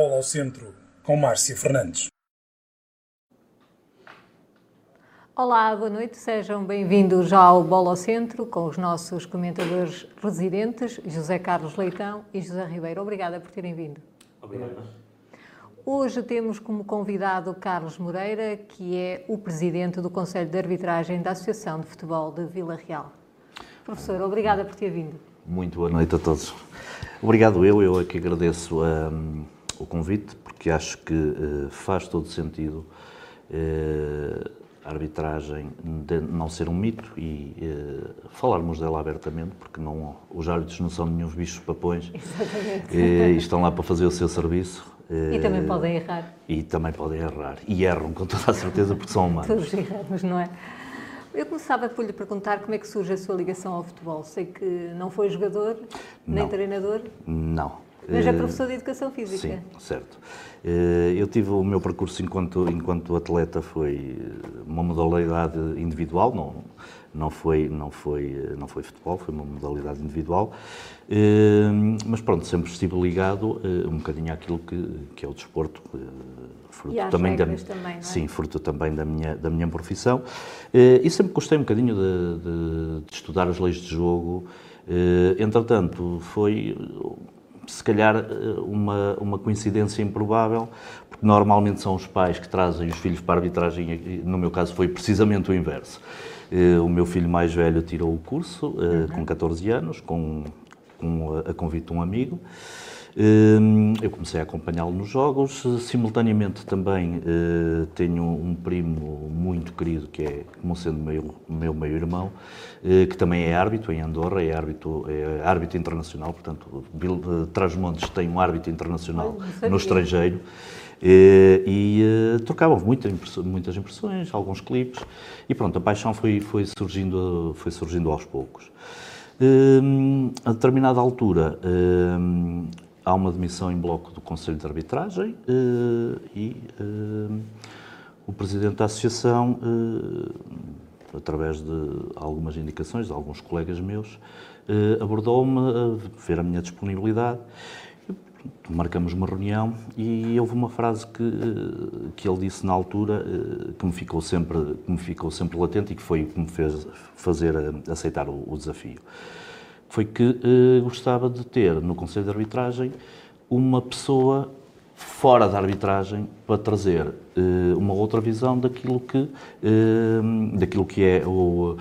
Bola ao Centro, com Márcia Fernandes. Olá, boa noite, sejam bem-vindos ao Bola ao Centro com os nossos comentadores residentes, José Carlos Leitão e José Ribeiro. Obrigada por terem vindo. Obrigado. Hoje temos como convidado Carlos Moreira, que é o presidente do Conselho de Arbitragem da Associação de Futebol de Vila Real. Professor, obrigada por ter vindo. Muito boa noite a todos. Obrigado eu, eu é que agradeço um, o convite, porque acho que uh, faz todo sentido uh, a arbitragem não ser um mito e uh, falarmos dela abertamente, porque não, os árbitros não são nenhum bichos papões Exatamente. e estão lá para fazer o seu serviço. E também podem errar. E também podem errar. E erram, com toda a certeza, porque são humanos. Todos erramos, não é? Eu começava por lhe perguntar como é que surge a sua ligação ao futebol. Sei que não foi jogador, nem Não. treinador, Não. Mas é Eh, professor de Educação Física. Sim, certo. Eh, Eu tive o meu percurso enquanto, enquanto atleta foi uma modalidade individual, não, não, foi, não, foi, não foi futebol, foi uma modalidade individual. Eh, Mas pronto, sempre estive ligado eh, um bocadinho àquilo que, que é o desporto. eh, Fruto também da, também, é? Sim, fruto também da minha, da minha profissão. Eh, E sempre gostei um bocadinho de, de- de estudar as leis de jogo. Eh, Entretanto, foi se calhar eh, uma, uma coincidência improvável, porque normalmente são os pais que trazem os filhos para a arbitragem, e no meu caso foi precisamente o inverso. Eh, O meu filho mais velho tirou o curso eh, com 14 anos, com, com a, a convite de um amigo. Hum, Eu comecei a acompanhá-lo nos jogos, simultaneamente também eh, tenho um primo muito querido, que é, como sendo meu, meu meio-irmão, eh, que também é árbitro em Andorra, é árbitro, é árbitro internacional, portanto, eh, Trás-os-Montes tem um árbitro internacional no estrangeiro, e eh, trocávamos muita impressão- muitas impressões, alguns clipes, e pronto, a paixão foi, foi, surgindo, foi surgindo aos poucos. Hum, a determinada altura hum, há uma demissão em bloco do Conselho de Arbitragem eh, e hum, o Presidente da Associação, eh, através de algumas indicações de alguns colegas meus, eh, abordou-me a ver a minha disponibilidade. Marcamos uma reunião e houve uma frase que, eh, que ele disse na altura eh, que me ficou sempre, que me ficou sempre latente e que foi o que me fez fazer eh, aceitar o, o desafio. Foi que eh, gostava de ter no Conselho de Arbitragem uma pessoa fora da arbitragem para trazer eh, uma outra visão daquilo que, eh, daquilo que é o,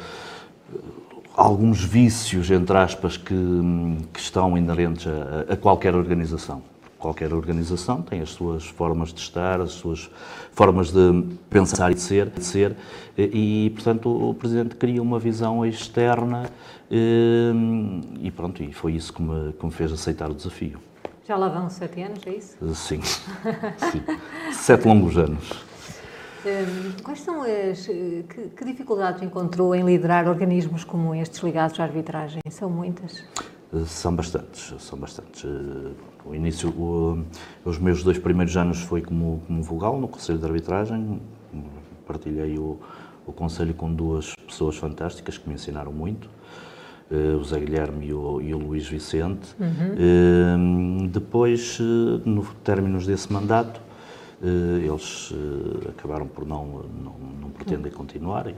alguns vícios, entre aspas, que, que estão inerentes a, a qualquer organização. Qualquer organização tem as suas formas de estar, as suas formas de pensar e de ser, de ser e, portanto, o Presidente queria uma visão externa eh, e, pronto, e foi isso que me, que me fez aceitar o desafio. Já lá vão sete anos, é isso? Sim, sim. Sete longos anos. Hum, Quais são as. eh, Que, que dificuldades encontrou em liderar organismos como estes ligados à arbitragem? São muitas. Eh, São bastantes, são bastantes. Eh, O início, o- os meus dois primeiros anos foi como, como vogal no Conselho de Arbitragem. Partilhei o, o Conselho com duas pessoas fantásticas que me ensinaram muito. Eh, O Zé Guilherme e o, e o Luís Vicente. Eh, Depois, eh, no términos desse mandato, eh, eles acabaram por não, não, não pretendem continuar e,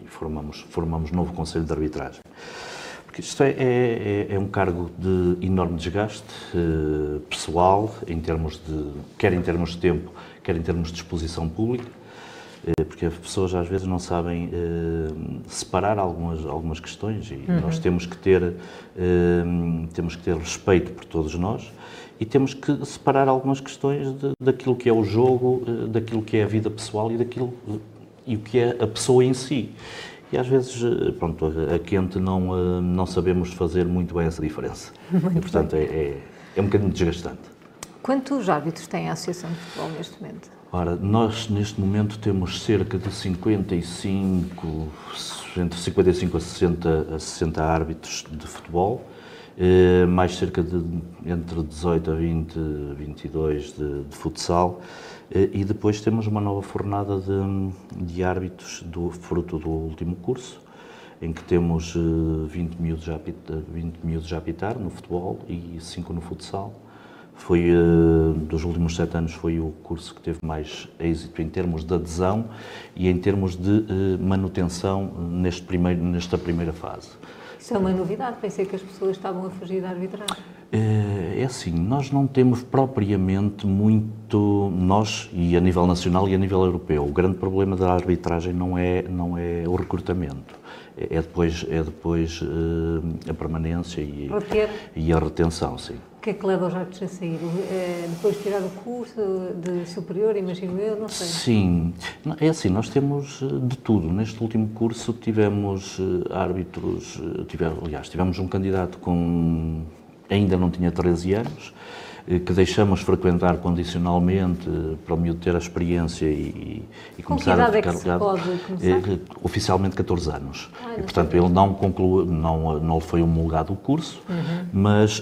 e formamos, formamos novo Conselho de Arbitragem. Porque isto é, é, é um cargo de enorme desgaste pessoal, em termos de, quer em termos de tempo, quer em termos de exposição pública, porque as pessoas às vezes não sabem eh, separar algumas, algumas questões e nós temos que, ter, eh, temos que ter respeito por todos nós e temos que separar algumas questões de- daquilo que é o jogo, eh, daquilo que é a vida pessoal e daquilo e o que é a pessoa em si. E às vezes, eh, pronto, a a quente não, eh, não sabemos fazer muito bem essa diferença. e, portanto, é, é, é um bocadinho desgastante. Quantos árbitros tem a Associação de Futebol neste momento? Ora, nós neste momento temos cerca de 55, entre 55 a 60, a 60 árbitros de futebol, eh, mais cerca de entre 18 a 20, 22 de, de futsal, eh, e depois temos uma nova fornada de, de árbitros do fruto do último curso, em que temos eh, 20 miúdos, a apitar, 20 miúdos a apitar no futebol e 5 no futsal. Foi, uh, dos últimos sete anos, foi o curso que teve mais êxito em termos de adesão e em termos de uh, manutenção neste primeiro, nesta primeira fase. Isso é uma novidade, pensei que as pessoas estavam a fugir da arbitragem. É assim, nós não temos propriamente muito, nós e a nível nacional e a nível europeu, o grande problema da arbitragem não é, não é o recrutamento, é depois, é depois a permanência e, e a retenção, sim. Que é que leva os árbitros a sair? É, depois de tirar o curso de superior, imagino eu, não sei. Sim, é assim, nós temos eh, de tudo. Neste último curso tivemos árbitros, tivemos, aliás, tivemos um candidato com ainda não tinha 13 anos, eh, que deixamos frequentar condicionalmente eh, para o miúdo ter a experiência e, e começar a ficar é ligado. Eh, oficialmente 14 anos. Ah, e, portanto, ele não concluiu, não, não foi homologado o curso, uhum. mas...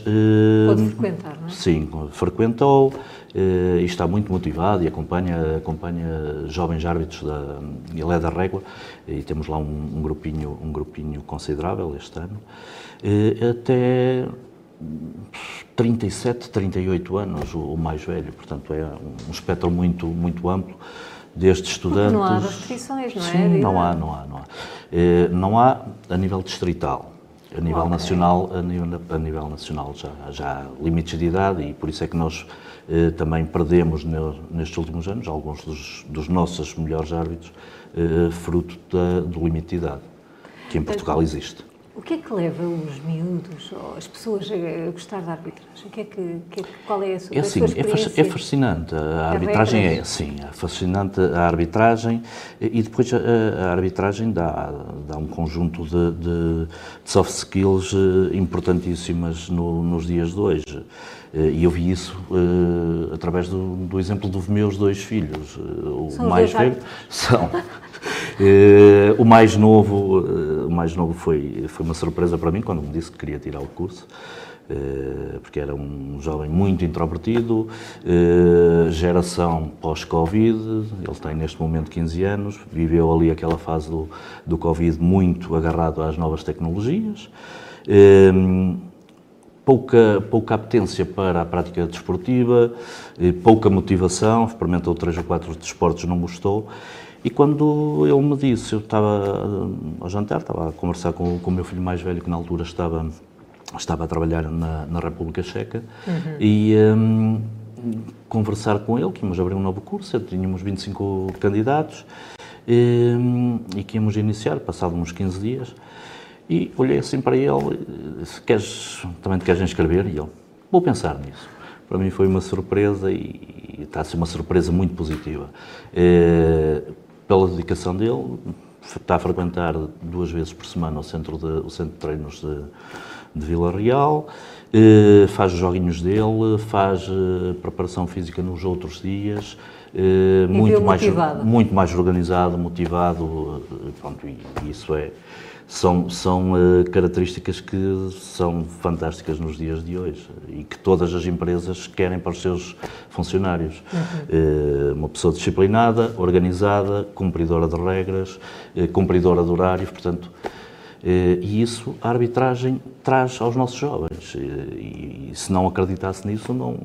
Pode frequentar, não é? Sim, frequentou e está muito motivado e acompanha, acompanha jovens árbitros da... Ele é da Régua e temos lá um, um grupinho, um grupinho considerável este ano. Até 37, 38 anos, o, mais velho, portanto é um espectro muito, muito amplo destes estudantes. Não há restrições, não é? Sim, não há, não há, não há. Eh, não há a nível distrital. A nível okay. nacional, a nível, a nível, nacional já, já há limites de idade e por isso é que nós eh, também perdemos nestes últimos anos alguns dos, dos nossos melhores árbitros eh, fruto da, do limite de idade, que em Portugal existe. O que é que leva os miúdos, ou as pessoas a gostar da arbitragem? O que é que, que, qual é a sua, é assim, a sua é, é fascinante. A arbitragem é, sim, é fascinante a arbitragem e depois a, a arbitragem dá, dá um conjunto de, de, soft skills eh, importantíssimas no, nos dias de hoje. Eh, e eu vi isso uh, através do, do, exemplo dos meus dois filhos. O são mais velho são. Uh, o mais novo, o mais novo foi, foi uma surpresa para mim quando me disse que queria tirar o curso, porque era um jovem muito introvertido, geração pós-Covid, ele tem neste momento 15 anos, viveu ali aquela fase do, do Covid muito agarrado às novas tecnologias. Pouca, pouca apetência para a prática desportiva, pouca motivação, experimentou três ou quatro desportos, não gostou, e quando ele me disse, eu estava ao jantar, estava a conversar com, com o meu filho mais velho, que na altura estava, estava a trabalhar na, na República Checa, uhum. e um, conversar com ele, que íamos abrir um novo curso, tínhamos 25 candidatos, e, hum, e que íamos iniciar, passado uns 15 dias, e olhei assim para ele, disse, queres, também te queres inscrever? E ele, vou pensar nisso. Para mim foi uma surpresa e, e está a ser uma surpresa muito positiva. É, pela dedicação dele, está a frequentar duas vezes por semana o centro de, o centro de treinos de, de Vila Real, eh, faz os joguinhos dele, faz eh, preparação física nos outros dias, eh, muito, mais, muito mais organizado, motivado, pronto, e isso é, são, são uh, características que são fantásticas nos dias de hoje e que todas as empresas querem para os seus funcionários. Uhum. Uh, uma pessoa disciplinada, organizada, cumpridora de regras, uh, cumpridora de horários, portanto, e isso a arbitragem traz aos nossos jovens. E, e, se não acreditasse nisso, não,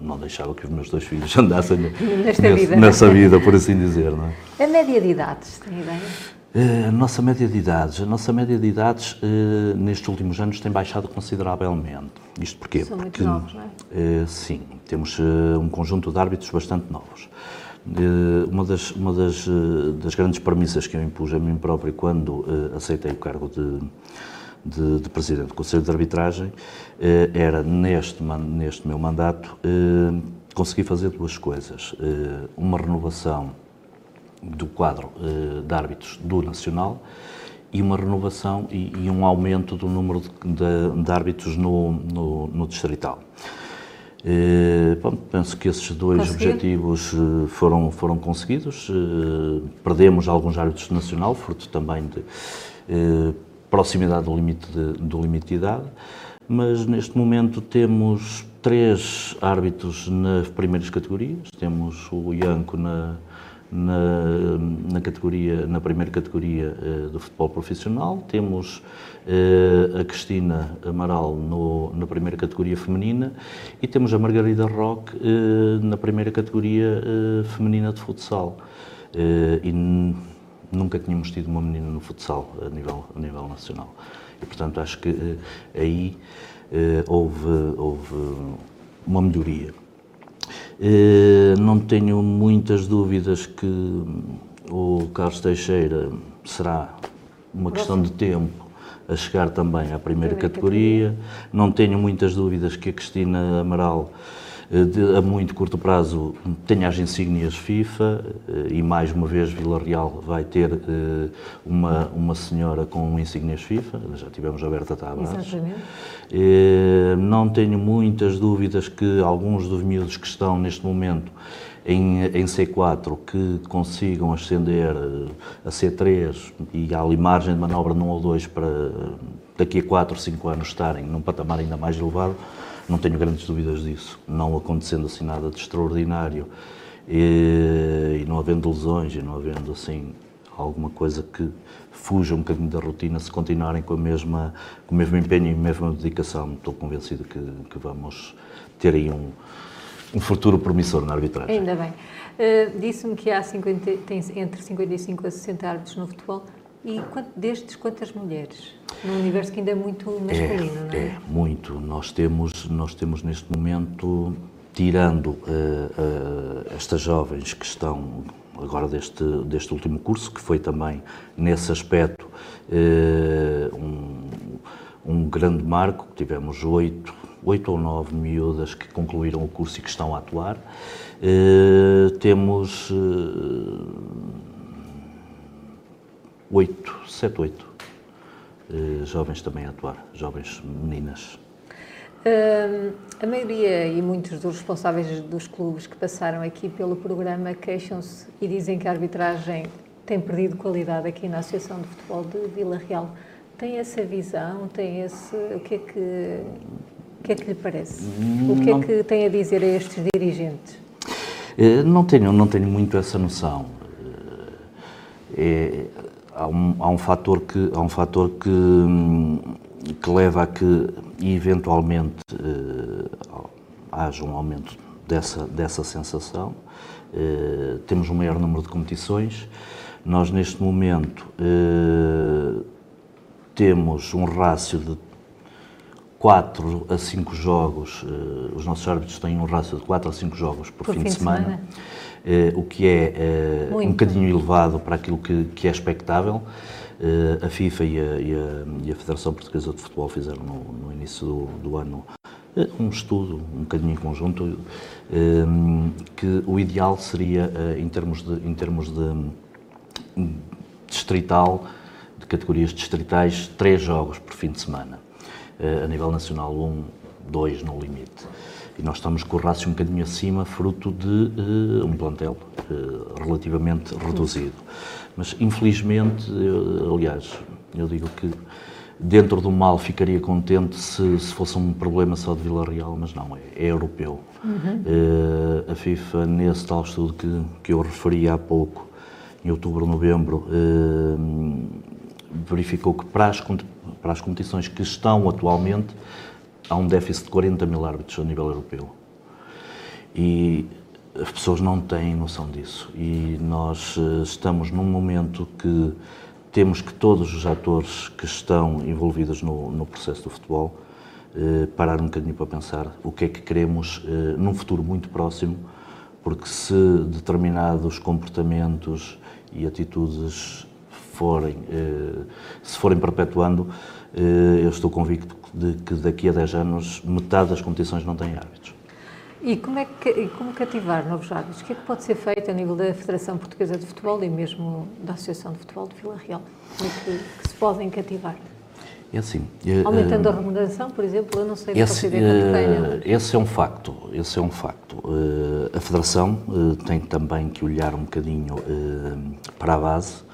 não deixava que os meus dois filhos andassem nessa, vida. nessa vida, por assim dizer. Não é? A média de idades, tem ideia? Eh, a nossa média de idades, a nossa média de idades uh, nestes últimos anos tem baixado consideravelmente. Isto porquê? São Porque, muito novos, não é? Uh, sim, temos uh, um conjunto de árbitros bastante novos. uma das, uma das, das, grandes premissas que eu impus a mim próprio quando aceitei o cargo de, de, de, Presidente do Conselho de Arbitragem era, neste, neste meu mandato, conseguir fazer duas coisas. uma renovação do quadro uh, de árbitros do Nacional e uma renovação e, e um aumento do número de, de, de árbitros no, no, no Distrital. Uh, bom, penso que esses dois objetivos uh, foram, foram conseguidos. perdemos alguns árbitros do Nacional, fruto também de proximidade do limite de, do limite de idade, mas neste momento temos três árbitros nas primeiras categorias. Temos o Ianco na na, na, categoria, na primeira categoria uh, do futebol profissional. Temos uh, a Cristina Amaral no, na primeira categoria feminina e temos a Margarida Roque uh, na primeira categoria feminina de futsal. e nunca tínhamos tido uma menina no futsal a nível, a nível nacional. E, portanto, acho que aí houve, houve uma melhoria. Eh, não tenho muitas dúvidas que o Carlos Teixeira será uma questão de tempo a chegar também à primeira categoria. Não tenho muitas dúvidas que a Cristina Amaral de, a muito curto prazo tenha as insígnias FIFA eh, e mais uma vez Vila Real vai ter eh, uma, uma senhora com insígnias FIFA, já tivemos a Berta Tavares. Não tenho muitas dúvidas que alguns dos miúdos que estão neste momento em, em, C4 que consigam ascender a C3 e há ali margem de manobra num ou dois para daqui a 4 ou 5 anos estarem num patamar ainda mais elevado, não tenho grandes dúvidas disso. Não acontecendo assim nada de extraordinário e, e não havendo lesões e não havendo assim alguma coisa que fuja um bocadinho da rotina, se continuarem com, a mesma, com o mesmo empenho e a mesma dedicação, estou convencido que, que vamos ter aí um, um futuro promissor na arbitragem. Ainda bem. Uh, Disse-me que há 50, tem entre 55 a 60 árbitros no futebol. E destes, quantas mulheres? Num universo que ainda é muito masculino, é, não é? É, muito. Nós temos, nós temos neste momento, tirando uh, uh, estas jovens que estão agora deste, deste último curso, que foi também, nesse aspecto, uh, um, um grande marco, tivemos oito, oito ou nove miúdas que concluíram o curso e que estão a atuar. temos oito, sete, oito uh, jovens também a atuar, jovens meninas. Uh, a maioria e muitos dos responsáveis dos clubes que passaram aqui pelo programa queixam-se e dizem que a arbitragem tem perdido qualidade aqui na Associação de Futebol de Vila Real. Tem essa visão? Tem esse. O que é que, o que, é que lhe parece? O que é que tem a dizer a estes dirigentes? Eh, não tenho, não tenho muito essa noção. É, há um, há um fator que há um fator que, que leva a que eventualmente uh, haja um aumento dessa dessa sensação. Uh, temos um maior número de competições. Nós neste momento uh, temos um rácio de 4 a 5 jogos, os nossos árbitros têm um rácio de 4 a 5 jogos por, por fim, fim, de semana. semana eh, o que é uh, um bocadinho elevado para aquilo que, que é expectável. Uh, a FIFA e a, e, a, e a, Federação Portuguesa de Futebol fizeram no, no início do, do ano um estudo, um bocadinho em conjunto, que o ideal seria, em termos de, em termos de distrital, de categorias distritais, três jogos por fim de semana. A nível nacional, um, dois no limite e nós estamos com o rácio um bocadinho acima, fruto de uh, um plantel uh, relativamente reduzido. Mas, infelizmente, eu, aliás, eu digo que dentro do mal ficaria contente se, se, fosse um problema só de Vila Real, mas não, é, é europeu. Uhum. Uh, a FIFA, nesse tal estudo que, que eu referi há pouco, em outubro, novembro, verificou que para as, para as competições que estão atualmente, há um déficit de 40 mil árbitros a nível europeu. E as pessoas não têm noção disso. E nós eh, estamos num momento que temos que todos os atores que estão envolvidos no, no processo do futebol eh, parar um bocadinho para pensar o que é que queremos eh, num futuro muito próximo, porque se determinados comportamentos e atitudes forem, eh, se forem perpetuando, eu estou convicto de que daqui a 10 anos metade das competições não têm árbitros. E como, é que, como cativar novos árbitros? O que é que pode ser feito a nível da Federação Portuguesa de Futebol e mesmo da Associação de Futebol de Vila Real? Como é que, que se podem cativar? É assim. Aumentando uh, a remuneração, por exemplo, eu não sei esse, uh, esse é um facto. Esse é um facto. Uh, a Federação tem também que olhar um bocadinho para a base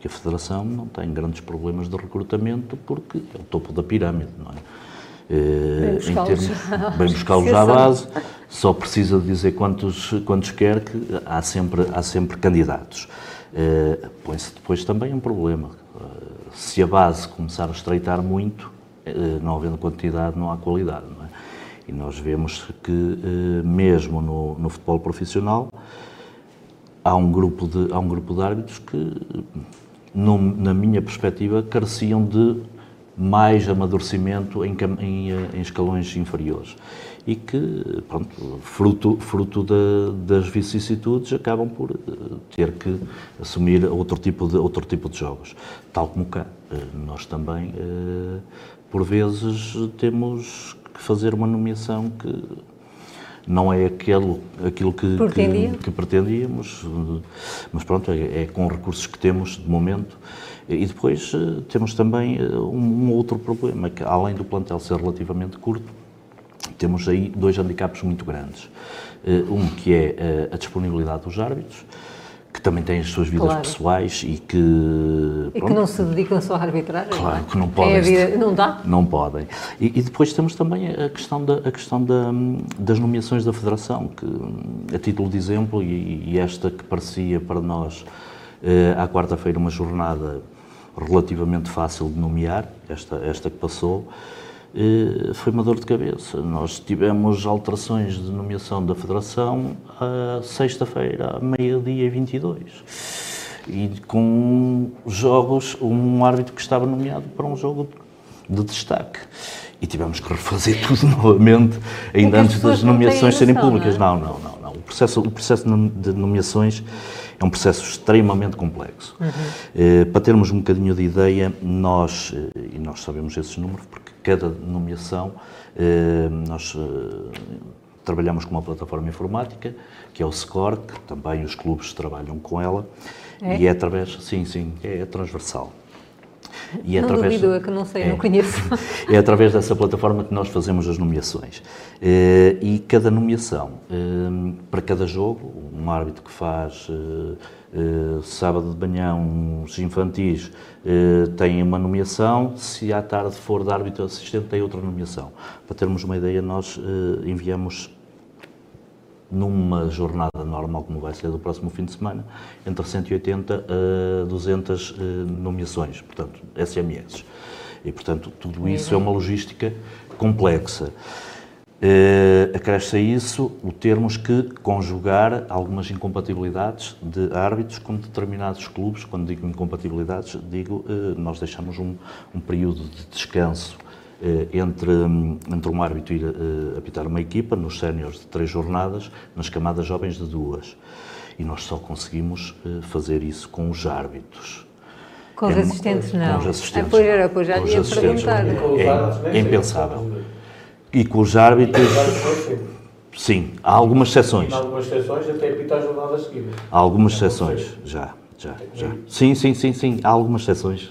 porque a Federação não tem grandes problemas de recrutamento porque é o topo da pirâmide, não é? Eh, Bem em termos, bem buscá-los à base, só precisa dizer quantos, quantos quer, que há sempre, há sempre candidatos. Uh, Põe-se depois também um problema. Uh, se a base começar a estreitar muito, não havendo quantidade, não há qualidade. Não é? E nós vemos que, mesmo no, no futebol profissional, há um grupo de, há um grupo de árbitros que, no, na minha perspectiva, careciam de mais amadurecimento em, em, em escalões inferiores e que, pronto, fruto, fruto das vicissitudes, acabam por eh, ter que assumir outro tipo de, outro tipo de jogos. Tal como cá. Eh, nós também, eh, por vezes, temos que fazer uma nomeação que não é aquilo, aquilo que, que, que, pretendíamos, mas pronto, é, é, com recursos que temos de momento. E depois temos também um, um outro problema, que além do plantel ser relativamente curto, temos aí dois handicaps muito grandes. Um que é a disponibilidade dos árbitros, que também têm as suas vidas claro. pessoais e que. E que não se dedicam só à arbitragem. Claro, que não podem. Vida, não dá? Não podem. E, e, depois temos também a questão, da, a questão da, das nomeações da Federação, que, a título de exemplo, e, e esta que parecia para nós eh, à quarta-feira uma jornada relativamente fácil de nomear, esta, esta que passou. Foi uma dor de cabeça. Nós tivemos alterações de nomeação da Federação a sexta-feira, meio-dia e 22. E com jogos, um árbitro que estava nomeado para um jogo de destaque. E tivemos que refazer tudo novamente, ainda é antes das nomeações serem públicas. Não, é? não, não, não. O processo, o processo de nomeações é um processo extremamente complexo. Uhum. Eh, para termos um bocadinho de ideia, nós, eh, e nós sabemos esses números, porque cada nomeação, eh, nós trabalhamos com uma plataforma informática, que é o SCORE, que também os clubes trabalham com ela, é? e é através, sim, sim, é transversal. E é não através, duvido, é que não sei, é, não conheço. É através dessa plataforma que nós fazemos as nomeações. Eh, e cada nomeação, eh, para cada jogo, um árbitro que faz eh, sábado de manhã uns infantis tem uma nomeação, se à tarde for de árbitro assistente tem outra nomeação. Para termos uma ideia, nós enviamos numa jornada normal, como vai ser do próximo fim de semana, entre 180 a 200 eh, nomeações, portanto, SMS. E, portanto, tudo isso é uma logística complexa. Uh, acresce a isso o termos que conjugar algumas incompatibilidades de árbitros com determinados clubes. Quando digo incompatibilidades, digo uh, nós deixamos um, um período de descanso entre, hum, entre um árbitro ir uh, apitar uma equipa, nos séniores de três jornadas, nas camadas jovens de duas. E nós só conseguimos uh, fazer isso com os árbitros. Com os é, assistentes, não. Com os assistentes. Ah, pois era, pois já ia perguntar. É, é impensável. E com os árbitros. Sim, há algumas exceções. Há algumas exceções até apitar jornadas seguidas. Há algumas exceções, já. Já, já. Sim, sim, sim, sim. Há algumas exceções.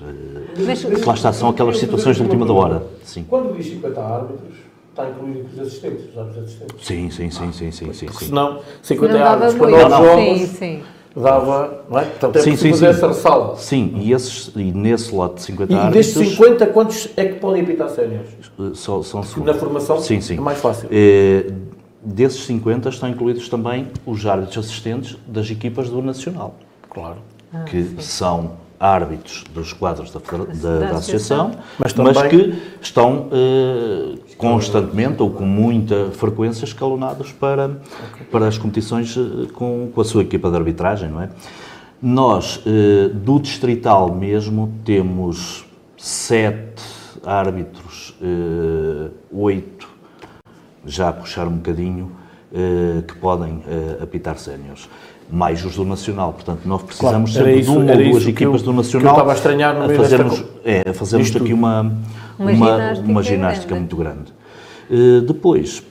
Mas, lá está, são aquelas situações de última hora. Sim. Quando diz 50 árbitros, está incluído os assistentes, os árbitros assistentes. Sim, sim, sim, sim, sim, sim, sim. Senão, 50 não árbitros para 9 jogos, sim, sim. dava, não é? É sim, sim, sim. essa ressala. Sim, e, esses, e nesse lote de 50 e árbitros... E destes 50, quantos é que podem apitar séniores? São, são Na formação sim, sim. é mais fácil. É, desses 50 estão incluídos também os árbitros assistentes das equipas do Nacional. Claro ah, que sim. são árbitros dos quadros da, da, da, Associação, mas, mas, que estão eh, constantemente ou com muita frequência escalonados para, okay. para as competições eh, com, com a sua equipa de arbitragem, não é? Nós, eh, do distrital mesmo, temos sete árbitros, oito, já a puxar um bocadinho, que podem apitar séniores mais os do Nacional. Portanto, nós precisamos claro, sempre isso, de uma ou duas equipas eu, do Nacional estava a, estranhar no a fazermos, é, a fazermos aqui uma, uma, uma ginástica, uma ginástica muito grande. Uh, depois,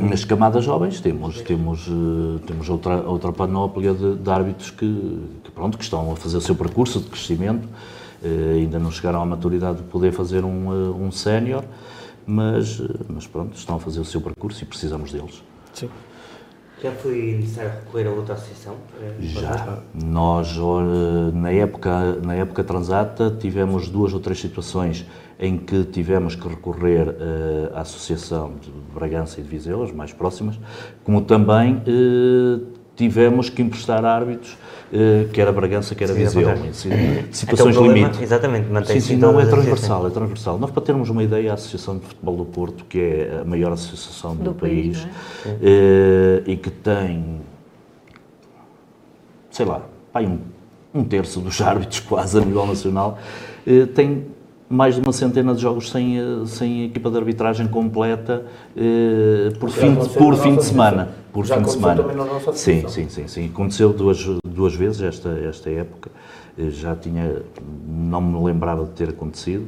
nas camadas jovens temos, temos, uh, temos outra, outra panóplia de, de árbitros que, que, pronto, que estão a fazer o seu percurso de crescimento, uh, ainda não chegaram à maturidade de poder fazer um, um sénior, mas, mas pronto, estão a fazer o seu percurso e precisamos deles. Sim. Já foi necessário recorrer a outra associação? Já. Nós, na época, na época transata, tivemos duas ou três situações em que tivemos que recorrer uh, à Associação de Bragança e de Viseu, as mais próximas, como também uh, tivemos que emprestar árbitros, uh, quer a Bragança, quer a Viseu, em situações limite. Exatamente, mantém-se Sim, sim, não, é transversal, é transversal. Nós, para termos uma ideia, a Associação de Futebol do Porto, que é a maior associação do, do país, país é? e que tem, sei lá, um, um terço dos árbitros quase a nível nacional, tem mais de uma centena de jogos sem, eh, sem equipa de arbitragem completa eh, por, fim de, por fim de semana. Por Já fim de semana. Sim, sim, sim, sim. Aconteceu duas, duas vezes esta, esta época. Eh, já tinha, não me lembrava de ter acontecido.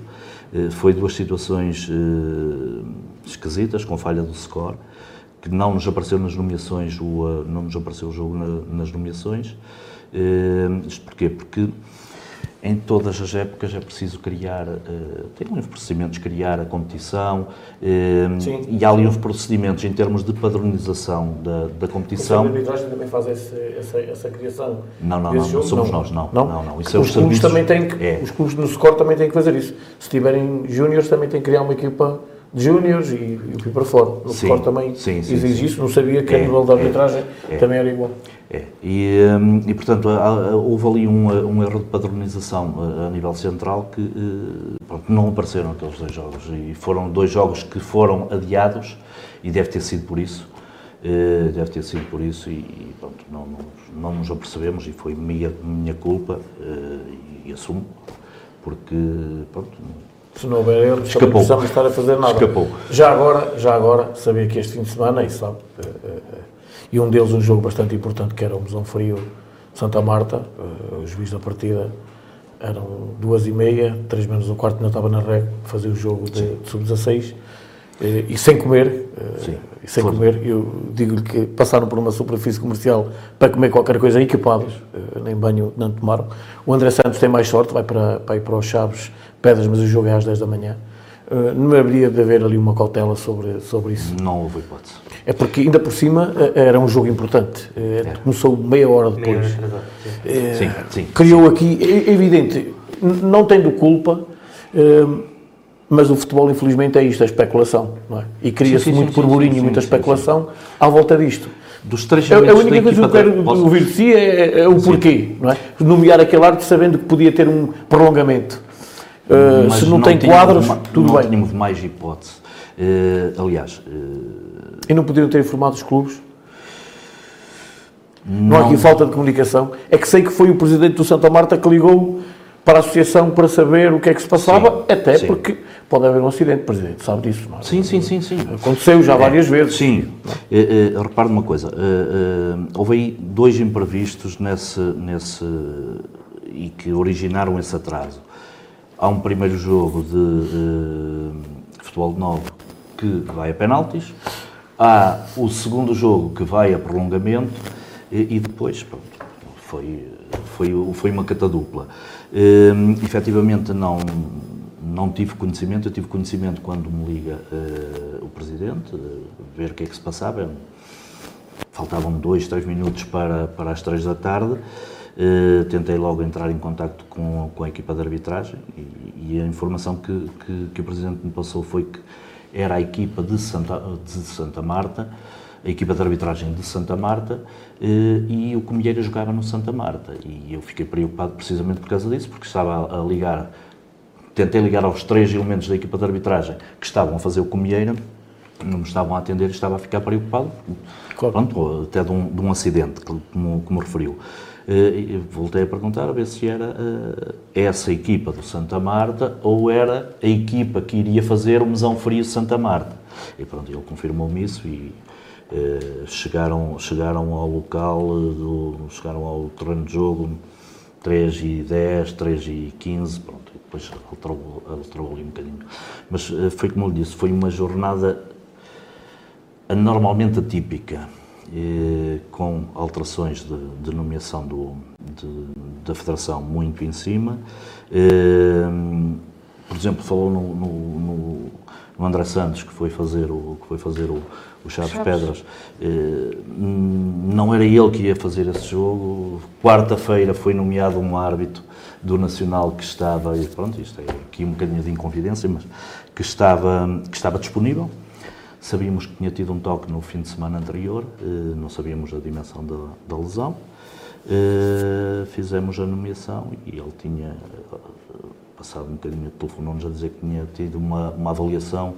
Eh, foi duas situações eh, esquisitas, com falha do score, que não nos apareceu nas nomeações, o, não nos apareceu o jogo na, nas nomeações. Isto porquê? Porque em todas as épocas é preciso criar, uh, tem uns procedimentos, criar a competição uh, e há ali uns procedimentos em termos de padronização da, da competição. O arbitragem também faz esse, essa, essa criação? Não, não, não, não, somos não. nós, não. Não, não, não. Isso é os, clubes também têm que, é. os clubes no score também têm que fazer isso. Se tiverem júniores também têm que criar uma equipa de júniores e, e para fora. No sim, também sim, exige sim, isso, não sabia que é, a nível da arbitragem é, também era igual. É, e, hum, e portanto houve ali um, um erro de padronização a, a nível central que eh, pronto, não apareceram aqueles dois jogos e foram dois jogos que foram adiados e deve ter sido por isso, eh, deve ter sido por isso e, pronto, não, não, não nos apercebemos e foi minha, minha culpa eh, e assumo, porque pronto, se não houver Escapou. não precisamos estar a fazer nada. Escapou. Já agora, já agora, sabia que este fim de semana, e sabe, e um deles um jogo bastante importante, que era o Mesão Frio Santa Marta, uh, o juiz da partida. Eram duas e meia, três menos um quarto ainda estava na reg, fazia o jogo de, de sub-16 eh, e sem comer, uh, e sem comer, eu digo-lhe que passaram por uma superfície comercial para comer qualquer coisa equipados, uh, nem banho não tomaram. O André Santos tem mais sorte, vai para, para ir para os Chaves Pedras, mas o jogo é às 10 da manhã. Uh, não haveria de haver ali uma cautela sobre, sobre isso? Não houve hipótese. É porque, ainda por cima, eh, era um jogo importante. É. Começou meia hora depois. Meia hora, é, sim, sim, criou sim. aqui, é evidente, não tendo culpa, mas o futebol, infelizmente, é isto, a especulação. É? E cria-se muito burburinho e muita especulação à volta disto. Dos três a, a única coisa que eu quero posso... ouvir de si é, é o porquê, não é? Nomear aquele arte sabendo que podia ter um prolongamento. Uh, se não, não tem quadros, tudo não bem. Não tínhamos mais hipótese. Uh, aliás, e não podiam ter informado os clubes? Não. não há aqui falta de comunicação. É que sei que foi o presidente do Santa Marta que ligou para a associação para saber o que é que se passava, sim, até sim. porque pode haver um acidente, presidente, sabe disso, não é? Sim, sim, sim, sim. Aconteceu já é, várias vezes. Sim. É, é, repare uma coisa, é, houve aí dois imprevistos nesse, nesse, e que originaram esse atraso. Há um primeiro jogo de futebol de novo que vai a penaltis, Há o segundo jogo que vai a prolongamento e, e depois, pronto, foi, foi, foi uma catadupla. Uh, efetivamente não, não tive conhecimento, eu tive conhecimento quando me liga uh, o Presidente, uh, ver o que é que se passava. Faltavam dois, três minutos para, para as três da tarde. Uh, tentei logo entrar em contato com, com a equipa de arbitragem e, e a informação que, que, que, o Presidente me passou foi que era a equipa de Santa, de Santa Marta, a equipa de arbitragem de Santa Marta, eh, e o Comieira jogava no Santa Marta. E eu fiquei preocupado precisamente por causa disso, porque estava a ligar, tentei ligar aos três elementos da equipa de arbitragem que estavam a fazer o Comieira, não me estavam a atender e estava a ficar preocupado, claro. pronto, até de um, de um acidente, como, como referiu. Uh, voltei a perguntar a ver se era uh, essa equipa do Santa Marta ou era a equipa que iria fazer o Mesão Frio Santa Marta. E pronto, ele confirmou-me isso e uh, chegaram, chegaram ao local, do, chegaram ao terreno de jogo 3 e 10, 3 e 15, pronto, e depois alterou, alterou ali um bocadinho. Mas foi como eu disse, foi uma jornada anormalmente atípica com alterações de, de nomeação do, de, da Federação muito em cima. por exemplo, falou no, no, no, o André Santos, que foi fazer o, que foi fazer o, o Chaves, Chaves. Pedras, eh, não era ele que ia fazer esse jogo. Quarta-feira foi nomeado um árbitro do Nacional que estava, e pronto, isto é aqui um bocadinho de inconfidência, mas que estava, que estava disponível. Sabíamos que tinha tido um toque no fim de semana anterior, eh, não sabíamos a dimensão da, da lesão. Eh, fizemos a nomeação e ele tinha, eh, passado um bocadinho, telefonou-nos a dizer que tinha tido uma, uma avaliação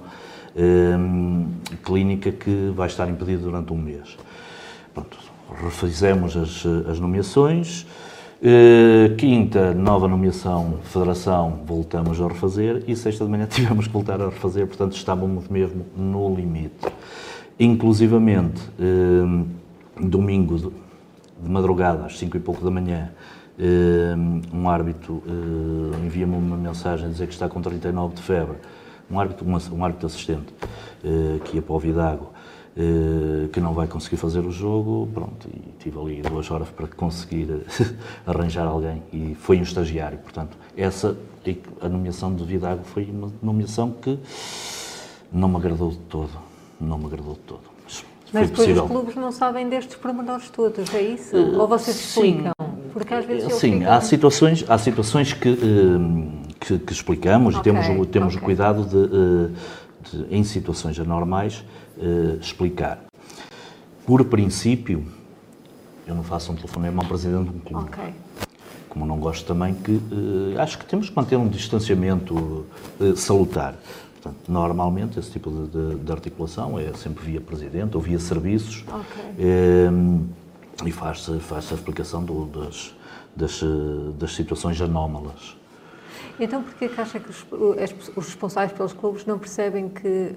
clínica que vai estar impedido durante um mês. Pronto, refizemos as, as nomeações. Eh, quinta, nova nomeação, Federação, voltamos a refazer. E sexta de manhã tivemos que voltar a refazer, portanto estávamos mesmo no limite. Inclusivamente, eh, domingo de, madrugada, às 5 e pouco da manhã, eh, um árbitro envia-me uma mensagem a dizer que está com 39 de febre. Um árbitro, uma- um árbitro assistente que ia para o Vidago, que não vai conseguir fazer o jogo. Pronto, e tive ali duas horas para conseguir eh, arranjar alguém. E foi um estagiário. Portanto, essa, a nomeação de Vidago foi uma nomeação que não me agradou de todo. Não me agradou de todo. Mas, Mas depois possível. os clubes não sabem destes pormenores todos, é isso? Ou vocês sim. explicam? Porque às vezes Sim, há situações, há situações que, eh, que, que explicamos Ok, e temos, o- temos ok. o cuidado de, eh, de, em situações anormais, eh, explicar. Por princípio, eu não faço um telefonema ao presidente de um clube. Ok. Como não gosto também que. eh, acho que temos que manter um distanciamento eh, salutar. Portanto, normalmente, esse tipo de, de- de articulação é sempre via presidente ou via serviços. Ok. Eh, e faz-se faz a explicação do- das, das, das situações anómalas. Então porquê que acha que os, os responsáveis pelos clubes não percebem que,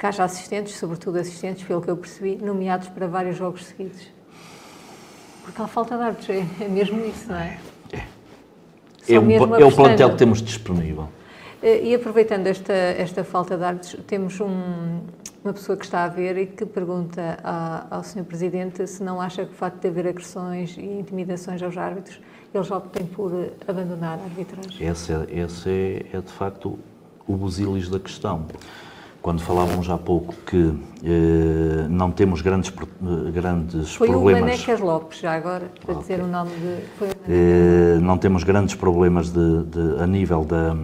que haja assistentes, sobretudo assistentes, pelo que eu percebi, nomeados para vários jogos seguidos? Porque há falta de árbitros, é, é mesmo isso, não é? É, o, mesmo é o plantel que temos disponível. Eh, E aproveitando esta, esta falta de árbitros, temos um- uma pessoa que está a ver e que pergunta a- ao Sr. Presidente se não acha que o facto de haver agressões e intimidações aos árbitros, eles optem por abandonar a arbitragem. Esse é, esse é, é, de facto o busilis da questão. Quando falávamos há pouco que eh, não temos grandes, eh, grandes Foi o problemas. Manecas Lopes, já agora, para dizer o nome de... Foi o Eh, não temos grandes problemas de, de- a nível da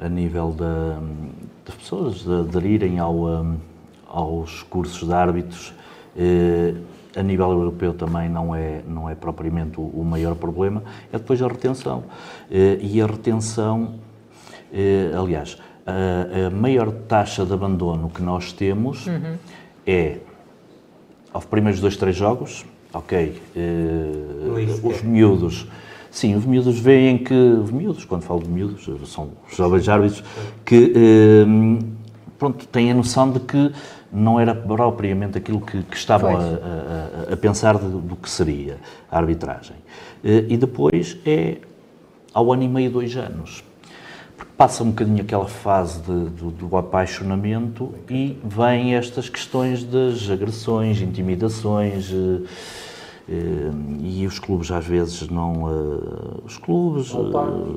a nível da, das pessoas de aderirem ao, um, aos cursos de árbitros. Eh, a nível europeu também não é, não é propriamente o, o maior problema, é depois a retenção. Eh, e a retenção, eh, aliás, a, a maior taxa de abandono que nós temos é aos primeiros dois, três jogos, ok, sequer. os miúdos, sim, os miúdos veem que, os miúdos, quando falo de miúdos, são os jovens árbitros, que, eh, pronto, têm a noção de que não era propriamente aquilo que, que estavam a- a- a pensar de- do que seria a arbitragem. Eh, e depois é ao ano e meio, dois anos. Passa um bocadinho aquela fase de- do, do apaixonamento e vêm estas questões das agressões, intimidações. eh, eh, e os clubes às vezes não. eh, os clubes. Mal pagos.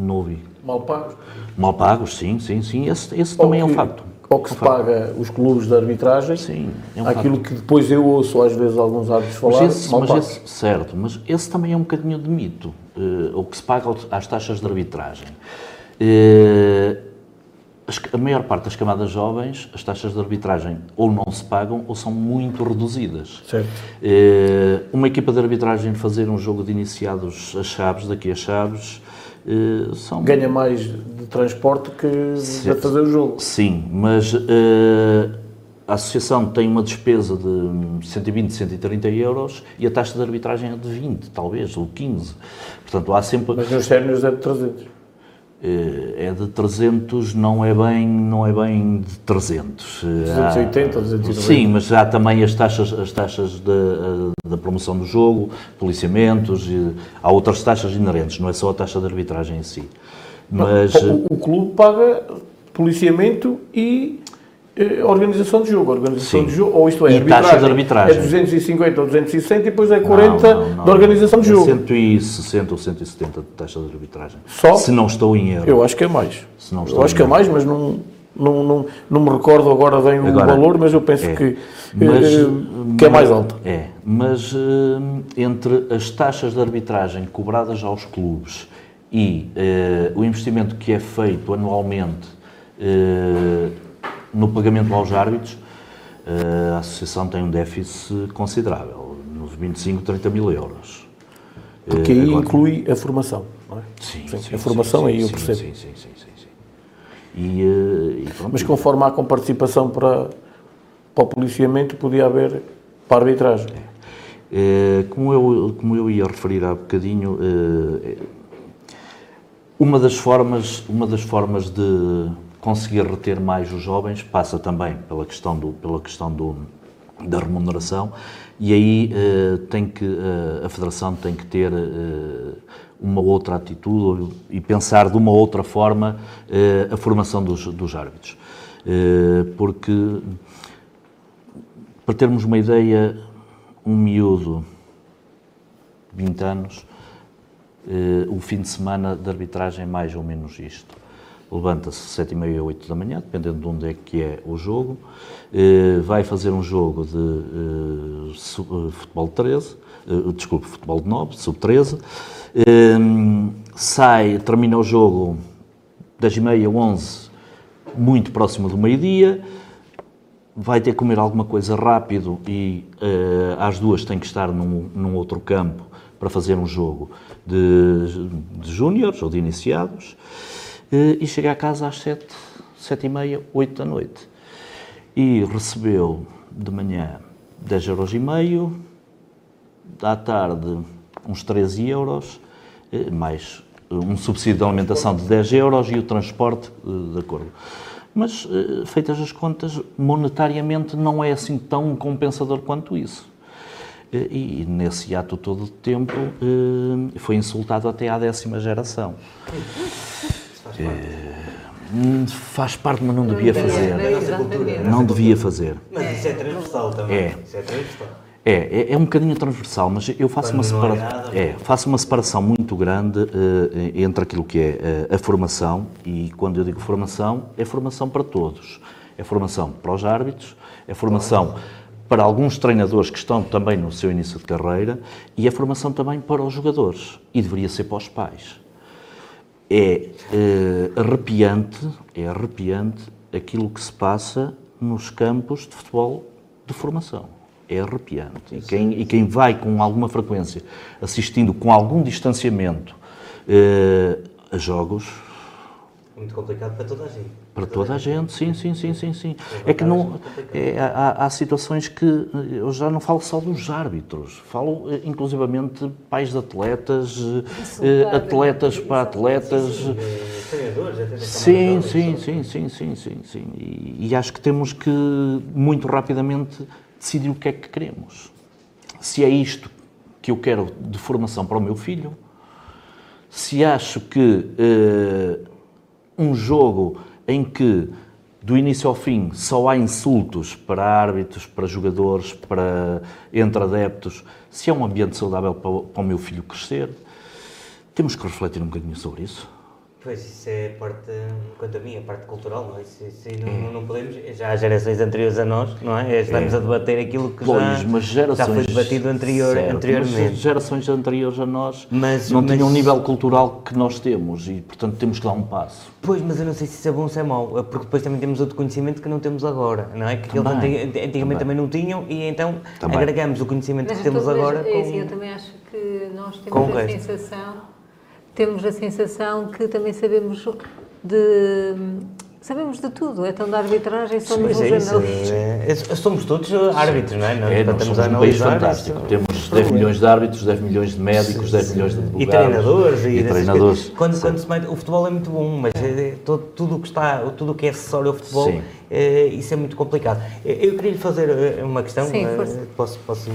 não ouvi. Mal pagos. Mal pagos, sim, sim, sim. Esse, esse também é Ou um que- facto. Ou que se paga os clubes de arbitragem. Sim, é um Aquilo facto. que depois eu ouço às vezes alguns árbitros Mas falar. esse, mal mas pagos. esse- certo, mas esse também é um bocadinho de mito. Eh, o que se paga às taxas de arbitragem. Eh, a maior parte das camadas jovens, as taxas de arbitragem ou não se pagam ou são muito reduzidas. Certo. Eh, uma equipa de arbitragem fazer um jogo de iniciados a Chaves, daqui a Chaves, são... Ganha mais de transporte que de fazer o jogo. Sim, mas a associação tem uma despesa de 120, 130 euros e a taxa de arbitragem é de 20, talvez, ou 15. Portanto, há sempre. Mas nos séniores é de 300. eh, é de 300, não é bem, não é bem de 300. Eh, há- 280, 290. Sim, mas há também as taxas, as taxas da, eh, da promoção do jogo, policiamentos, e há outras taxas inerentes, não é só a taxa de arbitragem em si. Mas. o, o clube paga policiamento e eh, organização de jogo. Organização Sim. de jogo, ou isto é, E taxa de arbitragem. É 250 ou 260 e depois é 40 Não, não, não. de organização de É jogo. 160 ou 170 de taxa de arbitragem. Só? Se não estou em erro. Eu acho que é mais. Se não eu estou acho que é mais, mas não, não, não, não me recordo agora bem o Agora, valor, mas eu penso é. que, Mas, eh, que é mais alta. É, mas eh, entre as taxas de arbitragem cobradas aos clubes e eh, o investimento que é feito anualmente eh, no pagamento aos árbitros, eh, a Associação tem um déficit considerável, nos 25, 30 mil euros. Porque Eh, aí agora- inclui a formação. Não é? Sim, a formação aí eu sim, percebo. Sim, sim, sim, sim, sim. E, eh, e pronto. Mas conforme há com participação para, para o policiamento, podia haver para a arbitragem. Eh, como, eu, como eu ia referir há bocadinho, eh, uma, das formas, uma das formas de conseguir reter mais os jovens passa também pela questão, do, pela questão do, da remuneração e aí eh, tem que, eh, a Federação tem que ter eh, uma outra atitude e pensar de uma outra forma eh, a formação dos, dos árbitros. Eh, porque, para termos uma ideia, um miúdo, 20 anos, eh, o fim de semana de arbitragem é mais ou menos isto. Levanta-se 7 e meia, 8 da manhã, dependendo de onde é que é o jogo, eh, vai fazer um jogo de eh, eh, futebol de 13, eh, desculpe, futebol de 9, sub-13, eh, sai, termina o jogo 10 e meia, 11, muito próximo do meio-dia, vai ter que comer alguma coisa rápido e eh, às duas tem que estar num, num outro campo para fazer um jogo de, de júniores ou de iniciados e chega a casa às sete, sete e meia, oito da noite e recebeu de manhã 10 euros e meio, à tarde uns 13 euros, eh, mais eh, um subsídio de alimentação de 10 euros e o transporte eh, de acordo. Mas, eh, feitas as contas, monetariamente não é assim tão compensador quanto isso. Eh, E nesse ato todo de tempo eh, foi insultado até à décima geração. Eh, Faz parte, mas não devia fazer. Não devia fazer. Mas isso é transversal também. É. Isso é transversal. É, é, é um bocadinho transversal, mas eu faço uma, Quando separa... nada, é, faço uma separação muito grande eh, entre aquilo que é eh, a formação, e quando eu digo formação, é formação para todos. É formação para os árbitros, é formação para alguns treinadores que estão também no seu início de carreira, e é formação também para os jogadores, e deveria ser para os pais. É eh, arrepiante, é arrepiante aquilo que se passa nos campos de futebol de formação. É arrepiante. E quem, e quem vai com alguma frequência, assistindo com algum distanciamento eh, a jogos, Muito complicado para toda a gente. Para toda a gente, sim, sim, sim, sim, sim. É que não, é, há, há situações que eh, eu já não falo só dos árbitros, falo eh, inclusivamente pais de atletas, atletas para atletas. Sim, sim, sim, sim, sim, sim, sim. E, e acho que temos que muito rapidamente decidir o que é que queremos. Se é isto que eu quero de formação para o meu filho, se acho que eh, um jogo em que do início ao fim só há insultos para árbitros, para jogadores, para entre adeptos, se é um ambiente saudável para, o- meu filho crescer, temos que refletir um bocadinho sobre isso. Pois, isso é parte, quanto a mim, a parte cultural, não é? Isso, isso aí não, não podemos, já há gerações anteriores a nós, não é? Estamos a debater aquilo que Pois, já, mas gerações, já foi debatido anterior, Certo, anteriormente. Mas gerações anteriores a nós Mas- não mas- tinham o nível cultural que nós temos e, portanto, temos que dar um passo. Pois, mas eu não sei se isso é bom ou se é mau, porque depois também temos outro conhecimento que não temos agora, não é? Que eles Também, antig- antigamente também. também não tinham e então Também. agregamos o conhecimento Mas que temos agora é com... assim, eu também acho que nós temos a resto. sensação, temos a sensação que também sabemos de sabemos de tudo, então da arbitragem somos Pois é isso, analistas. é- é- somos todos árbitros, não é? Nós, É, estamos somos a um país fantástico. isso. Temos 10 milhões de árbitros, 10 milhões de médicos, 10 milhões de advogados. E treinadores. E, dessas treinadores. Quando, quando se mete, o futebol é muito bom, mas é- é todo, tudo o que está, tudo o que é acessório ao futebol Sim. Eh, isso é muito complicado. Eh, Eu queria lhe fazer eh, uma questão, Sim, posso, posso,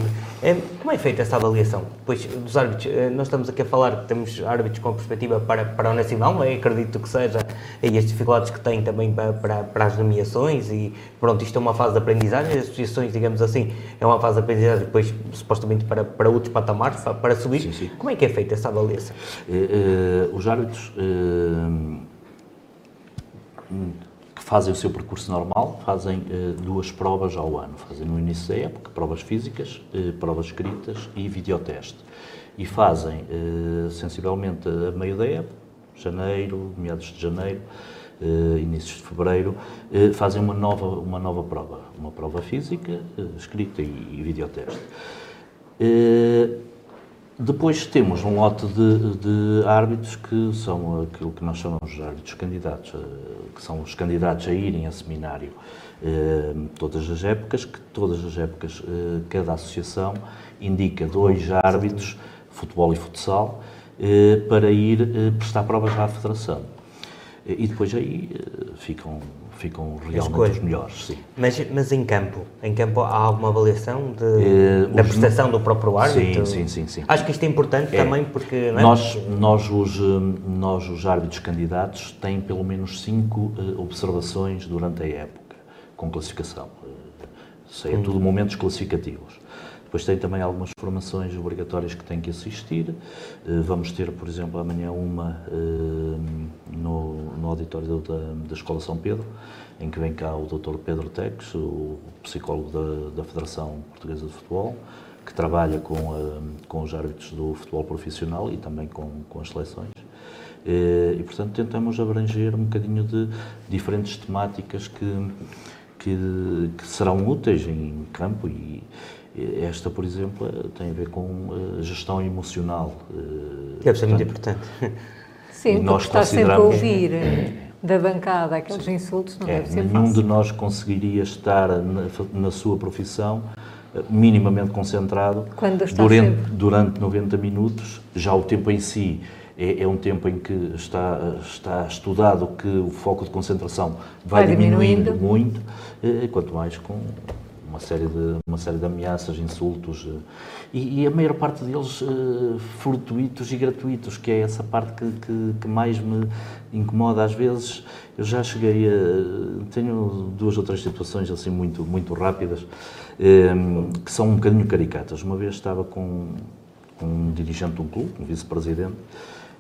como é feita essa avaliação? Pois, dos árbitros, nós estamos aqui a falar que temos árbitros com perspectiva para, para o Nacional, eu acredito que seja, e as dificuldades que têm também para, para, para as nomeações, e pronto, isto é uma fase de aprendizagem, as associações, digamos assim, é uma fase de aprendizagem depois, supostamente, para, para outros patamares, para, para subir. Sim, sim. Como é que é feita essa avaliação? Eh, eh, os árbitros que fazem o seu percurso normal fazem eh, duas provas ao ano. Fazem no início da época provas físicas, eh, provas escritas e videoteste. E fazem eh, sensivelmente a meio da época, janeiro, meados de janeiro, inícios de fevereiro, fazem uma nova, uma nova prova. Uma prova física, escrita e, e videoteste. Depois temos um lote de, de árbitros que são aquilo que nós chamamos de árbitros candidatos, eh, que são os candidatos a irem a seminário eh, todas as épocas, que todas as épocas eh, cada associação indica dois árbitros, futebol e futsal, para ir prestar provas à federação. E depois aí ficam, ficam realmente os melhores, sim. Mas, mas em campo, em campo há alguma avaliação de, Eh, da prestação do próprio árbitro? Sim, sim, sim, sim. Acho que isto é importante É. também porque é? Nós, nós, os, hum, nós, os árbitros candidatos, têm pelo menos cinco eh, observações durante a época, com classificação. Eh, Isso é tudo momentos classificativos. Depois tem também algumas formações obrigatórias que têm que assistir. Eh, Vamos ter, por exemplo, amanhã uma eh, no, no auditório da, da Escola São Pedro, em que vem cá o Dr. Pedro Tex, o psicólogo da, da Federação Portuguesa de Futebol, que trabalha com, a- com os árbitros do futebol profissional e também com, com as seleções. Eh, E, portanto, tentamos abranger um bocadinho de diferentes temáticas que, que, que serão úteis em campo e eh, esta, por exemplo, eh, tem a ver com eh, gestão emocional. eh, Deve ser muito importante. Sim, E porque nós estar sempre a consideramos- ouvir eh, da bancada aqueles insultos não É, deve ser nenhum fácil. de nós conseguiria estar na, na sua profissão eh, minimamente concentrado Quando está durante, sempre. durante 90 minutos. Já o tempo em si é, é um tempo em que está, está estudado que o foco de concentração vai, Vai diminuindo, diminuindo. muito, eh, quanto mais com uma série de, uma série de ameaças, insultos, eh, e, e a maior parte deles eh, fortuitos e gratuitos, que é essa parte que, que, que mais me incomoda às vezes. Eu já cheguei a. Tenho duas ou três situações assim muito, muito rápidas, eh, que são um bocadinho caricatas. Uma vez estava com, com um dirigente de um clube, um vice-presidente,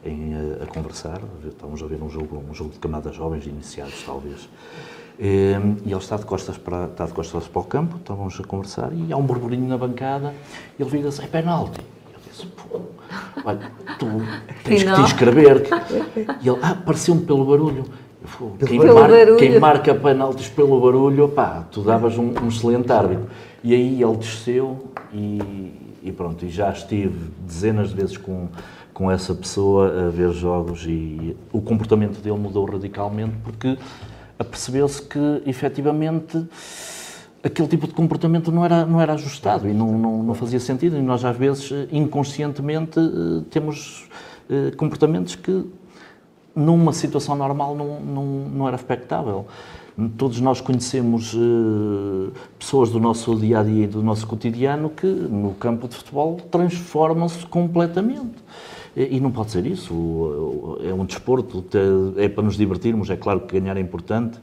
em, eh, a conversar, estávamos a ver um jogo, um jogo de camadas jovens, iniciados talvez, e ele está de, costas para, está de costas para o campo, estávamos a conversar, e há um burburinho na bancada, e ele vira-se, é penalti. Eu disse, pô, olha, tu tens que te inscrever. E ele, ah, pareceu-me pelo barulho. Eu, "Pô, quem, mar- quem marca penaltis pelo barulho, pá, tu davas um, um excelente árbitro. E aí ele desceu e, e pronto, e já estive dezenas de vezes com, com essa pessoa a ver jogos e o comportamento dele mudou radicalmente porque apercebeu-se que efetivamente aquele tipo de comportamento não era, não era ajustado e não, não, não fazia sentido. E nós, às vezes, inconscientemente, eh, temos eh, comportamentos que numa situação normal não, não, não era expectável. Todos nós conhecemos eh, pessoas do nosso dia a dia e do nosso cotidiano que no campo de futebol transformam-se completamente. E não pode ser isso. É um desporto, é para nos divertirmos. É claro que ganhar é importante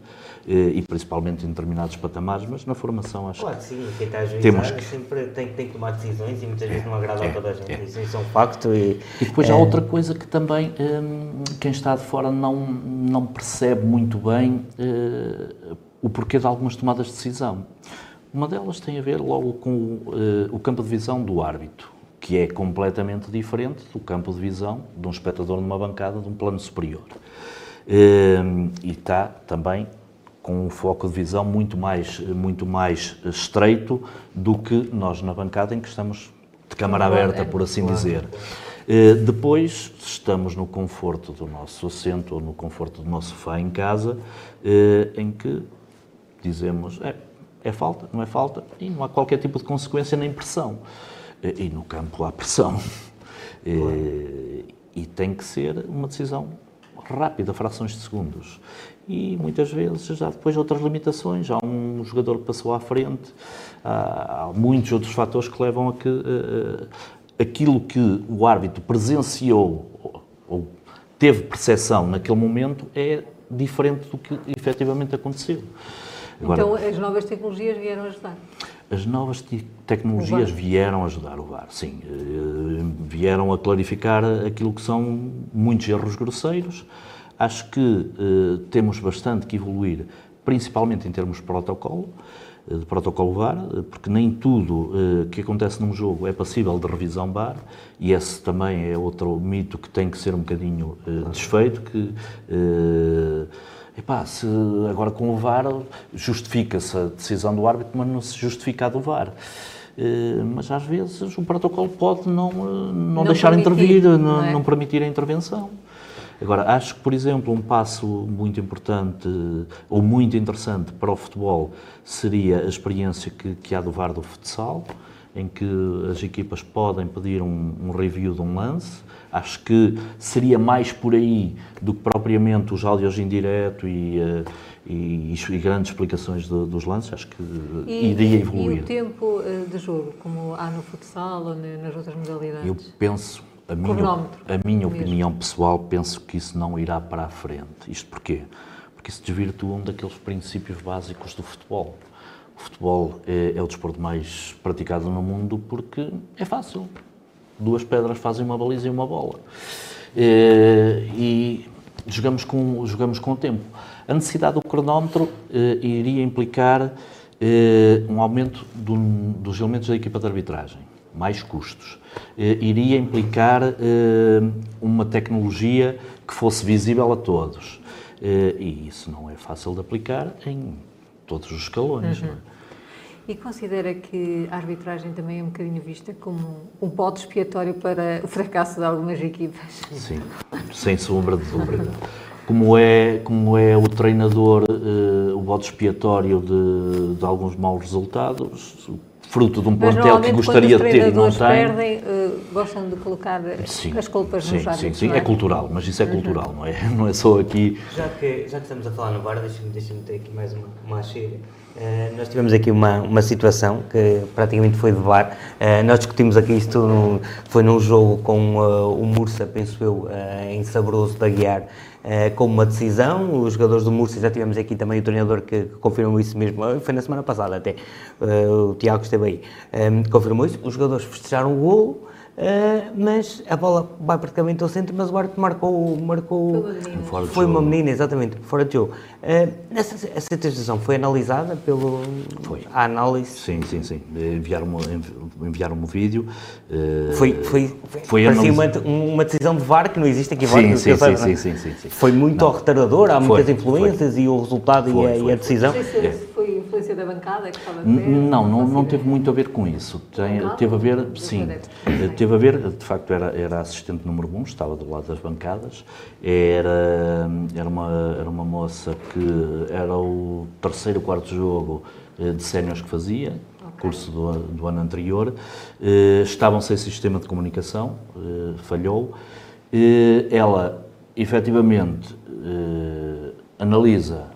eh, e principalmente em determinados patamares, mas na formação acho Claro que sim, quem está a juizar Temos que- sempre tem, tem que tomar decisões e muitas vezes não agrada É, a toda a gente. é. Isso, é um facto e... E depois há outra coisa que também hum, quem está de fora não, não percebe muito bem eh, o porquê de algumas tomadas de decisão. Uma delas tem a ver logo com eh, o campo de visão do árbitro, que é completamente diferente do campo de visão de um espectador numa bancada de um plano superior. Hum, e está também com um foco de visão muito mais, muito mais estreito do que nós na bancada em que estamos de câmara aberta, por assim dizer. Eh, Depois, estamos no conforto do nosso assento ou no conforto do nosso sofá em casa, eh, em que dizemos é, é falta, não é falta, e não há qualquer tipo de consequência nem pressão. E no campo há pressão. Eh, E tem que ser uma decisão rápido, a frações de segundos. E muitas vezes já depois outras limitações, há um jogador que passou à frente, há, há muitos outros fatores que levam a que uh, aquilo que o árbitro presenciou ou, ou teve percepção naquele momento é diferente do que efetivamente aconteceu. Agora, então, as novas tecnologias vieram ajudar? As novas te tecnologias vieram ajudar o VAR, sim. Uh, vieram a clarificar aquilo que são muitos erros grosseiros. Acho que uh, temos bastante que evoluir, principalmente em termos de protocolo, uh, de protocolo VAR, porque nem tudo que acontece num jogo é passível de revisão VAR, e esse também é outro mito que tem que ser um bocadinho desfeito, que Epá, se agora com o VAR justifica-se a decisão do árbitro, mas não se justifica a do VAR. Eh, mas às vezes o protocolo pode não, eh, não, não deixar permitir, intervir, não, não, é? não, permitir a intervenção. Agora, acho que, por exemplo, um passo muito importante ou muito interessante para o futebol seria a experiência que, que há do VAR do futsal, em que as equipas podem pedir um, um review de um lance Acho que seria mais por aí do que propriamente os áudios em direto e, eh, e, e grandes explicações de, dos lances. Acho que e, iria evoluir. E o tempo eh, de jogo, como há no futsal ou nas outras modalidades? Eu penso, a minha, a minha opinião pessoal, penso que isso não irá para a frente. Isto porquê? Porque isso desvirtua um daqueles princípios básicos do futebol. O futebol é, é o desporto mais praticado no mundo porque é fácil duas pedras fazem uma baliza e uma bola. Eh, e jogamos com, jogamos com o tempo. A necessidade do cronómetro eh, iria implicar eh, um aumento do, dos elementos da equipa de arbitragem, mais custos. Iria implicar uma tecnologia que fosse visível a todos. E isso não é fácil de aplicar em todos os escalões. Uhum. E considera que a arbitragem também é um bocadinho vista como um pote expiatório para o fracasso de algumas equipas? Sim, sem sombra de dúvida. Como é, como é o treinador uh, o bote expiatório de, de alguns maus resultados, fruto de um plantel que gostaria de ter e não tem. perdem, uh, gostam de colocar sim, as culpas sim, nos árbitros, Sim, sim, é? é? cultural, mas isso é uhum. cultural, não é? Não é só aqui... Já que, já que estamos a falar no VAR, deixa-me deixa ter aqui mais uma, uma chega. Uh, nós tivemos aqui uma, uma situação que praticamente foi de VAR. Uh, nós discutimos aqui isto, no, foi num jogo com uh, o Mursa, penso eu, em Sabroso da Guiar, com uma decisão. Os jogadores do Mursa, já tivemos aqui também o treinador que, confirmou isso mesmo, foi na semana passada até, o Tiago esteve aí, confirmou isso. Os jogadores festejaram o golo. Uh, mas a bola vai praticamente ao centro, mas o árbitro marcou, marcou foi, uma foi uma menina, exatamente, fora de jogo. Uh, essa, essa decisão foi analisada pelo foi. a análise? Sim, sim, sim. Enviaram-me enviaram o vídeo. Uh, foi, foi, foi uma, uma decisão de VAR que não existe aqui. Sim, sim, sim, sim, sim, sim, sim, Foi muito não. retardador, há muitas influências e o resultado e, a, e a decisão. Não sei se foi influência da bancada que estava a ver. Não, não, não teve muito a ver com isso. Tem, teve a ver, sim, teve a ver, de facto era, era assistente número 1, um, estava do lado das bancadas, era, era, uma, era uma moça que era o terceiro, quarto jogo eh, de séniores que fazia, okay. curso do, do, ano anterior, eh, estavam sem sistema de comunicação, eh, falhou, ela efetivamente analisa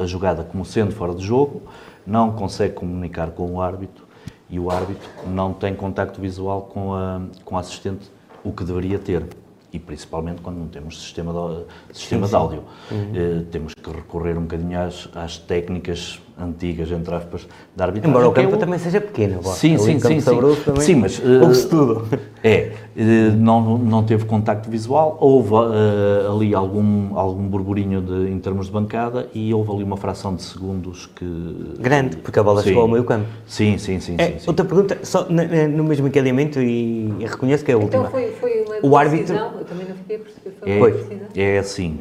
a jogada como sendo fora de jogo, não consegue comunicar com o árbitro e o árbitro não tem contacto visual com a, com a assistente, o que deveria ter. E principalmente quando não temos sistema de, sistema sim, de áudio. Uhum. Eh, temos que recorrer um bocadinho às, às técnicas antigas, entre aspas, da arbitragem. Embora o campo é também seja pequeno. Sim, sim, sim. Sim. Também sim, mas... Uh, tudo. É, uh, não, não teve contacto visual, houve uh, ali algum, algum burburinho de, em termos de bancada e houve ali uma fração de segundos que... Grande, porque a bola sim. chegou ao meio campo. Sim, sim, sim. É, sim, sim. Outra pergunta, só no mesmo encadeamento e, e reconheço que é a então última. Então foi, foi uma o árbitro... eu também não fiquei a perceber, foi é, É assim,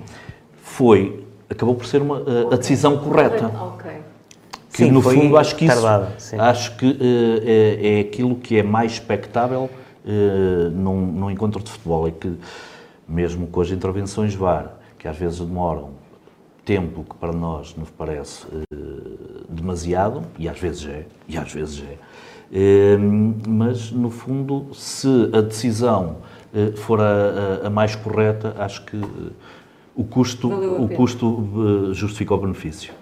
foi, acabou por ser uma, a decisão correta. Ok. Que sim, no fundo acho que isso, tardado, acho que uh, é, é, aquilo que é mais expectável uh, num, num encontro de futebol, é que mesmo com as intervenções VAR, que às vezes demoram tempo que para nós nos parece uh, demasiado, e às vezes é, e às vezes é, mas no fundo, se a decisão eh, for a, a- a mais correta, acho que eh, o custo, o custo eh, justifica o benefício.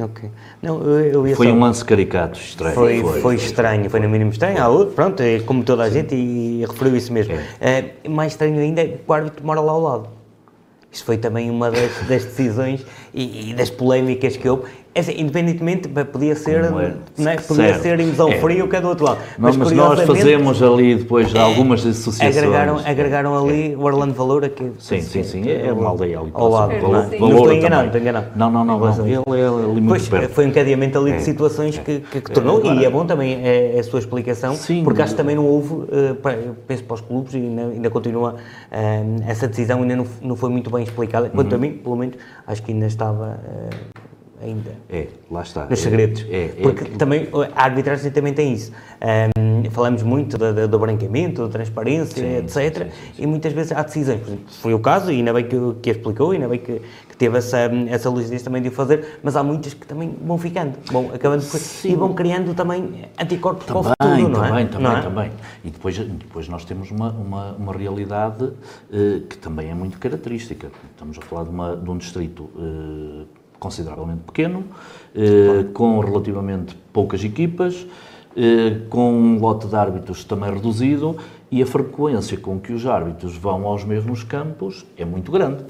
Ok. Não, eu, eu Foi só- um lance caricato, estranho. Foi, foi, estranho, foi no mínimo estranho. Há outro, pronto, é como toda a gente e, referiu isso mesmo. Eh, mais estranho ainda é que o árbitro mora lá ao lado. Isto foi também uma das, das decisões e, e das polémicas que houve. É assim, independentemente, podia ser, é? não é? podia Certo. ser Mesão É. Frio que é do outro lado. Mas, mas nós fazemos ali depois algumas associações. Agregaram, agregaram ali o Orlando Valor que Sim, sim, sim. É uma aldeia ali. Ao lado. não é? Não estou enganado, estou enganado. Não, não, não. não. Ele é ali muito Pois, perto. foi um encadeamento ali de situações que, que, que tornou, e é bom também é, é a sua explicação, Sim. porque acho que também não houve, eh, para- penso para os clubes, e ainda, ainda continua, eh, essa decisão ainda não, não foi muito bem explicada, quanto Uhum. a mim, pelo menos, acho que ainda estava eh, ainda É, lá está. nos É, segredos. É, é, Porque também a arbitragem também tem isso. Ahm, falamos muito da- do branqueamento, da transparência, etc. E muitas vezes há decisões. Por exemplo, foi o caso, e ainda bem que, que explicou, ainda bem que, que teve essa, essa lucidez também de o fazer, mas há muitas que também vão ficando, vão acabando por, e vão criando também anticorpos para o Também, futuro, não é? também, também, Não é? também. E depois, depois nós temos uma, uma, uma realidade eh, que também é muito característica. Estamos a falar de, uma- de um distrito eh, consideravelmente pequeno, eh, com relativamente poucas equipas, eh, com um lote de árbitros também reduzido e a frequência com que os árbitros vão aos mesmos campos é muito grande.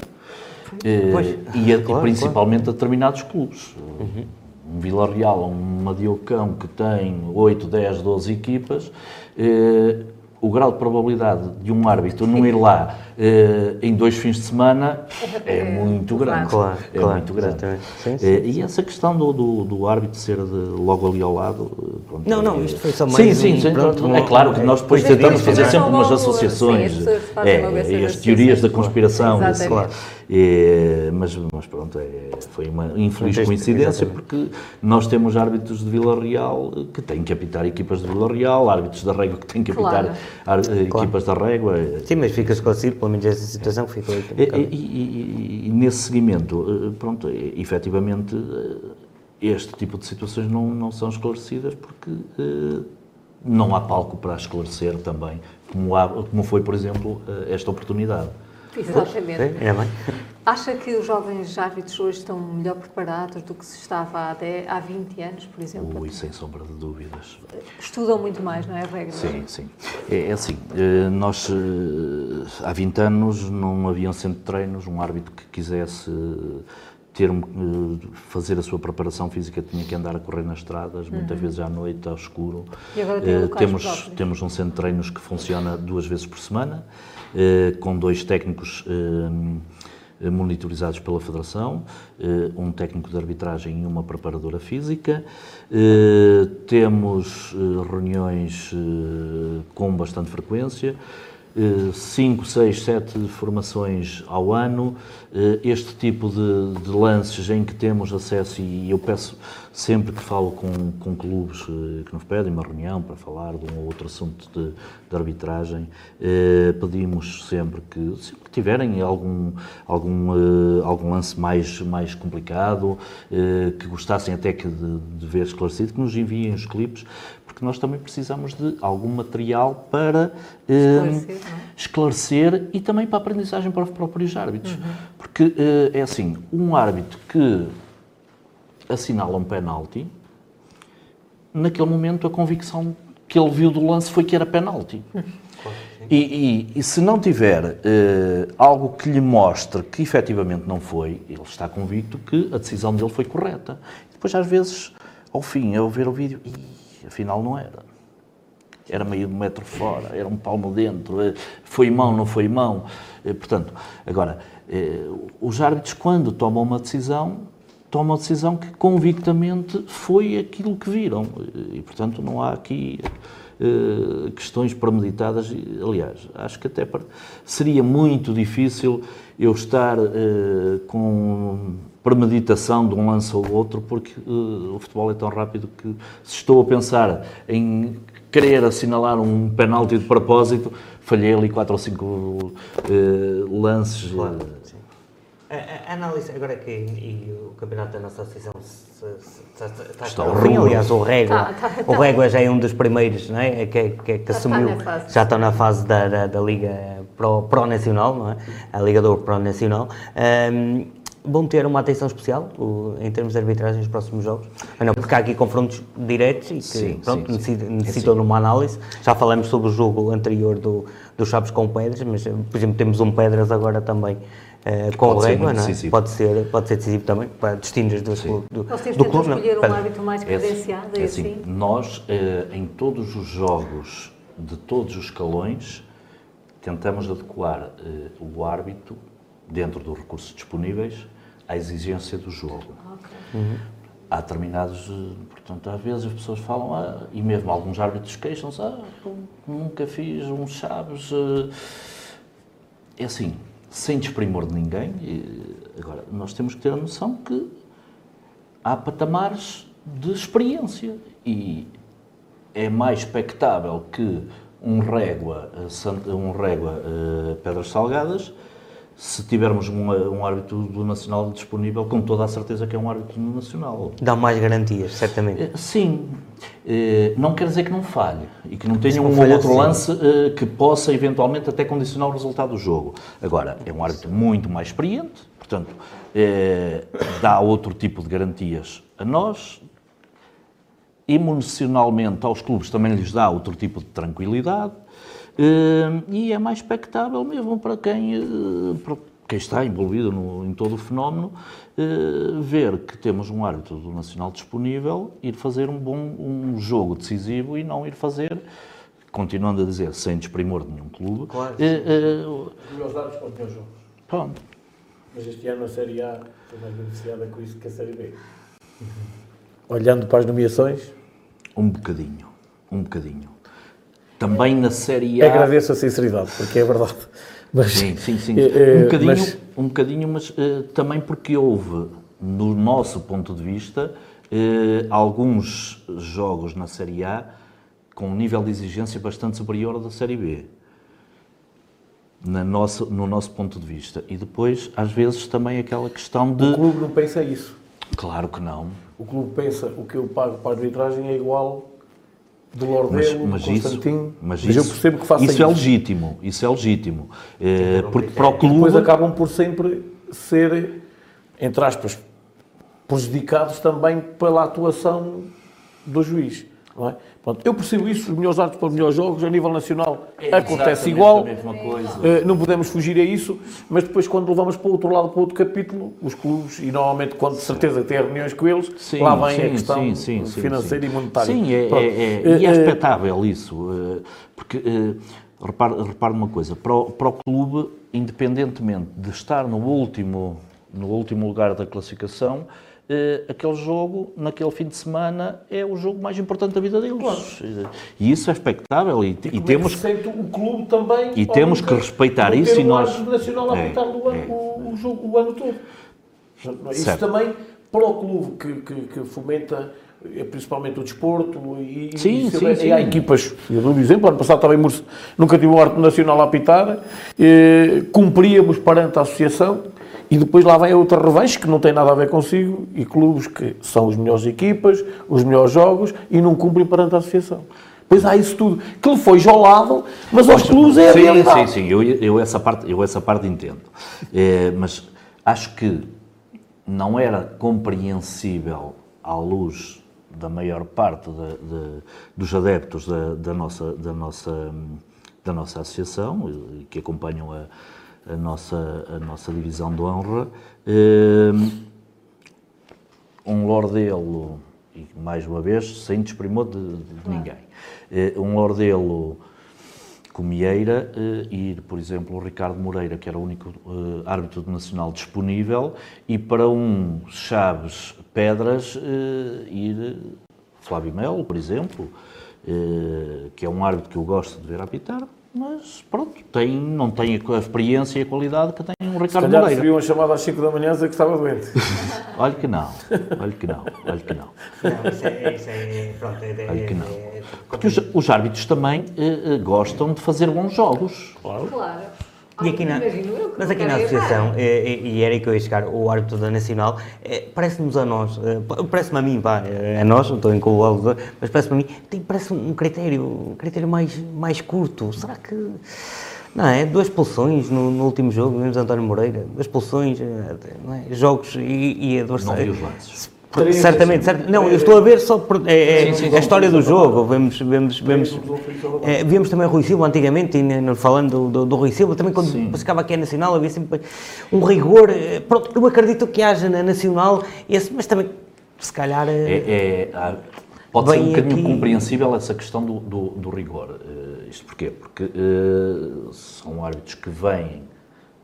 Eh, Pois, e, a- e claro, principalmente a determinados clubes. Um Vila Real, um Madiocão que tem 8, 10, 12 equipas, eh, o grau de probabilidade de um árbitro não ir lá eh, em dois fins de semana é, É muito grande. Claro, é claro, muito grande. exatamente. Sim, sim. Eh, e essa questão do, do, do árbitro ser de, logo ali ao lado. eh, pronto, Não, não, é- isto foi só mais Sim, um- sim, sim. pronto, pronto, é claro que nós depois é tentamos as fazer sempre umas associações. sim, as é, e as associações. teorias da conspiração. Exatamente. isso, claro. É, mas, mas pronto, é, foi uma infeliz Exatamente. coincidência porque nós temos árbitros de Vila Real que têm que apitar equipas de Vila Real, árbitros da Régua que têm que apitar Claro. ar- eh, equipas da Régua. Sim, mas fica esclarecido, pelo menos essa situação que ficou um E, e- e- e nesse seguimento, eh, pronto, efetivamente, eh, este tipo de situações não, não são esclarecidas porque eh, não há palco para esclarecer também, como, há- como foi, por exemplo, esta oportunidade. Exatamente. Sim, é bem. Acha que os jovens árbitros hoje estão melhor preparados do que se estava há, 10, há 20 anos, por exemplo? Ui, sem sombra de dúvidas. Estudam muito mais, não é, a regra? Sim, sim. É, é assim, eh, nós eh, há 20 anos não havia um centro de treinos, um árbitro que quisesse eh, ter, fazer a sua preparação física tinha que andar a correr nas estradas, muitas vezes à noite, ao escuro. E agora tem locais temos, próprios. temos um centro de treinos que funciona duas vezes por semana, com dois técnicos monitorizados pela Federação, eh, um técnico de arbitragem e uma preparadora física. Eh, Temos eh, reuniões eh, com bastante frequência. 5, 6, 7 formações ao ano, eh, este tipo de, de lances em que temos acesso, e eu peço sempre que falo com, com clubes eh, que nos pedem uma reunião para falar de um ou outro assunto de, de arbitragem, eh, pedimos sempre que, sempre que tiverem algum, algum, eh, algum lance mais, mais complicado, eh, que gostassem até que de, de ver esclarecido, que nos enviem os clipes, porque nós também precisamos de algum material para eh, Esclarecer, não é? Esclarecer e também para a aprendizagem para os próprios árbitros. Porque eh, é assim, um árbitro que assinala um penalti, naquele momento a convicção que ele viu do lance foi que era penalti. E, e- e se não tiver eh, algo que lhe mostre que efetivamente não foi, ele está convicto que a decisão dele foi correta. Depois, às vezes, ao fim, ao ver o vídeo, "Ih, afinal não era. Era meio metro fora, era um palmo dentro, eh, foi mão, não foi mão. Eh, Portanto, agora, eh, os árbitros, quando tomam uma decisão, tomam a decisão que convictamente foi aquilo que viram. E, portanto, não há aqui questões premeditadas. Aliás, acho que até seria muito difícil eu estar com premeditação de um lance ou outro, porque o futebol é tão rápido que se estou a pensar em querer assinalar um penalti de propósito, falhei ali quatro ou cinco eh, lances. eh, A, a- a análise, agora que e o campeonato da nossa associação se, se, está, está, Está ao fim, aliás, o Régua, Tá, tá, o tá. Régua já é um dos primeiros, não é? Que, que, que Já está assumiu, na fase. já estão na fase da, da, da Liga para o, para o Nacional, não é? A Liga do Ouro para o Nacional. Um, vão ter uma atenção especial o, em termos de arbitragem nos próximos jogos? Ou não, porque há aqui confrontos diretos e que Sim, pronto, sim, sim. necessitam, necessitam de uma análise. Já falamos sobre o jogo anterior do, do Chaves com Pedras, mas por exemplo temos um Pedras agora também eh, com Pode o ser Régua, não é? Pode ser, pode ser decisivo também, para distinguir as duas do, do, Vocês do tentam clube. não? escolher um hábito mais É assim, credenciado, é é assim, assim? nós, eh, em todos os jogos de todos os escalões, tentamos adequar eh, o árbitro, dentro dos recursos disponíveis, à exigência do jogo. Há determinados, portanto, às vezes as pessoas falam, ah, e mesmo alguns árbitros queixam-se, ah, eu nunca fiz um chaves. eh." É assim, sem desprimor de ninguém, e, agora, nós temos que ter a noção que há patamares de experiência e é mais expectável que um régua, eh, um régua eh, Pedras Salgadas, se tivermos um, um árbitro do Nacional disponível, com toda a certeza que é um árbitro do Nacional. Dá mais garantias, certamente. Eh, Sim, Eh, não quer dizer que não falhe e que não tenha um ou outro lance eh, que possa eventualmente até condicionar o resultado do jogo. Agora, é um árbitro muito mais experiente, portanto, dá outro tipo de garantias a nós. Emocionalmente, aos clubes também lhes dá outro tipo de tranquilidade e é mais expectável mesmo para quem, eh, para quem está envolvido no- em todo o fenómeno, eh, ver que temos um árbitro do Nacional disponível, ir fazer um bom um jogo decisivo e não ir fazer, continuando a dizer, sem desprimor de nenhum clube. Claro, eh, eh, Os melhores dados para os melhores jogos. pronto. Mas este ano a Série A foi mais beneficiada com isso que a Série B. Olhando para as nomeações, Um bocadinho, um bocadinho. Também na Série A... agradeço a sinceridade, porque é verdade. Mas, Sim, sim, sim. eh, eh, um bocadinho, mas- um bocadinho mas eh, também porque houve, no nosso ponto de vista, eh, alguns jogos na Série A com um nível de exigência bastante superior ao da Série B. Na nossa, no nosso ponto de vista. E depois, às vezes, também aquela questão o de. clube não pensa isso. Claro que não. O clube pensa o que eu pago para a arbitragem é igual do Lordelo, Mas, mas isso, Constantino. mas eu isso, percebo que faça isso isso. é legítimo. Isso é legítimo. Eh, porque para o clube. Depois acabam por sempre ser, entre aspas, prejudicados também pela atuação do juiz. Não é? Pronto, eu percebo isso, os melhores árbitros para os melhores jogos, a nível nacional acontece Exatamente igual. a. Eh, não podemos fugir a isso, mas depois quando levamos para o outro lado, para outro capítulo, os clubes, e normalmente quando de certeza tem reuniões com eles, Sim, lá vem a sim, questão sim, financeira e monetária. Sim, é, é- é- Eh, e é expectável isso, eh, porque, eh, repare, repare uma coisa, para o, para o clube, independentemente de estar no último, no último lugar da classificação, aquele jogo, naquele fim de semana, é o jogo mais importante da vida deles. Eh, E isso é expectável e, e é que temos se sente o clube também e temos que respeitar isso e nós- árbitro nacional a É, o, ano, é. o, o jogo o ano todo. Isso Certo. também para o clube que, que, que fomenta eh, principalmente o desporto e, e- Sim, e, sim, e sim. há equipas, eu dou um exemplo, ano passado também nunca tive um árbitro nacional a apitar, eh, cumpríamos perante a associação e depois lá vem a outra revanche que não tem nada a ver consigo e clubes que são as melhores equipas, os melhores jogos e não cumprem perante a associação. Pois há isso tudo, que lhe foi jolado, mas aos clubes é a sim, realidade. sim, sim, eu, eu, essa parte, eu essa parte entendo. Eh, mas acho que não era compreensível à luz da maior parte de- de- dos adeptos da, da nossa, da, nossa, da nossa associação, que acompanham a, a nossa, a nossa divisão de honra, eh, um lordelo, e mais uma vez, sem desprimor de, de ninguém, eh, um lordelo Comieira, eh, ir, por exemplo, o Ricardo Moreira, que era o único árbitro nacional disponível, e para um Chaves Pedras, ir Flávio Melo, por exemplo, que é um árbitro que eu gosto de ver apitar, mas pronto, tem, não tem a experiência e a qualidade que tem um Se Ricardo calhar Moreira. recebi uma chamada às 5 da manhã dizer que estava doente. Olha que não, olha que não, olha que não. Não, isso é, isso é, pronto, é, Olha que não. é- Porque os, os árbitros também eh, eh, gostam de fazer bons jogos. Claro. E aqui na, mas não aqui na associação, e, e- e era aí que eu ia chegar, o árbitro da Nacional, eh, parece-nos a nós, eh, parece-me a mim, vá, eh, a nós, não estou em colô mas parece-me a mim, tem, parece um critério, um critério mais, mais curto. Será que Não é? Duas expulsões no, no último jogo, vimos António Moreira, duas expulsões, eh, não é? jogos e, e Não adversários. vi os lances. Por- Certamente, certamente. Não, eu estou a ver só por, é, é- a história do jogo. Vemos, vemos, vemos, é, vemos também o Rui Silva antigamente, e falando do, do, do Rui Silva, também quando ficava aqui a Nacional havia sempre um rigor. eh, Pronto, eu acredito que haja na Nacional esse, mas também, se calhar. eh, É, é- há- pode ser um bocadinho aqui- compreensível essa questão do, do- do rigor. Eh, isto porquê? Porque eh, são árbitros que vêm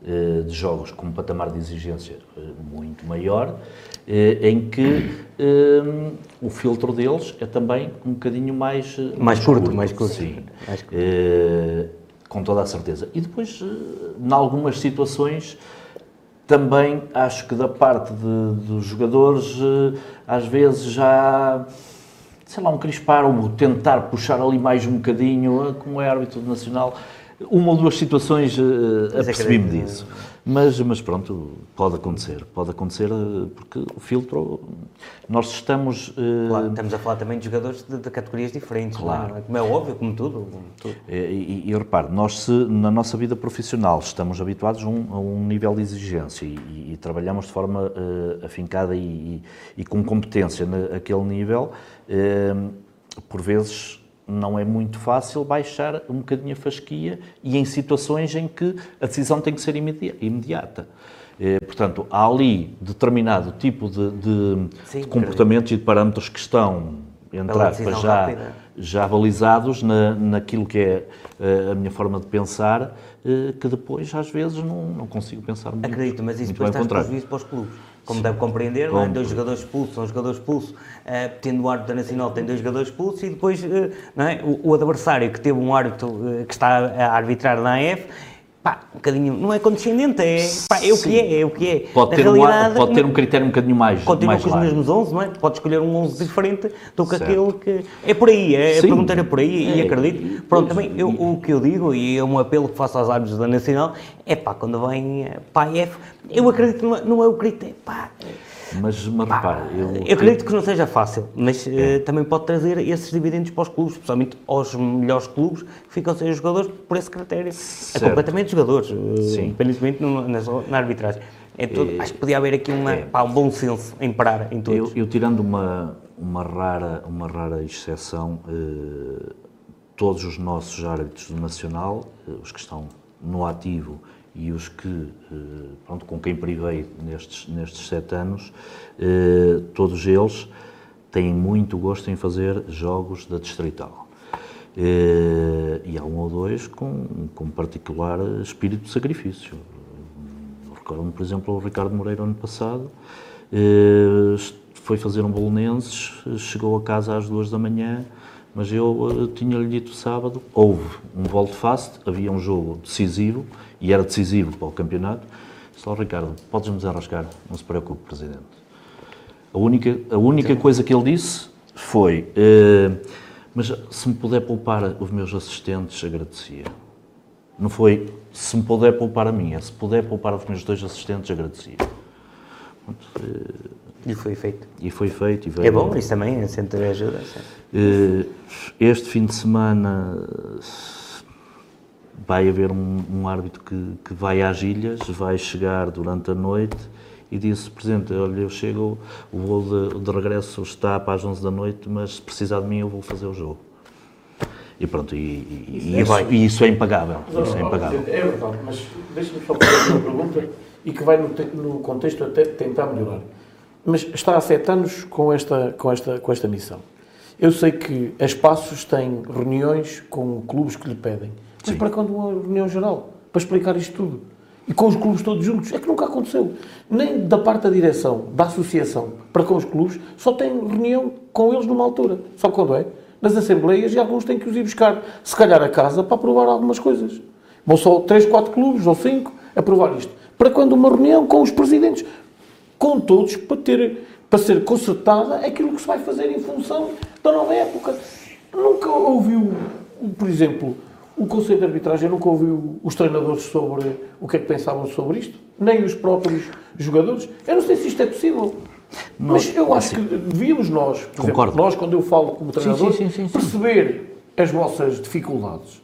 de jogos com um patamar de exigência eh, muito maior, eh, em que eh, o filtro deles é também um bocadinho mais... eh, Mais curto, mais curto. Sim. Mais curto. Eh, com toda a certeza. E depois, eh, em algumas situações, também acho que da parte de- dos jogadores, eh, às vezes já, sei lá, um crispar ou tentar puxar ali mais um bocadinho, eh, como é árbitro nacional. Uma ou duas situações eh, apercebi-me acredito. disso. Mas, mas pronto, pode acontecer. Pode acontecer eh, porque o filtro, nós estamos. eh, Claro, estamos a falar também de jogadores de, de categorias diferentes, Claro. não é? como é óbvio, como tudo. como tudo. E, e, e repare, nós se na nossa vida profissional estamos habituados a um, a um nível de exigência e, e- trabalhamos de forma eh, afincada e, com competência naquele nível, eh, por vezes não é muito fácil baixar um bocadinho a fasquia e em situações em que a decisão tem que ser imedi- imediata. Eh, portanto, há ali determinado tipo de, de- Sim, de comportamentos e de parâmetros que estão, entre aspas, já, rápida. já balizados na, naquilo que é eh, a minha forma de pensar, eh, que depois às vezes não, não consigo pensar muito. Acredito, mas isso muito depois traz prejuízo para os clubes. Como deve compreender, é? Dois jogadores expulsos, um jogador expulso, eh, tendo o árbitro da Nacional tem dois jogadores expulsos e depois não é? o, o adversário que teve um árbitro eh, que está a arbitrar na AF, pá, um bocadinho, não é condescendente, é, pá, é o que é, é o que é. Pode Na ter, um, pode ter um critério um bocadinho mais, Continua mais com os mesmos 11, não é? Pode escolher um 11 diferente do que Certo. aquele que. É por aí, é, a pergunta era por aí e É, acredito. e- Pronto, e- também eu, o que eu digo e é um apelo que faço aos árbitros da Nacional é pá, quando vem eh, a F, eu acredito que não é, não é o critério. Pá, Mas, mas repare, eu, eu acredito que não seja fácil, mas eh, também pode trazer esses dividendos para os clubes, especialmente aos melhores clubes que ficam sem os jogadores por esse critério. É Certo. completamente jogadores, Sim. independentemente no- na, na arbitragem. É tudo, acho que podia haver aqui uma, pá, um bom senso em parar em todos. Eu, eu tirando uma, uma, rara, uma rara exceção, eh, todos os nossos árbitros do Nacional, eh, os que estão no ativo e os que, eh, pronto, com quem privei nestes, nestes sete anos, eh, todos eles têm muito gosto em fazer jogos da Distrital. Eh, e há um ou dois com, com particular espírito de sacrifício. Recordo-me, por exemplo, o Ricardo Moreira, ano passado, foi fazer um bolonenses, chegou a casa às duas da manhã, mas eu eh, tinha-lhe dito sábado, houve um volte-face, havia um jogo decisivo, e era decisivo para o campeonato, só Ricardo, podes-me desenrascar, não se preocupe, Presidente. A única, a única coisa que ele disse foi, eh, mas se me puder poupar os meus assistentes, agradecia. Não foi se me puder poupar a mim, é se puder poupar os meus dois assistentes, agradecia. Pronto, eh, E foi feito. E foi feito. E É veio- bom, isso também é sempre ajuda. sim. Eh, Este fim de semana vai haver um, um árbitro que, que vai às ilhas, vai chegar durante a noite e disse, Presidente, olha, eu chego, o voo de, de regresso está para as 11 da noite, mas se precisar de mim eu vou fazer o jogo. E pronto, e, e- e E isso, vai. e isso é impagável. Isso é impagável. É verdade, mas deixa-me só fazer uma pergunta e que vai no, no contexto até tentar melhorar. Mas está há sete anos com esta, com, esta, com esta missão. Eu sei que a Espaços tem reuniões com clubes que lhe pedem. Mas para quando uma reunião geral? Para explicar isto tudo. E com os clubes todos juntos? É que nunca aconteceu. Nem da parte da direção, da associação, para com os clubes, só tem reunião com eles numa altura. Só quando é? Nas assembleias e alguns têm que os ir buscar, se calhar a casa, para aprovar algumas coisas. Vão só 3, 4 clubes ou 5 aprovar isto. Para quando uma reunião com os presidentes, com todos, para, ter, para ser concertada aquilo que se vai fazer em função da nova época. Nunca ouviu, por exemplo, o Conselho de Arbitragem, nunca ouviu os treinadores sobre o que é que pensavam sobre isto, nem os próprios jogadores. Eu não sei se isto é possível. Mas eu acho que devíamos nós, por exemplo, Concordo. nós, quando eu falo como treinador, sim, sim, sim. perceber as vossas dificuldades.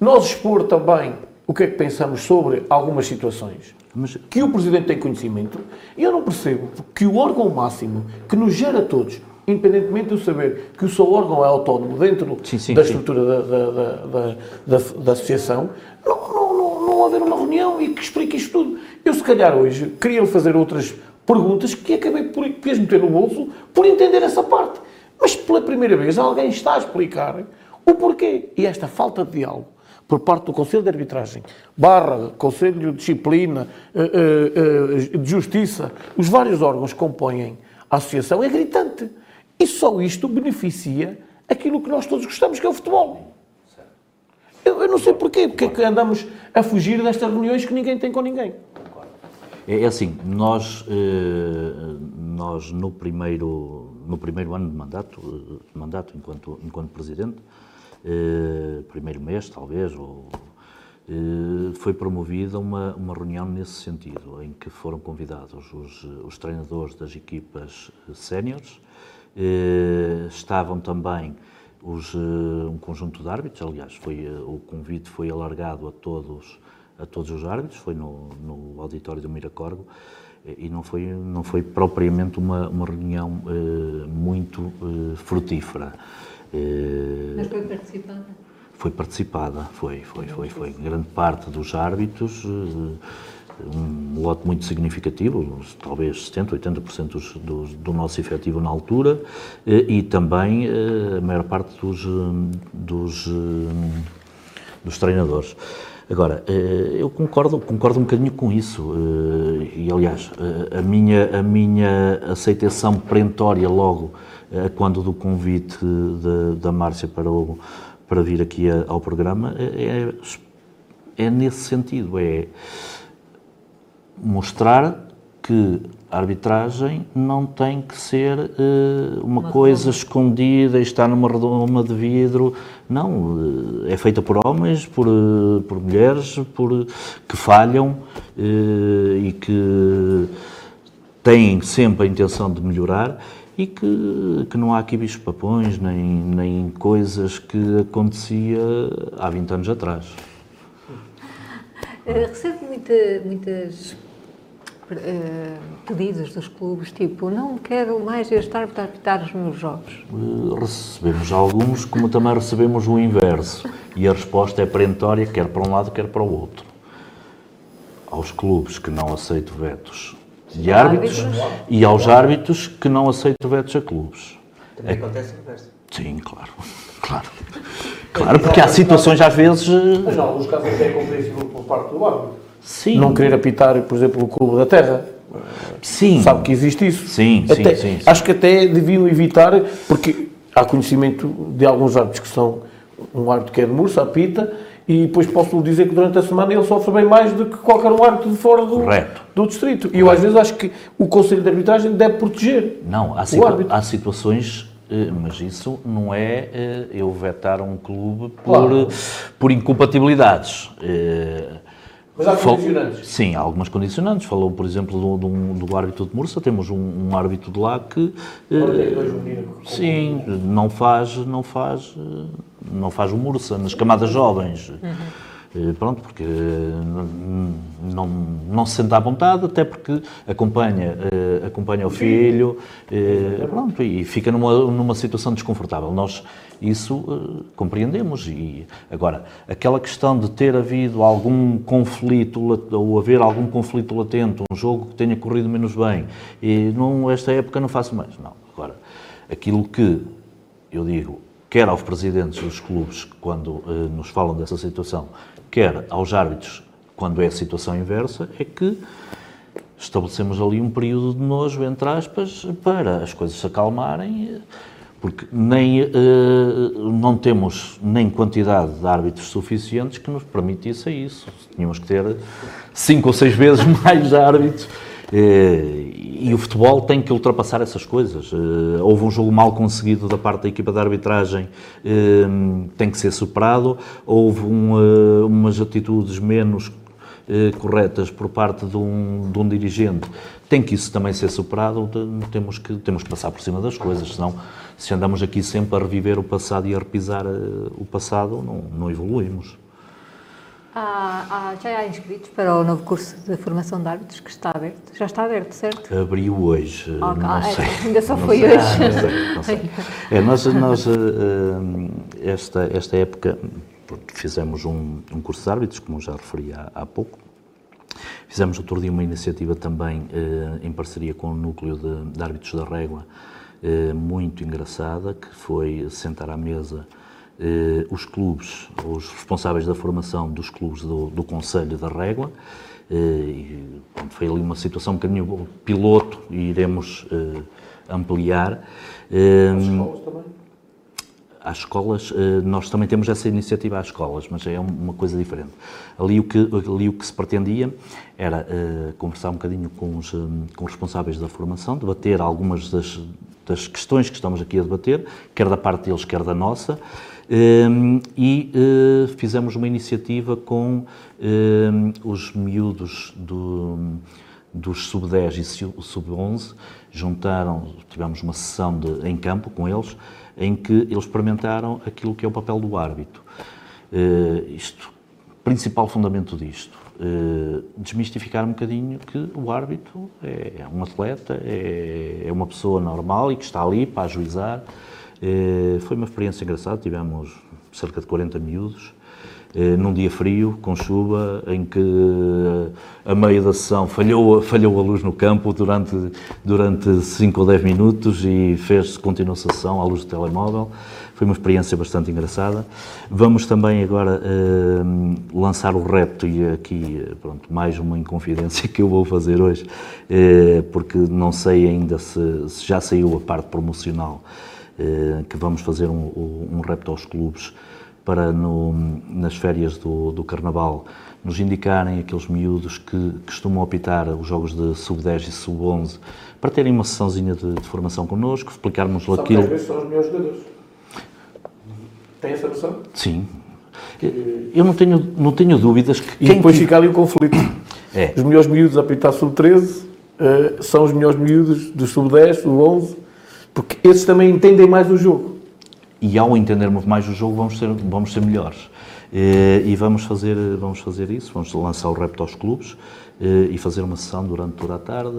Nós expor também o que é que pensamos sobre algumas situações Mas- que o Presidente tem conhecimento, e eu não percebo que o órgão máximo que nos gera a todos, independentemente de eu saber que o seu órgão é autónomo dentro Sim, sim, da estrutura da, da, da, da, associação, não, não, não, não haver uma reunião e que explique isto tudo. Eu, se calhar, hoje queria fazer outras perguntas que acabei por depois meter no bolso por entender essa parte. Mas pela primeira vez alguém está a explicar o porquê. E esta falta de diálogo por parte do Conselho de Arbitragem, barra Conselho de Disciplina, eh, eh, eh, de Justiça, os vários órgãos que compõem a associação, é gritante. E só isto beneficia aquilo que nós todos gostamos, que é o futebol. Eu, eu não sei porquê, porque é que andamos a fugir destas reuniões que ninguém tem com ninguém. É, é assim, nós, eh, nós no, primeiro, no primeiro ano de mandato, eh, de mandato enquanto, enquanto Presidente, eh, primeiro mês talvez, ou, eh, foi promovida uma, uma reunião nesse sentido, em que foram convidados os, os treinadores das equipas eh, séniores, eh, estavam também os, eh, um conjunto de árbitros, aliás, foi, eh, o convite foi alargado a todos, a todos os árbitros, foi no, no auditório do Miracorgo, eh, e não foi, não foi propriamente uma, uma reunião eh, muito eh, frutífera. Eh, Mas foi participada? foi participada, foi, foi, foi, foi. Grande parte dos árbitros, eh, um lote muito significativo, talvez 70, 80% dos, dos, do nosso efetivo na altura, eh, e também eh, a maior parte dos, eh, dos, dos treinadores. Agora, eu concordo, concordo um bocadinho com isso, e aliás, a minha, a minha aceitação perentória logo quando do convite da, Márcia para, o, para vir aqui ao programa é, é nesse sentido, é mostrar que a arbitragem não tem que ser eh, uma, coisa escondida e estar numa redoma de vidro. Não, eh, é feita por homens, por, eh, por mulheres, por, que falham e que têm sempre a intenção de melhorar e que, que não há aqui bichos papões nem, nem coisas que acontecia há 20 anos atrás. Recebe muita, muitas pedidos dos clubes, tipo, não quero mais este árbitro a apitar os meus jogos. Eh, Recebemos alguns, como também recebemos o inverso. E a resposta é perentória, quer para um lado, quer para o outro. Aos clubes que não aceitam vetos de árbitros Árbitros. e aos árbitros que não aceitam vetos a clubes. Também acontece o inverso. Sim, claro. Claro. Claro, porque há situações às vezes. eh, Mas, em alguns casos, até é compreensível por parte do árbitro. Sim. Não querer apitar, por exemplo, o Clube da Terra. Sim. Sabe que existe isso. Sim, sim, Até- sim, sim. Acho que até deviam evitar, porque há conhecimento de alguns árbitros que são um árbitro que é de Mursa, apita, e depois posso dizer que durante a semana ele sofre bem mais do que qualquer um árbitro de fora do, Correto. do distrito. E eu às vezes acho que o Conselho de Arbitragem deve proteger. Não, há, O situa- árbitro. há situações, eh, mas isso não é eh, eu vetar um clube por, Claro. eh, por incompatibilidades. Mas há condicionantes. Sim, há algumas condicionantes. Falou, por exemplo, do, do, do árbitro de Mursa. Temos um, um árbitro de lá que eh, sim, não faz, não faz, eh, não faz o Mursa nas camadas jovens. Eh, Pronto, porque eh, não, não, se sente à vontade, até porque acompanha, eh, acompanha o filho, eh, pronto, e fica numa, numa situação desconfortável. Nós isso compreendemos. E agora, aquela questão de ter havido algum conflito ou haver algum conflito latente, um jogo que tenha corrido menos bem, e não, esta época não faço mais. Não. Agora, aquilo que eu digo, quer aos presidentes dos clubes, quando nos falam dessa situação, quer aos árbitros, quando é a situação inversa, é que estabelecemos ali um período de nojo, entre aspas, para as coisas se acalmarem, porque nem, eh, não temos nem quantidade de árbitros suficientes que nos permitisse isso. Tínhamos que ter cinco ou seis vezes mais árbitros. Eh, E o futebol tem que ultrapassar essas coisas. Eh, Houve um jogo mal conseguido da parte da equipa de arbitragem, eh, tem que ser superado. Houve um, eh, umas atitudes menos corretas por parte de um, de um dirigente, tem que isso também ser superado, temos que, temos que passar por cima das coisas, senão se andamos aqui sempre a reviver o passado e a repisar o passado, não, não evoluímos. Há, já há inscritos para o novo curso de formação de árbitros que está aberto. Já está aberto, certo? Abriu hoje, Ok, não é, sei. ainda só Não foi sei, hoje. Não sei, não sei. É, nós, nós eh, eh, esta, esta época, fizemos um, um curso de árbitros, como já referi há, há pouco. Fizemos outro dia uma iniciativa também eh, em parceria com o Núcleo de, de Árbitros da Régua, muito engraçada, que foi sentar à mesa eh, os clubes, os responsáveis da formação dos clubes do, do Conselho da Régua. eh, foi ali uma situação um bocadinho piloto e iremos eh, ampliar. Eh, às escolas, eh, nós também temos essa iniciativa às escolas, mas é uma coisa diferente. Ali o que, ali o que se pretendia era eh, conversar um bocadinho com os, eh, com os responsáveis da formação, debater algumas das, das questões que estamos aqui a debater, quer da parte deles, quer da nossa, e eh, fizemos uma iniciativa com eh, os miúdos do, dos sub-10 e su- sub-11, juntaram, tivemos uma sessão de, em campo com eles, em que eles experimentaram aquilo que é o papel do árbitro. Eh, isto, principal fundamento disto, eh, desmistificar um bocadinho que o árbitro é um atleta, é, é uma pessoa normal e que está ali para ajuizar. Eh, foi uma experiência engraçada, tivemos cerca de 40 miúdos, eh, num dia frio, com chuva, em que eh, a meio da sessão falhou, falhou a luz no campo durante, durante 5 ou 10 minutos e fez continuação a sessão à luz do telemóvel. Foi uma experiência bastante engraçada. Vamos também agora eh, lançar o repto, e aqui, pronto, mais uma inconfidência que eu vou fazer hoje, eh, porque não sei ainda se, se já saiu a parte promocional, que vamos fazer um, um repto aos clubes para no, nas férias do, do Carnaval nos indicarem aqueles miúdos que costumam apitar os jogos de sub-10 e sub-11 para terem uma sessãozinha de, de formação connosco, explicarmos Só que aquilo. vezes são os melhores jogadores. Tem essa noção? Sim. Eu não tenho, não tenho dúvidas que E quem depois fica ali o conflito. É. Os melhores miúdos a apitar sub-13 eh, são os melhores miúdos dos sub-10, sub-11, porque esses também entendem mais o jogo. e ao entendermos mais o jogo vamos ser, vamos ser melhores. Eh, E vamos fazer, vamos fazer isso, vamos lançar o repto aos clubes eh, e fazer uma sessão durante toda a tarde,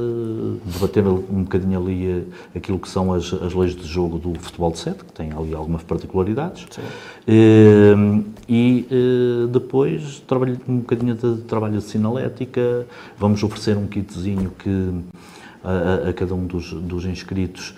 debater um bocadinho ali eh, aquilo que são as, as leis de jogo do futebol de sete, que tem ali algumas particularidades. Eh, E depois trabalho, um bocadinho de trabalho de sinalética, vamos oferecer um kitzinho que a, a- cada um dos, dos inscritos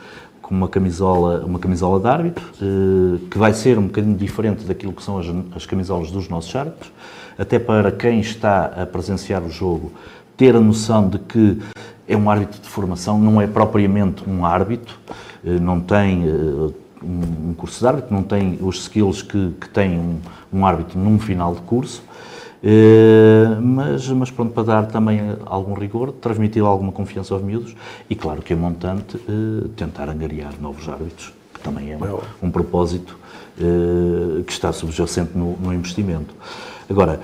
uma camisola, uma camisola de árbitro, eh, que vai ser um bocadinho diferente daquilo que são as, as camisolas dos nossos árbitros, até para quem está a presenciar o jogo ter a noção de que é um árbitro de formação, não é propriamente um árbitro, eh, não tem eh, um curso de árbitro, não tem os skills que, que tem um, um árbitro num final de curso, eh, mas, mas pronto, para dar também algum rigor, transmitir alguma confiança aos miúdos e claro que é montante eh, tentar angariar novos árbitros, que também é um, um propósito eh, que está subjacente no, no investimento. Agora,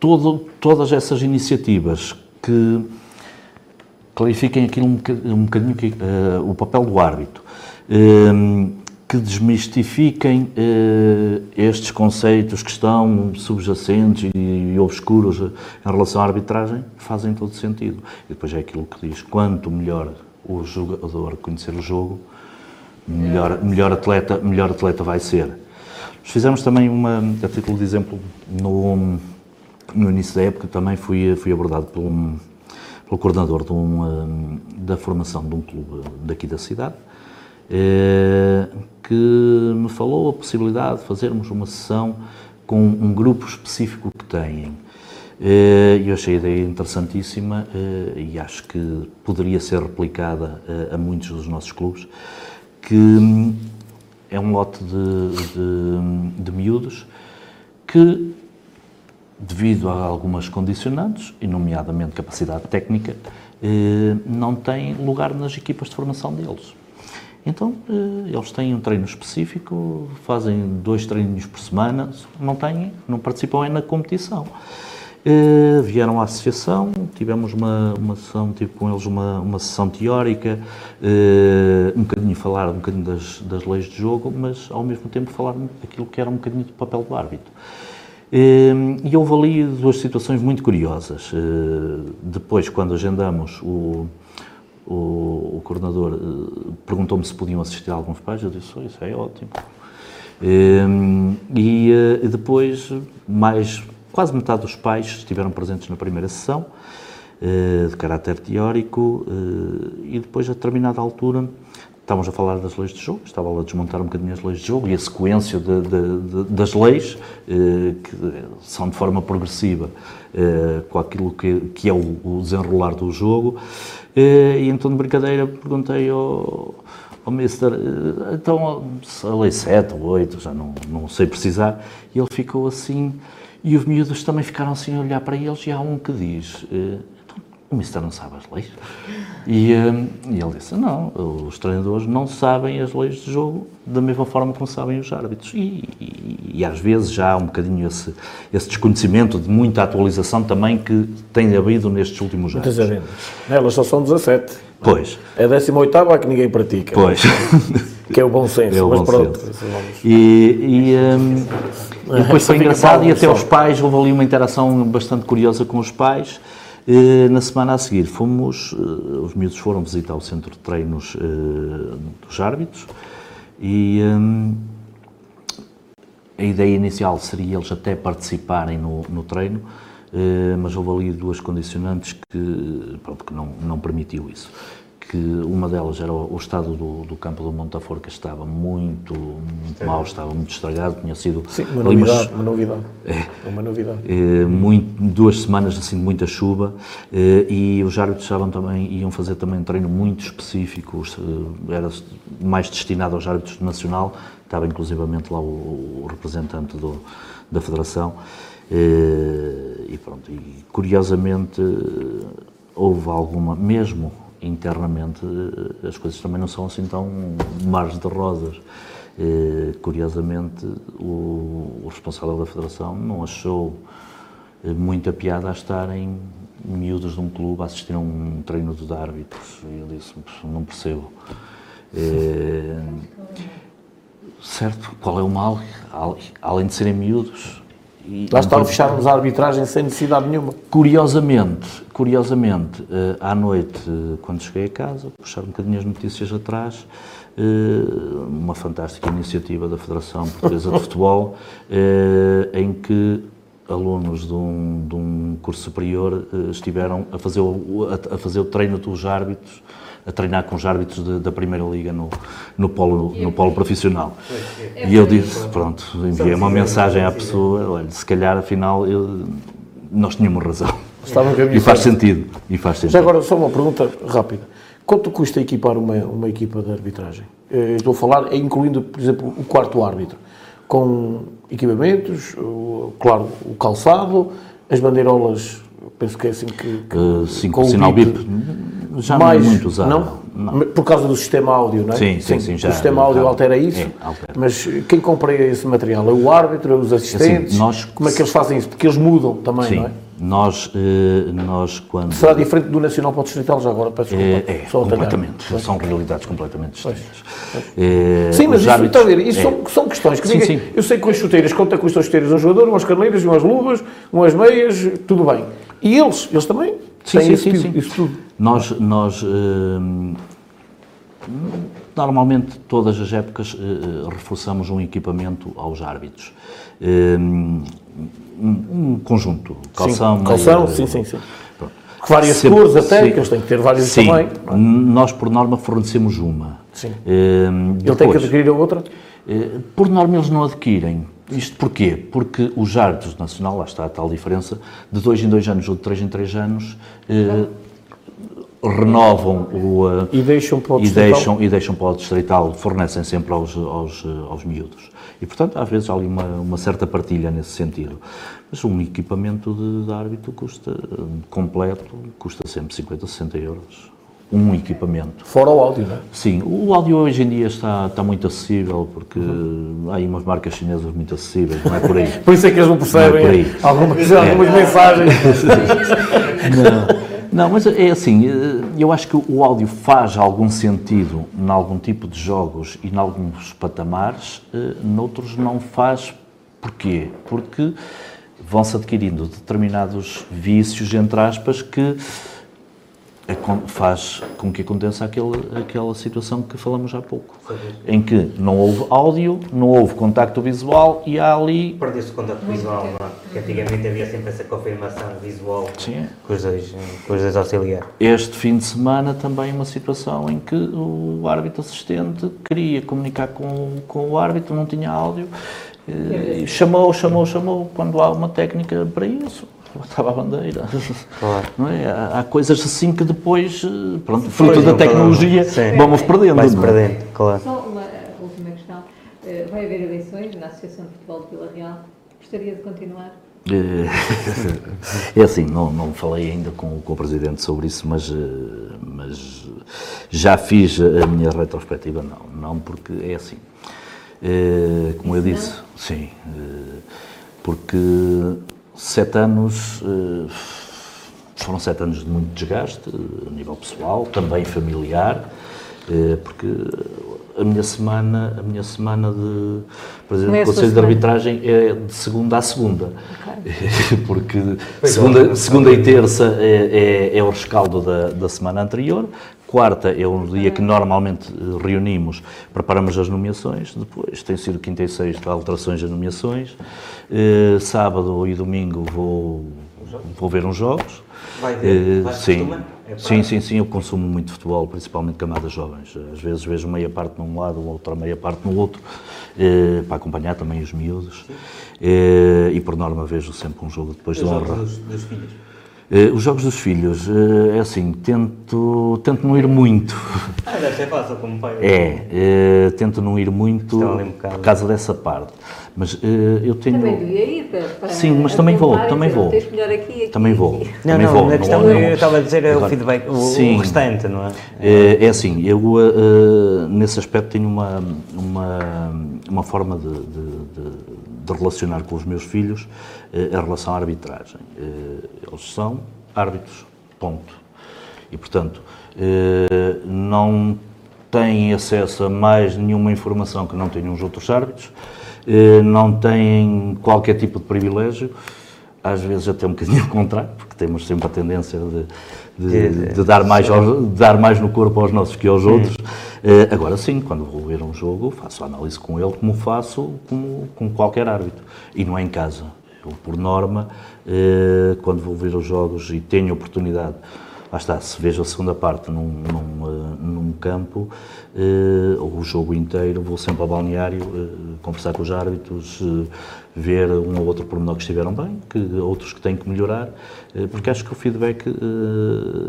todo- todas essas iniciativas que clarifiquem aquilo um bocadinho, um bocadinho que, o papel do árbitro, que desmistifiquem eh, estes conceitos que estão subjacentes e, obscuros eh, em relação à arbitragem, fazem todo sentido. E depois é aquilo que diz, quanto melhor o jogador conhecer o jogo, melhor, melhor, atleta, melhor atleta vai ser. Nós fizemos também uma, a título de exemplo, no, no início da época também fui, fui abordado por um, pelo coordenador de um, eh, da formação de um clube daqui da cidade, que me falou a possibilidade de fazermos uma sessão com um grupo específico que têm. Eh, Eu achei a ideia interessantíssima eh, e acho que poderia ser replicada eh, a muitos dos nossos clubes, que hum, é um lote de, de, de miúdos que devido a algumas condicionantes, e nomeadamente capacidade técnica, eh, não têm lugar nas equipas de formação deles. Então, eh, eles têm um treino específico, fazem dois treinos por semana, não têm, não participam é na competição. Eh, vieram à associação, tivemos uma, uma sessão, com eles uma, uma sessão teórica, eh, um bocadinho falar um bocadinho das, das leis de jogo, mas ao mesmo tempo falar aquilo que era um bocadinho do papel do árbitro. E houve ali duas situações muito curiosas. Depois, quando agendamos, o, o, o coordenador eh, perguntou-me se podiam assistir alguns pais. Eu disse: "Oh, Isso é ótimo. Eh, E eh, depois, mais quase metade dos pais estiveram presentes na primeira sessão, eh, de caráter teórico, e depois, a determinada altura, estávamos a falar das leis de jogo, estava a desmontar um bocadinho as leis de jogo e a sequência de- de- de- das leis, que são de forma progressiva com aquilo que, que é o, o desenrolar do jogo. Eh, e então, de brincadeira, perguntei ao, ao eh, então, a lei 7 ou 8, já não, não sei precisar, e ele ficou assim, e os miúdos também ficaram assim a olhar para eles, e há um que diz, eh, o Mister não sabe as leis? E, eh, e ele disse, não, os treinadores não sabem as leis de jogo da mesma forma como sabem os árbitros. E, e- e às vezes já há um bocadinho esse, esse desconhecimento de muita atualização também que tem havido nestes últimos anos. Muitas agendas. Elas só são 17. Pois, É a 18 a que ninguém pratica. pois. Que é o bom senso. É o mas bom pronto. senso. E, e, hum, e depois foi engraçado e até os pais, houve ali uma interação bastante curiosa com os pais. Eh, Na semana a seguir fomos, eh, os miúdos foram visitar o centro de treinos eh, dos árbitros e a ideia inicial seria eles até participarem no, no treino, mas houve ali duas condicionantes que, pronto, que não, não permitiu isso. Que uma delas era o, o estado do, do campo do Montaforca estava muito, muito mau, estava muito estragado, tinha sido Sim, uma ali umas- novidade. Uma novidade. É uma novidade. eh, muito- duas semanas assim de muita chuva eh, e os árbitros estavam também iam fazer também um treino muito específico eh, era mais destinado aos árbitros do nacional estava inclusivamente lá o, o representante do, da federação eh, e pronto e curiosamente houve alguma mesmo internamente eh, as coisas também não são assim tão mares de rosas eh, curiosamente o, o responsável da federação não achou eh, muita piada a estarem miúdos de um clube a assistir a um treino de árbitros. E eu disse, não percebo. Eh, certo, qual é o mal? Al- Além de serem miúdos. Lá está fecharmos a arbitragem sem necessidade nenhuma. Curiosamente, curiosamente, eh, à noite, eh, quando cheguei a casa, puxar um bocadinho as notícias atrás, eh, uma fantástica iniciativa da Federação Portuguesa de Futebol, em que alunos de um, de um curso superior estiveram a fazer, o, a fazer o treino dos árbitros, a treinar com os árbitros de- da Primeira Liga no, no, polo, no polo profissional. E eu disse, pronto, enviei uma mensagem à pessoa, olha, se calhar afinal eu- nós tínhamos razão. E faz sentido. E faz sentido. Já agora, só uma pergunta rápida. Quanto custa equipar uma, uma equipa de arbitragem? Eh, Estou a falar, é incluindo, por exemplo, o quarto árbitro, com equipamentos, o- claro, o calçado, as bandeirolas, penso que é assim que... que Uh, sim, com com o sinal bip, BIP já mais, não é muito usado. Não? Não. Por causa do sistema áudio, não é? Sim, sim, sim, já- O sistema áudio altera isso, é, altera. mas quem compra esse material? É o árbitro, é os assistentes? nós- Como é que eles fazem isso? Porque eles mudam também, Sim, não é? nós, eh, nós quando... Será diferente do Nacional para o Distrital já agora? Peço desculpa. É, é, talhar. completamente. São realidades completamente distintas. Eh, Sim, mas isso, árbitros- está a ver, isso é. são, são questões que Sim, ninguém- sim. Eu sei que com as chuteiras, quanto é que custam as chuteiras a um jogador, umas caneiras, umas luvas, umas meias, tudo bem. E eles, eles também Sim, têm sim, isso, sim, tudo, sim. isso tudo. Nós, nós eh, normalmente, todas as épocas, eh, reforçamos um equipamento aos árbitros. Eh, um, um conjunto, calção, sim, calção, sim, sim, sim. pronto. Várias Sempre- cores até, sim. que eles têm que ter várias Sim, também. nós por norma fornecemos uma. Sim. Eh, Ele tem que depois, adquirir a outra? eh, Por norma eles não adquirem. Isto porquê? Porque os árbitros do nacional, lá está a tal diferença, de dois em dois anos ou de três em três anos, eh, renovam o, eh, E deixam para o e distrital? deixam, e deixam para o distrital, fornecem sempre aos, aos, eh, aos miúdos. E, portanto, às vezes há ali uma, uma certa partilha nesse sentido. Mas um equipamento de, de árbitro custa, eh, completo, custa sempre 50, 60 euros. Um equipamento. Fora o áudio, não é? Sim, o áudio hoje em dia está, está muito acessível, porque há aí umas marcas chinesas muito acessíveis, não é por aí. Por isso é que eles não Não é percebem algumas, algumas mensagens. Não, mas é assim, eh, eu acho que o áudio faz algum sentido em algum tipo de jogos e em alguns patamares, eh, noutros não faz. Porquê? Porque vão-se adquirindo determinados vícios, entre aspas, que faz com que aconteça aquele, aquela situação que falamos há pouco, em que não houve áudio, não houve contacto visual e há ali... Perdeu-se o contacto visual, não é? Porque antigamente havia sempre essa confirmação visual Sim. com os dois, com os dois auxiliares. Este fim de semana também uma situação em que o árbitro assistente queria comunicar com, com o árbitro, não tinha áudio, e chamou, chamou, chamou, quando há uma técnica para isso estava a bandeira. Claro. Não é? Há, coisas assim que depois, eh, pronto, fruto da tecnologia, Sim. vamos perdendo. Vai-se é? perdendo, claro. Só uma última questão. Eh, vai haver eleições na Associação de Futebol de Vila Real. Gostaria de continuar? Eh, é assim, não, não falei ainda com, com o Presidente sobre isso, mas, mas já fiz a minha retrospectiva, não, não porque é assim. Como eu disse, sim, porque sete anos, eh, foram sete anos de muito desgaste, a nível pessoal, também familiar, eh, porque a minha semana, a minha semana de presidente do Conselho de Arbitragem é de segunda a segunda. Okay. Porque segunda, segunda e terça é, é, é o rescaldo da, da semana anterior, quarta é o dia que normalmente eh, reunimos, preparamos as nomeações, depois tem sido quinta e sexta alterações das nomeações, uh, sábado e domingo vou, vou ver uns jogos. Vai ver? Uh, sim. É sim, sim, sim, eu consumo muito futebol, principalmente camadas jovens. Às vezes vejo meia parte num lado, outra meia parte no outro, uh, para acompanhar também os miúdos. e por norma vejo sempre um jogo depois de honra. Dos, dos filhos? Uh, os jogos dos filhos, uh, é assim, tento, tento não ir muito. Ah, deve ser fácil como pai. É, uh, tento não ir muito um por causa dessa parte. Mas eu tenho. Também devia ir para, para Sim, mas também vou, também vou. Tens melhor aqui, aqui Também vou. Não, também não, vou. a questão, não, eu estava a dizer é o feedback, o, sim, o restante, não é? É, é assim, eu nesse aspecto tenho uma, uma, uma forma de, de, de, de relacionar com os meus filhos em relação à arbitragem. Eles são árbitros, ponto. E, portanto, eh, não têm acesso a mais nenhuma informação que não tenham os outros árbitros, eh, não têm qualquer tipo de privilégio, às vezes até um bocadinho ao contrário, porque temos sempre a tendência de, de, de dar, mais aos, dar mais no corpo aos nossos que aos outros. Eh, agora sim, quando vou ver um jogo, faço a análise com ele como faço com, com qualquer árbitro. E não é em casa. Eu, por norma, eh, quando vou ver os jogos e tenho oportunidade, lá está, se vejo a segunda parte num, num, eh, num campo, eh, ou o jogo inteiro, vou sempre ao balneário conversar com os árbitros, ver um ou outro pormenor que estiveram bem, que, outros que têm que melhorar, porque acho que o feedback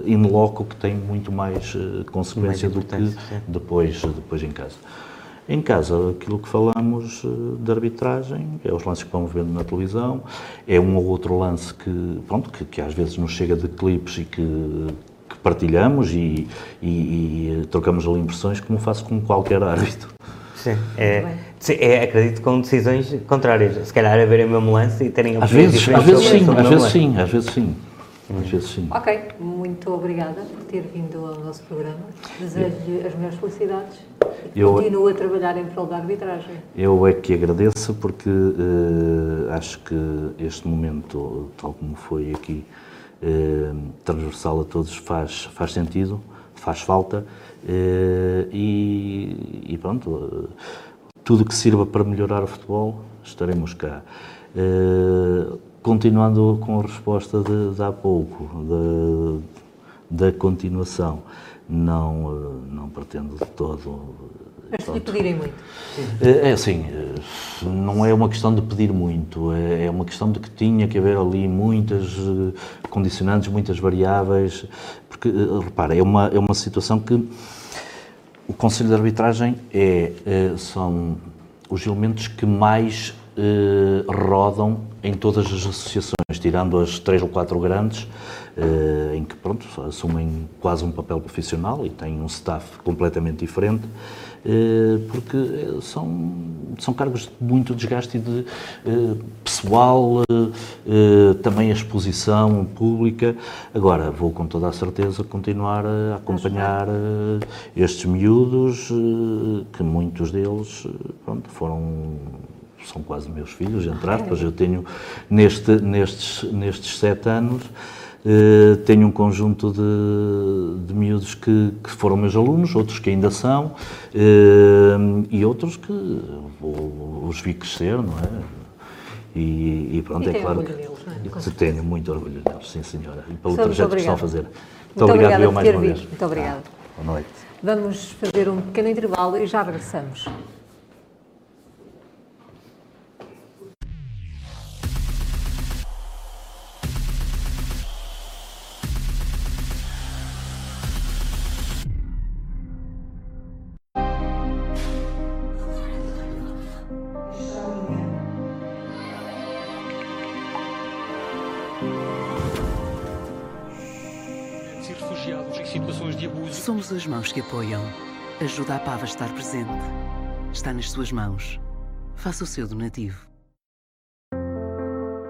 in loco que tem muito mais consequência do que depois, depois em casa. Em casa, aquilo que falamos eh, de arbitragem é os lances que vamos vendo na televisão, é um ou outro lance que, pronto, que, que às vezes nos chega de clipes e que, que partilhamos e, e, e, trocamos ali impressões, como faço com qualquer árbitro. Sim, é, é, acredito com decisões contrárias. Se calhar a verem o mesmo lance e terem às vezes, às vezes sim, às vezes sim, às vezes sim. Às vezes sim. Ok, muito obrigada por ter vindo ao nosso programa. Desejo-lhe as melhores felicidades eu, continua a trabalhar em prol da arbitragem. Eu é que agradeço porque uh, acho que este momento, tal como foi aqui, uh, transversal a todos, faz, faz sentido, faz falta uh, e, e, pronto, tudo que sirva para melhorar o futebol, estaremos cá. Continuando com a resposta de, de há pouco, da continuação não, não pretendo de todo. Mas se lhe pedirem muito? É, é assim, não é uma questão de pedir muito, é, é uma questão de que tinha que haver ali muitas eh, condicionantes, muitas variáveis, porque, eh, repara, é uma, é uma situação que o Conselho de Arbitragem é, são os elementos que mais eh, rodam em todas as associações, tirando as três ou quatro grandes, eh, em que pronto, assumem quase um papel profissional e têm um staff completamente diferente, eh, porque são, são cargos de muito desgaste de eh, pessoal, também a exposição pública. Agora, vou com toda a certeza continuar a acompanhar estes miúdos, que muitos deles pronto, foram são quase meus filhos, entre aspas. Eu tenho, neste, nestes, nestes sete anos, eh, tenho um conjunto de, de miúdos que, que, foram meus alunos, outros que ainda são, eh, e outros que os vi crescer, não é? E, e pronto, e é claro que deles, não é? tenho muito orgulho deles, sim senhora, e pelo trajeto que estão a fazer. Muito, muito obrigado, obrigado por ter vindo. Muito obrigada. Ah, boa noite. Vamos fazer um pequeno intervalo e já regressamos. Somos as mãos que apoiam. Ajuda a Pava a estar presente. Está nas suas mãos. Faça o seu donativo.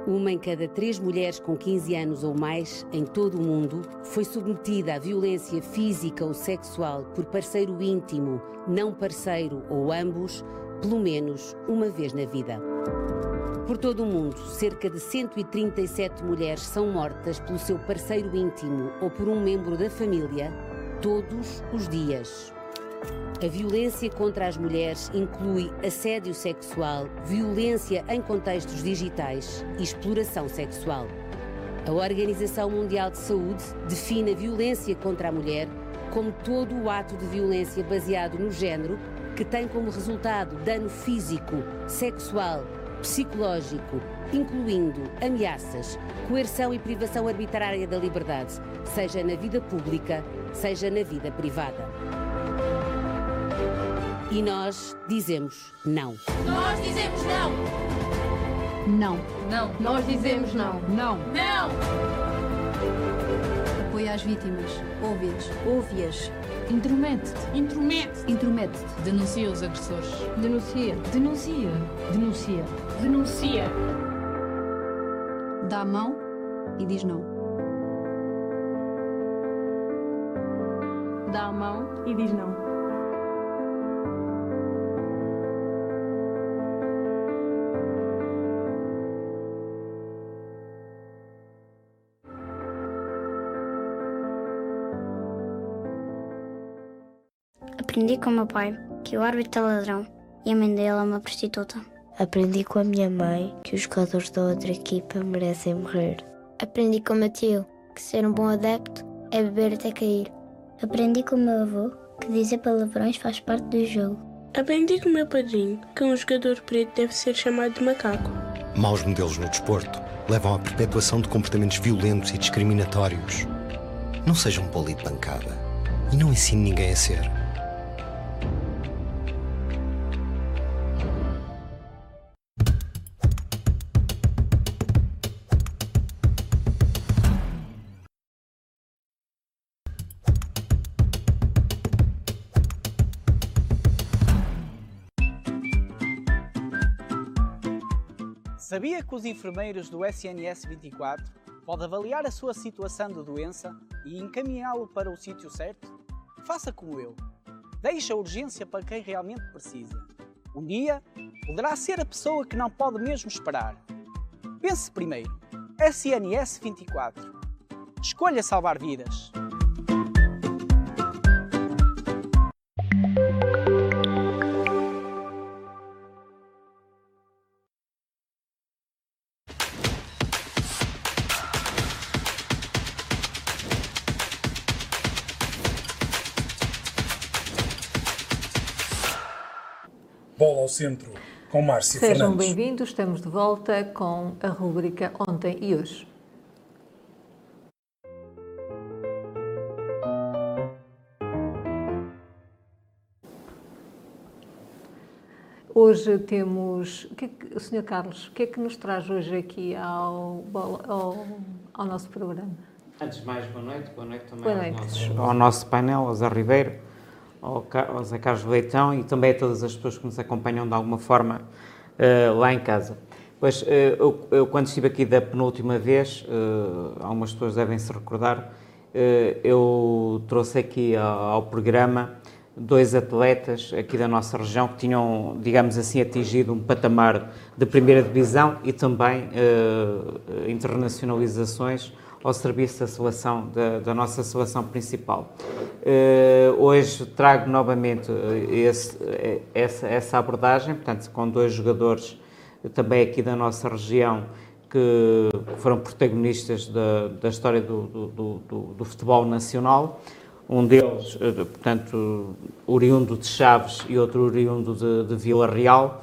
Uma em cada três mulheres com 15 anos ou mais, em todo o mundo, foi submetida à violência física ou sexual por parceiro íntimo, não parceiro ou ambos, pelo menos uma vez na vida. Por todo o mundo, cerca de 137 mulheres são mortas pelo seu parceiro íntimo ou por um membro da família todos os dias. A violência contra as mulheres inclui assédio sexual, violência em contextos digitais e exploração sexual. A Organização Mundial de Saúde define a violência contra a mulher como todo o ato de violência baseado no género que tem como resultado dano físico, sexual, psicológico, incluindo ameaças, coerção e privação arbitrária da liberdade, seja na vida pública, seja na vida privada. E nós dizemos não. Nós dizemos não. Não. Não. Nós dizemos não. Não. Não. Apoia as vítimas. Ouve-as. Ouve-as. Intromete-te. Intromete. Intromete-te. Denuncia os agressores. Denuncia. Denuncia. Denuncia. Denuncia. Dá a mão e diz não. Dá a mão e diz não. Aprendi com meu pai que o árbitro é ladrão e a mãe dele é uma prostituta. Aprendi com a minha mãe que os jogadores da outra equipa merecem morrer. Aprendi com meu tio que ser um bom adepto é beber até cair. Aprendi com meu avô que dizer palavrões faz parte do jogo. Aprendi com meu padrinho que um jogador preto deve ser chamado de macaco. Maus modelos no desporto levam à perpetuação de comportamentos violentos e discriminatórios. Não seja um poli de bancada e não ensine ninguém a ser. Sabia que os enfermeiros do SNS 24 podem avaliar a sua situação de doença e encaminhá-lo para o sítio certo? Faça como eu. Deixe a urgência para quem realmente precisa. Um dia, poderá ser a pessoa que não pode mesmo esperar. Pense primeiro. SNS 24. Escolha salvar vidas. Centro com Márcia Sejam Fernandes. bem-vindos, estamos de volta com a rúbrica Ontem e Hoje. Hoje temos. O, que é que, o Sr. Carlos, o que é que nos traz hoje aqui ao, ao, ao nosso programa? Antes de mais, boa noite. Boa noite também Boa noite. nossos- ao nosso painel, ao Zé Ribeiro, ao, ao Zé Carlos Leitão e também a todas as pessoas que nos acompanham de alguma forma eh, lá em casa. Pois, eh, eu, eu quando estive aqui da penúltima vez, eh, algumas pessoas devem se recordar, eu trouxe aqui ao, ao programa dois atletas aqui da nossa região que tinham, digamos assim, atingido um patamar de primeira divisão e também uh, internacionalizações ao serviço da seleção, da, da nossa seleção principal. Uh, hoje trago novamente esse, essa, essa abordagem, portanto, com dois jogadores também aqui da nossa região que foram protagonistas da, da história do, do, do, do, futebol nacional. Um deles, eh, portanto, oriundo de Chaves e outro oriundo de, de Vila Real.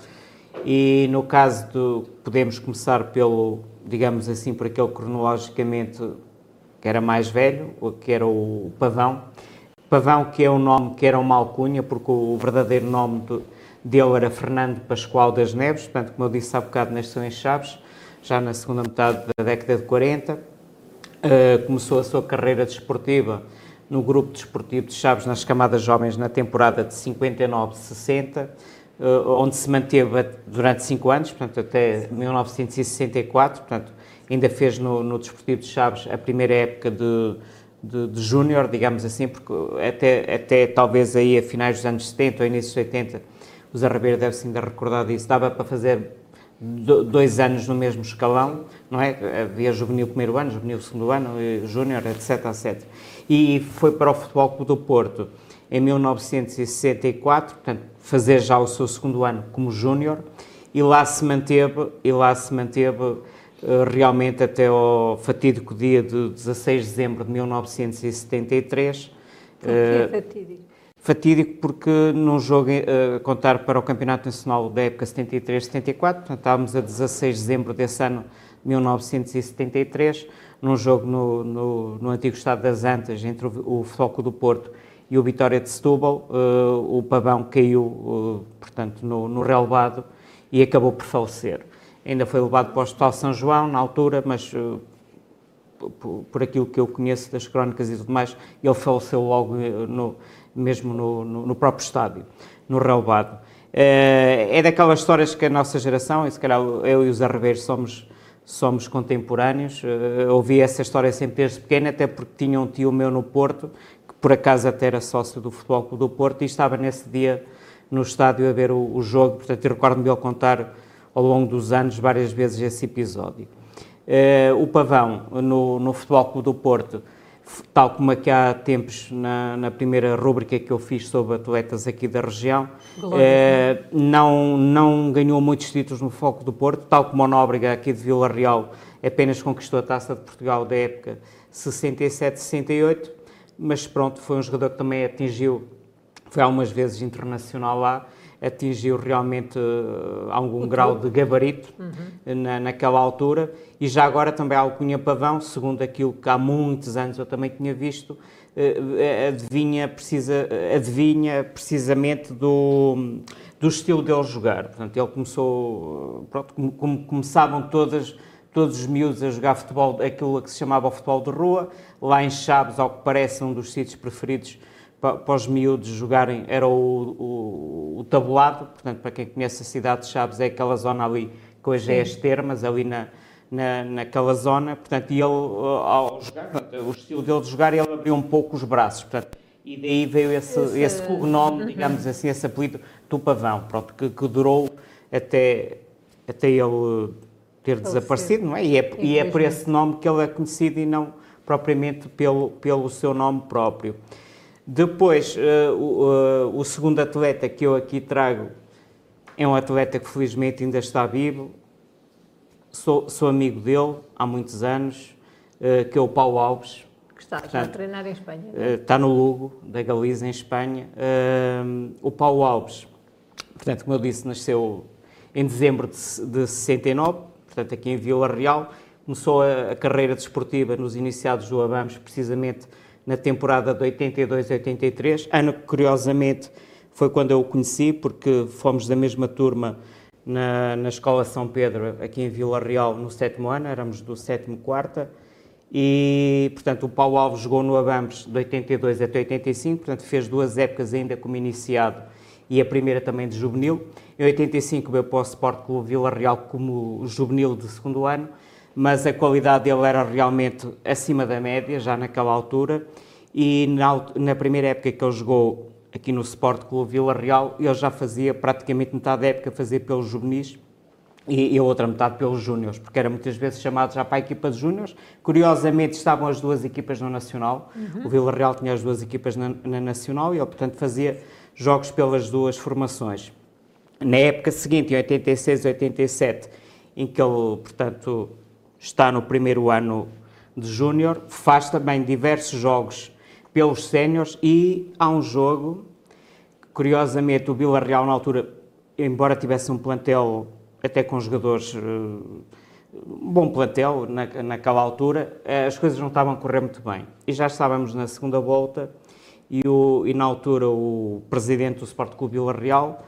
E no caso do. Podemos começar pelo, digamos assim, por aquele cronologicamente que era mais velho, que era o Pavão. Pavão, que é um nome que era uma alcunha, porque o verdadeiro nome dele era Fernando Pascoal das Neves, portanto, como eu disse há bocado, nasceu em Chaves já na segunda metade da década de 40. Uh, eh, começou a sua carreira desportiva no grupo desportivo de Chaves nas camadas jovens na temporada de 59-60, uh, eh, onde se manteve durante cinco anos, portanto até 1964, portanto ainda fez no, no desportivo de Chaves a primeira época de, de, de júnior, digamos assim, porque até, até talvez aí a finais dos anos 70 ou início dos 80, o Zé Ribeiro deve-se ainda recordar disso, dava para fazer dois anos no mesmo escalão, não é? Havia juvenil primeiro ano, juvenil segundo ano, júnior, etc, etc. E foi para o Futebol Clube do Porto em 1964, portanto, fazer já o seu segundo ano como júnior, e lá se manteve, e lá se manteve uh, realmente até ao fatídico dia de 16 de dezembro de 1973. Por é fatídico? fatídico porque num jogo uh, contar para o Campeonato Nacional da época 73-74, portanto estávamos a 16 de dezembro desse ano 1973, num jogo no, no, no antigo estado das Antas entre o, o Floco do Porto e o Vitória de Setúbal, uh, o pavão caiu, uh, portanto, no, no relevado e acabou por falecer. Ainda foi levado para o Hospital São João, na altura, mas por, por, aquilo que eu conheço das crónicas e tudo mais, ele faleceu logo no, mesmo no, no, no próprio estádio, no relevado. É, daquelas histórias que a nossa geração, e se calhar eu e os Arrebeiros somos, somos contemporâneos, uh, ouvi essa história sempre desde pequeno, até porque tinha um tio meu no Porto, por acaso até era sócio do Futebol Clube do Porto, e estava nesse dia no estádio a ver o, o jogo, portanto recordo-me de ele contar ao longo dos anos várias vezes esse episódio. Uh, o Pavão, no, no Futebol Clube do Porto, tal como aqui há tempos na, na, primeira rúbrica que eu fiz sobre atletas aqui da região, eh, não, não ganhou muitos títulos no Foco do Porto, tal como o Nóbrega aqui de Vila Real apenas conquistou a Taça de Portugal da época 67-68, mas pronto, foi um jogador que também atingiu, foi algumas vezes internacional lá, atingiu realmente uh, algum grau de gabarito uhum. na, naquela altura e já agora também a alcunha Pavão, segundo aquilo que há muitos anos eu também tinha visto, uh, adivinha, precisa, adivinha precisamente do, do estilo dele jogar. Portanto, ele começou, pronto, como, como começavam todas todos os miúdos a jogar futebol, aquilo que se chamava o futebol de rua, lá em Chaves, ao que parece um dos sítios preferidos para os miúdos jogarem era o, o, o, tabulado, portanto, para quem conhece a cidade de Chaves, é aquela zona ali que hoje Sim. é as termas, ali na, na, naquela zona, portanto, e ele, ao jogar, portanto, o estilo dele de jogar, ele abriu um pouco os braços, portanto, e daí veio esse, esse, esse nome, uhum. digamos assim, esse apelido do pavão, pronto, que, que durou até, até ele ter desaparecido, não é? E, é? e é por esse nome que ele é conhecido e não propriamente pelo, pelo seu nome próprio. Depois, uh, o, uh, o, segundo atleta que eu aqui trago é um atleta que felizmente ainda está vivo. Sou, sou amigo dele há muitos anos, uh, que é o Paulo Alves. Que está Portanto, a treinar em Espanha. está no Lugo, da Galiza, em Espanha. o Paulo Alves, portanto, como eu disse, nasceu em dezembro de, de 69, portanto, aqui em Vila Real. Começou a, a carreira desportiva nos iniciados do Abamos, precisamente na temporada de 82-83, ano que curiosamente foi quando eu o conheci, porque fomos da mesma turma na, na Escola São Pedro, aqui em Vila Real, no sétimo ano, éramos do sétimo quarta, e, portanto, o Paulo Alves jogou no Abambres de 82 até 85, portanto, fez duas épocas ainda como iniciado e a primeira também de juvenil. Em 85 veio para o Sport Clube Vila Real como juvenil de segundo ano, mas a qualidade dele era realmente acima da média, já naquela altura, e na, na primeira época que ele jogou aqui no Sport Clube Vila Real, ele já fazia praticamente metade da época fazer pelos juvenis e, e a outra metade pelos júniores, porque era muitas vezes chamado já para a equipa de júniores. Curiosamente estavam as duas equipas no Nacional, Uhum. o Vila Real tinha as duas equipas na, na Nacional e ele, portanto, fazia jogos pelas duas formações. Na época seguinte, em 86 e 87, em que ele, portanto, está no primeiro ano de júnior, faz também diversos jogos pelos séniores e há um jogo, curiosamente, o Vila Real na altura, embora tivesse um plantel até com jogadores, eh, bom plantel na, naquela altura, eh, as coisas não estavam a correr muito bem. E já estávamos na segunda volta e, o, e na altura o presidente do Sport Clube Vila Real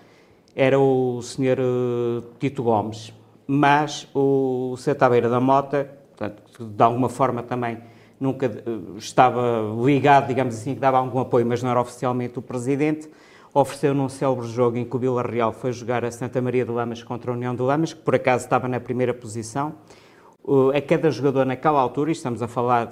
era o Sr. eh, Tito Gomes, mas o Sr. Tabeira da Mota, portanto, de alguma forma também nunca eh, estava ligado, digamos assim, que dava algum apoio, mas não era oficialmente o presidente, ofereceu num célebre jogo em que o Vila Real foi jogar a Santa Maria de Lamas contra a União de Lamas, que por acaso estava na primeira posição. A cada jogador naquela altura, e estamos a falar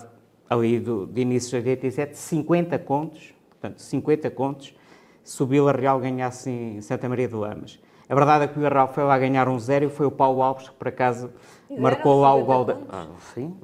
ali do, de início de 87, 50 contos, portanto, 50 contos, se o Vila Real ganhasse em Santa Maria de Lamas. A verdade é que o Vila Real foi lá ganhar um zero e foi o Paulo Alves que, por acaso, E marcou lá o 50 gol. Da... Ah, sim,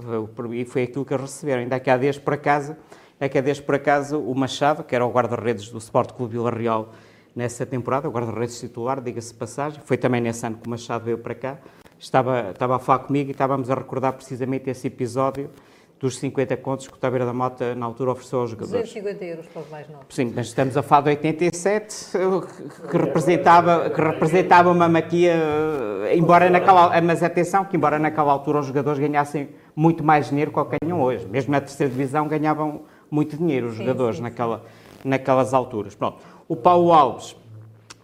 e foi aquilo que eles receberam. Ainda que há dias, por acaso, é que há dias, por acaso, o Machado, que era o guarda-redes do Sport Clube Vila Real nessa temporada, o guarda-redes titular, diga-se passagem, foi também nesse ano que o Machado veio para cá, estava, estava a falar comigo e estávamos a recordar precisamente esse episódio dos 50 contos que o Tabeira da Mota, na altura, ofereceu aos jogadores. 250 euros para os mais novos. Sim, mas estamos a falar de 87, que- representava, que representava uma maquia, embora naquela, mas atenção, que embora naquela altura os jogadores ganhassem muito mais dinheiro que o que ganham hoje. Mesmo na terceira divisão ganhavam muito dinheiro os Sim, jogadores sim, naquela, naquelas alturas. Pronto. O Paulo Alves,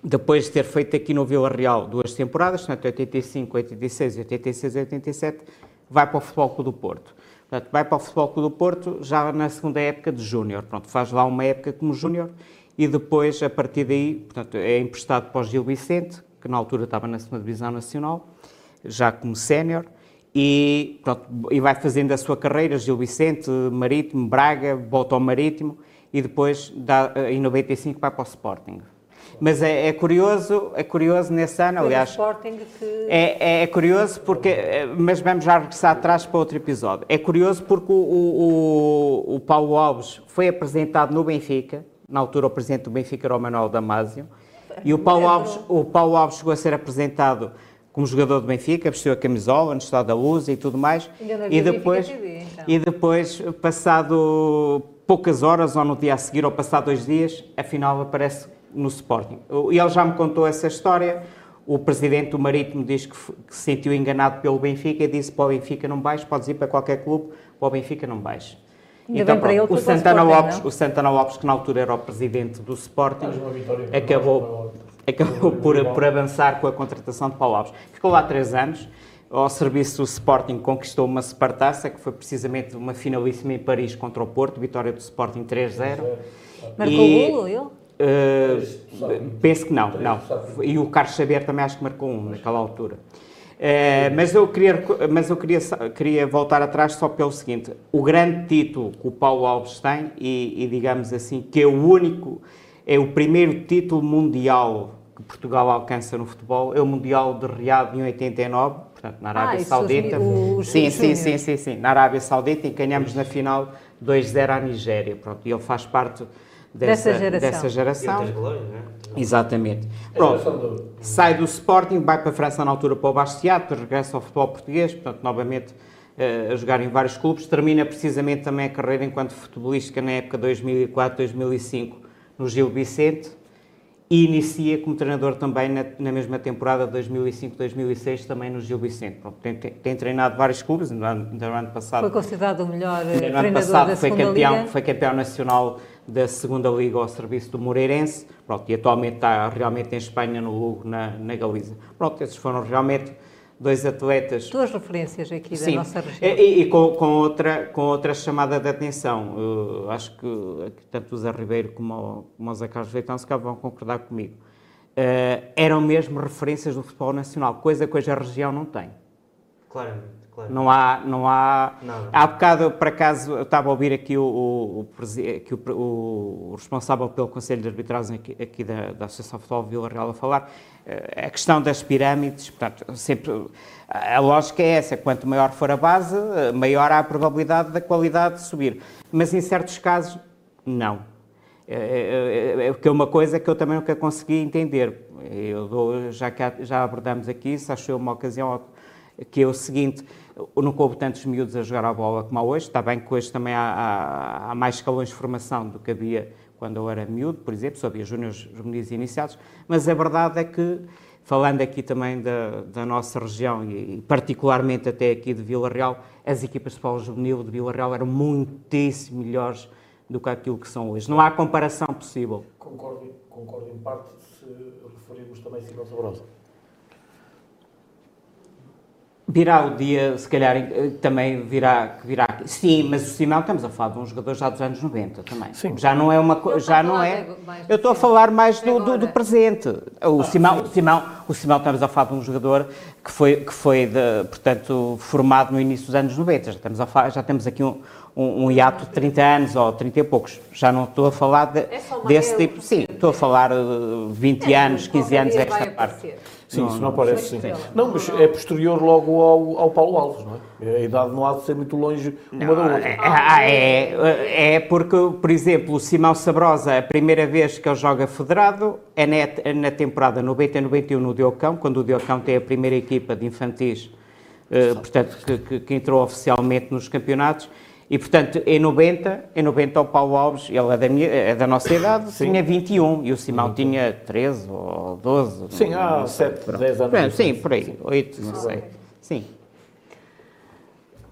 depois de ter feito aqui no Vila Real duas temporadas, portanto 85, 86, 86 e 87, vai para o Futebol Clube do Porto. Portanto, vai para o Futebol Clube do Porto já na segunda época de Júnior. Pronto, faz lá uma época como Júnior e depois, a partir daí, portanto, é emprestado para o Gil Vicente, que na altura estava na segunda Divisão Nacional, já como sénior, e, pronto, e vai fazendo a sua carreira, Gil Vicente, Marítimo, Braga, volta ao Marítimo, e depois, dá, em 95, vai para o Sporting. Mas é, é curioso, é curioso nesse ano, Foi aliás, Sporting que... é, é- é curioso porque, mas vamos já regressar atrás para outro episódio. É curioso porque o, o, o- Paulo Alves foi apresentado no Benfica, na altura o presidente do Benfica era o Manuel Damasio, e o Paulo Alves, o Paulo Alves chegou a ser apresentado como jogador do Benfica, vestiu a camisola no estado da luz e tudo mais, e havia depois, TV, então. e depois, passado poucas horas ou no dia a seguir ou passado dois dias, afinal aparece no Sporting. E ele já me contou essa história. O presidente do Marítimo diz que, que se sentiu enganado pelo Benfica e disse para o Benfica não vais, podes ir para qualquer clube, para o Benfica não vais. Ainda bem para ele que o Santana, Sporting, Lopes, não? o Santana Lopes, que na altura era o presidente do Sporting, acabou, acabou por, por avançar com a contratação de Paulo Alves. Ficou lá três anos, ao serviço do Sporting conquistou uma supertaça, que foi precisamente uma finalíssima em Paris contra o Porto, vitória do Sporting 3-0. Marcou o golo, ele? Uh, penso que não, não. E o Carlos Xavier também acho que marcou um naquela altura. Uh, mas eu, queria, mas eu queria, queria voltar atrás só pelo seguinte: o grande título que o Paulo Alves tem, e, e digamos assim, que é o único, é o primeiro título mundial que Portugal alcança no futebol, é o Mundial de Riad em 89, portanto, na Arábia Ah, Saudita. os- os sim, sim, sim, sim, sim, na Arábia Saudita, que ganhamos na final 2-0 à Nigéria. Pronto, e ele faz parte dessa, Dessa geração. dessa geração. Glórias, é? Exatamente. Pronto, do- sai do Sporting, vai para a França na altura para o Bastia, depois regressa ao futebol português, portanto, novamente eh, a jogar em vários clubes. Termina precisamente também a carreira enquanto futebolística na época 2004-2005 no Gil Vicente e inicia como treinador também na, na mesma temporada 2005-2006 também no Gil Vicente. Pronto, tem, tem- tem treinado vários clubes, ainda no ano, no ano passado Foi considerado o melhor eh, no ano treinador passado da foi campeão, Liga. foi campeão nacional da segunda Liga ao serviço do Moreirense. Pronto, e atualmente está realmente em Espanha, no Lugo, na, na Galiza. Pronto, esses foram realmente dois atletas. Duas referências aqui da Sim, nossa região. e, e com, com outra, com outra chamada de atenção. Uh, acho que tanto o Zé Ribeiro como o, como o Zé Carlos Leitão se calhar vão concordar comigo. Uh, eram mesmo referências do futebol nacional, coisa que hoje a região não tem. Claramente. Claro. Não há, não há. Nada. Há bocado, por acaso, eu estava a ouvir aqui o, o, o o, responsável pelo Conselho de Arbitragem aqui, aqui da, da Associação de Futebol de Vila Real a falar. eh, A questão das pirâmides, portanto, sempre. A lógica é essa: quanto maior for a base, eh, maior há a probabilidade da qualidade de subir. Mas em certos casos, não. É, que é uma coisa que eu também nunca consegui entender. Eu dou- já, que já abordamos aqui isso, acho eu uma ocasião que é o seguinte, não coube tantos miúdos a jogar a bola como há hoje, está bem que hoje também há, há- há mais escalões de formação do que havia quando eu era miúdo, por exemplo, só havia júniores, juvenis e iniciados, mas a verdade é que, falando aqui também da, da nossa região e, e particularmente até aqui de Vila Real, as equipas de futebol juvenil de Vila Real eram muitíssimo melhores do que aquilo que são hoje. Não há comparação possível. Concordo, concordo em parte se referirmos também a Sabrosa. Virá o dia, se calhar, eh, também virá, que virá aqui. Sim, mas o Simão, estamos a falar de um jogador já dos anos 90 também. Sim. Já não é uma coisa, já não é... Eu estou a falar mais do, do, do presente. O Simão, o Simão, o Simão, estamos a falar de um jogador que foi, que foi de, portanto, formado no início dos anos 90. Já, estamos a falar, já temos aqui um, um, um hiato de 30 anos ou 30 e poucos. Já não estou a falar de- É desse é tipo. Sim, estou a falar de 20 anos, 15 anos, dia esta parte. aparecer. Sim, isso não não- parece, sim. Não, mas é posterior logo ao, ao Paulo Alves, não é? A idade não há de ser muito longe uma da outra. Ah, é, é porque, por exemplo, o Simão Sabrosa, a primeira vez que ele joga federado é na, na temporada 90-91 no Diocão, quando o Diocão tem a primeira equipa de infantis, eh, portanto, que, que- que entrou oficialmente nos campeonatos. E, portanto, em 90, em 90 o Paulo Alves, ele é da, minha, é da nossa idade, tinha 21 e o Simão tinha 13 ou 12. Sim, não- há não sei. 7, Pronto. 10 anos. Pronto, de Sim, por aí, Sim. 8, não sei. Sim,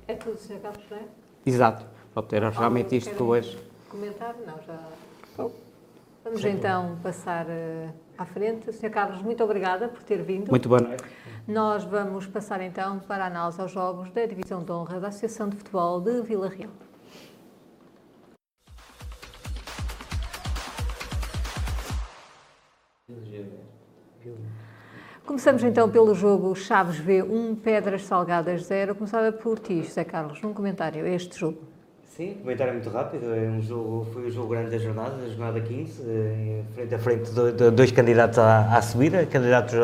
É tudo, Sr. Carlos Pereira? exato. Pode ter realmente isto hoje. Comentar? Não, já. Vamos então passar eh, à frente. Sr. Carlos, muito obrigada por ter vindo. Muito boa noite. Nós vamos passar então para a análise aos jogos da Divisão de Honra da Associação de Futebol de Vila Real. Começamos então pelo jogo Chaves V1, Pedras Salgadas 0. Começava por ti, José Carlos, num comentário a este jogo. Sim, comentário muito rápido. É um jogo, foi o jogo grande da jornada, da jornada 15, eh, frente a frente de dois candidatos à, à subida. Candidatos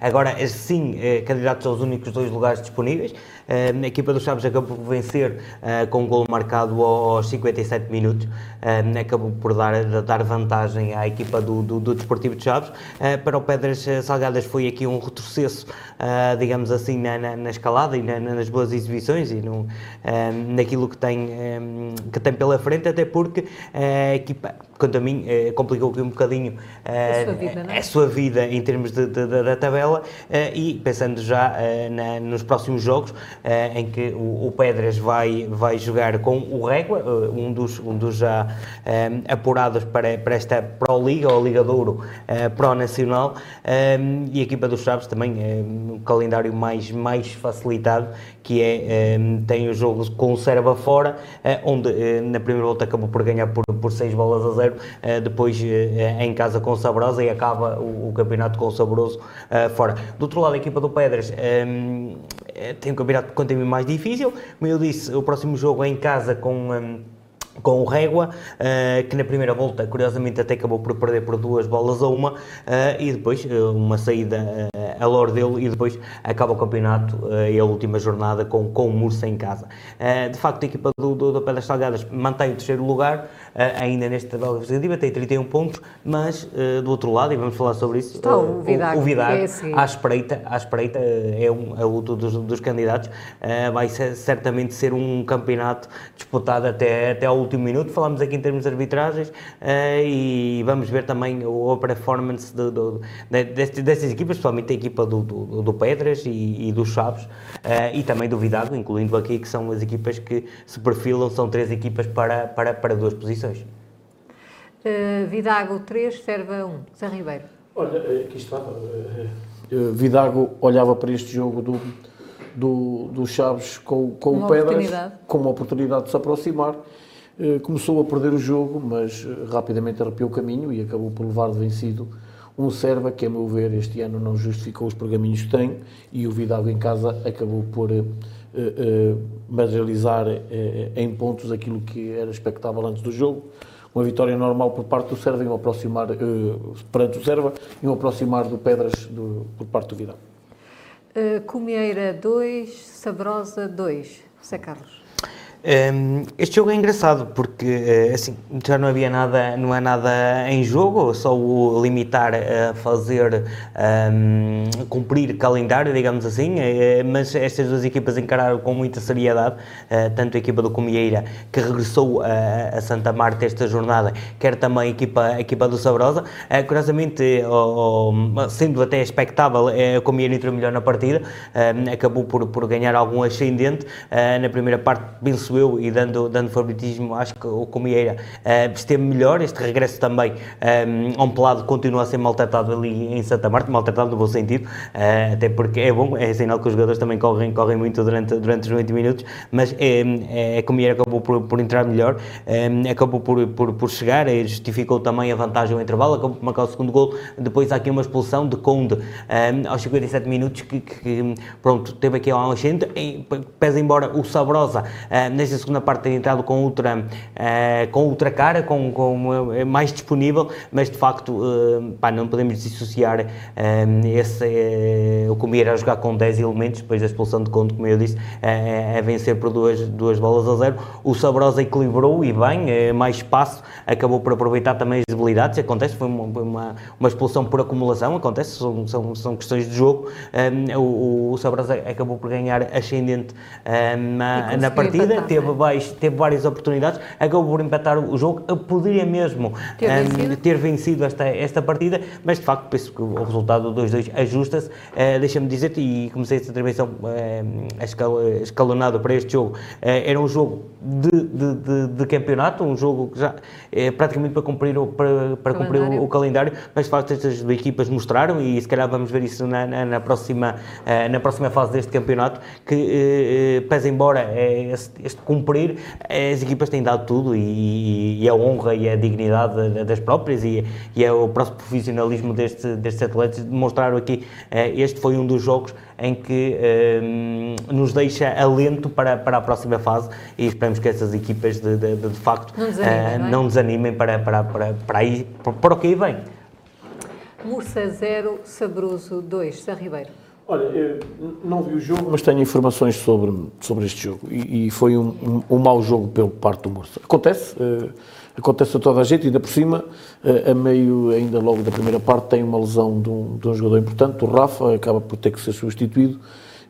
agora, sim, eh, candidatos aos únicos dois lugares disponíveis. Eh, A equipa dos Chaves acabou por vencer eh, com um gol marcado aos 57 minutos. Eh, Acabou por dar, dar vantagem à equipa do, do, do Desportivo de Chaves. Para o Pedras Salgadas foi aqui um retrocesso, digamos assim, na, na- na escalada e na- nas boas exibições e no, naquilo que tem, que tem pela frente, até porque a equipa, quanto a mim, eh, complicou aqui um bocadinho eh, A sua vida, não é? a sua vida em termos de, de- de- da tabela eh, e pensando já eh, na- nos próximos jogos eh, em que o, o Pedras vai, vai jogar com o Régua, eh, um dos, um dos já eh, apurados para, para esta Pro Liga ou Liga de Ouro eh, Pro Nacional eh, e a equipa dos Chaves também eh, um calendário mais, mais facilitado que é, eh, tem o jogo com o Serva fora, eh, onde eh, na primeira volta acabou por ganhar por, por 6 bolas a 0, eh, depois em casa com o Sabrosa e acaba o, o campeonato com o Sabroso fora. Do outro lado, a equipa do Pedras eh, eh, tem um campeonato quanto a mim mais difícil, como eu disse, o próximo jogo é em casa com. Com o Régua, eh, que na primeira volta, curiosamente, até acabou por perder por duas bolas a uma, eh, e depois eh, uma saída a lor dele, e depois acaba o campeonato e a última jornada com, com o Mursa em casa. De facto, a equipa do, do, do Pedras Salgadas mantém o terceiro lugar, ainda nesta tabela classificativa, tem 31 pontos, mas do outro lado, e vamos falar sobre isso, Está o Vidago, o, Vidago é a seguir. à espreita, à espreita é, um, é o luto dos, dos candidatos, vai ser- certamente ser um campeonato disputado até, até ao último minuto. Falamos aqui em termos de arbitragens eh, e vamos ver também o, a performance de, de- deste- destas equipas, principalmente a equipa do, do, do Pedras e, e do Chaves eh, e também do Vidago, incluindo aqui que são as equipas que se perfilam, são três equipas para, para, para duas posições. Uh, Vidago 3, Serva 1. Zé Ribeiro. Olha, aqui está. Vidago olhava para este jogo do, do, do Chaves com, com Uma o Pedras oportunidade. com uma oportunidade de se aproximar. Eh, Começou a perder o jogo, mas eh, rapidamente arrepiou o caminho e acabou por levar de vencido um Serva que, a meu ver, este ano não justificou os pergaminhos que tem e o Vidal em casa acabou por uh, uh, materializar uh, em pontos aquilo que era expectável antes do jogo. Uma vitória normal por parte do Serva e um aproximar, perante o Serva e um aproximar do Pedras do, por parte do Vidal. Comieira 2, Sabrosa 2. José Carlos. Um, este jogo é engraçado porque eh, assim já não havia nada, não há nada em jogo, só o limitar a fazer um, cumprir calendário, digamos assim. Eh, mas estas duas equipas encararam com muita seriedade, uh, tanto a equipa do Comieira que regressou a, Santa Marta esta jornada, quer também a equipa, a equipa do Sabrosa. Curiosamente, sendo até expectável, a Comieira entrou melhor na partida, uh, acabou por, por ganhar algum ascendente. na primeira parte, eu, e dando, dando favoritismo, acho que o Comieira uh, esteve melhor. Este regresso também um, um pelado continua a ser maltratado ali em Santa Marta, maltratado no bom sentido, uh, até porque é bom, é sinal que os jogadores também correm, correm muito durante, durante os 90 minutos, mas é, é, a Comieira acabou por, por entrar melhor, um, acabou por, por, por chegar, justificou também a vantagem ao intervalo, acabou por marcar o segundo gol. Depois há aqui uma expulsão de Conde um, aos 57 minutos, que, que, pronto, teve aqui um ascendente, pese embora o Sabrosa, nesta segunda parte ter entrado com outra, uh, com outra cara, com, com uh, mais disponível, mas de facto uh, pá, não podemos dissociar esse, o Comier a jogar com 10 elementos, depois da expulsão de Conde, como eu disse, a vencer por duas, duas bolas a zero. O Sabrosa equilibrou e bem, mais espaço, acabou por aproveitar também as debilidades, acontece, foi uma, uma, uma expulsão por acumulação, acontece, são, são, são questões de jogo. o, o Sabrosa acabou por ganhar ascendente na partida, teve baixo, teve várias oportunidades, acabou por empatar o jogo, poderia mesmo ter vencido, um, ter vencido esta, esta partida, mas de facto penso que o resultado 2-2 ajusta-se. Uh, Deixa-me dizer-te, e comecei esta intervenção uh, escalonado para este jogo, uh, era um jogo de, de, de, de, campeonato, um jogo que já é praticamente para cumprir o, para, para cumprir o, o, calendário, mas de facto estas duas equipas mostraram, e se calhar vamos ver isso na, na, na próxima, na próxima fase deste campeonato, que pese embora este cumprir, as equipas têm dado tudo e, e a honra e a dignidade das próprias e, e é o próximo profissionalismo deste, destes atletas demonstraram aqui. Eh, este foi um dos jogos em que um, eh, nos deixa alento para, para a próxima fase e esperamos que essas equipas de, de, de, de facto não desanimem, uh, não, é? não desanimem para, para, para, para, aí, para, para o que aí vem. Mursa 0, Sabroso 2, Sá Ribeiro. Olha, eu não vi o jogo, mas tenho informações sobre, sobre este jogo e, e foi um, um, um, mau jogo pelo parte do Mursa. Acontece, uh, acontece a toda a gente ainda por cima, uh, a meio, ainda logo da primeira parte, tem uma lesão de um, de um jogador importante, o Rafa, acaba por ter que ser substituído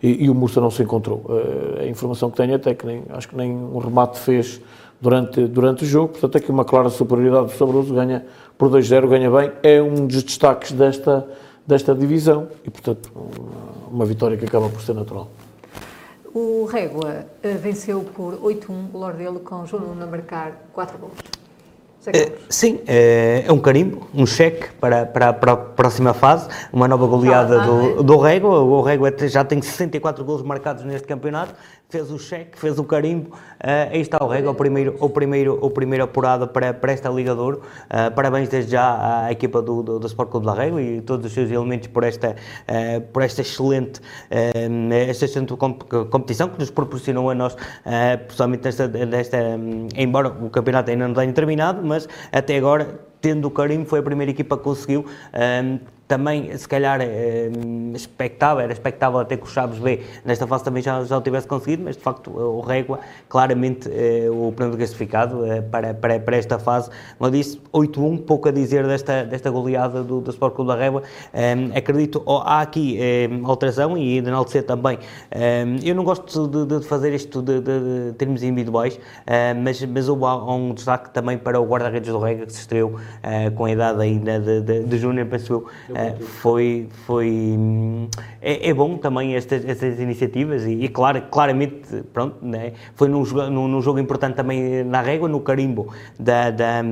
e, e o Mursa não se encontrou. Uh, a informação que tenho até que nem, acho que nem um remate fez durante, durante o jogo, portanto, aqui uma clara superioridade do Sabroso, ganha por 2-0, ganha bem, é um dos destaques desta desta divisão e, portanto, uma vitória que acaba por ser natural. O Régua eh, venceu por 8-1 o Lordelo com João Nuno a marcar 4 gols. Uh, sim, é, é um carimbo, um cheque para, para, para a próxima fase, uma nova goleada ah, do, do Régua. O Régua já tem 64 gols marcados neste campeonato, fez o cheque, fez o carimbo. Uh, aí está o Régua, o primeiro, o primeiro, o primeiro apurado para, para esta Liga de Ouro. Uh, parabéns desde já à equipa do, do, do Sport Clube da Régua e todos os seus elementos por esta, por esta excelente, esta excelente competição que nos proporcionou a nós, pessoalmente nesta, nesta, embora o campeonato ainda não tenha terminado, mas até agora, tendo o carimbo, foi a primeira equipa que conseguiu. Um, também, se calhar, é, expectável, era expectável até que o Chaves B nesta fase também já, já o tivesse conseguido, mas de facto o Régua, claramente é, o primeiro classificado é, para, para, para esta fase. Como eu disse, 8-1, pouco a dizer desta, desta goleada do, do Sport Clube da Régua. acredito, oh, há aqui alteração e de enaltecer também. eu não gosto de, de fazer isto de, de, de, termos individuais, mas, mas houve um destaque também para o guarda-redes do Régua que se estreou com a idade ainda de, de, de Júnior, penso eu é, foi, foi é, é, bom também estas, estas iniciativas e, e claro, claramente pronto, né, foi num, num, num, jogo importante também na régua, no carimbo da, da,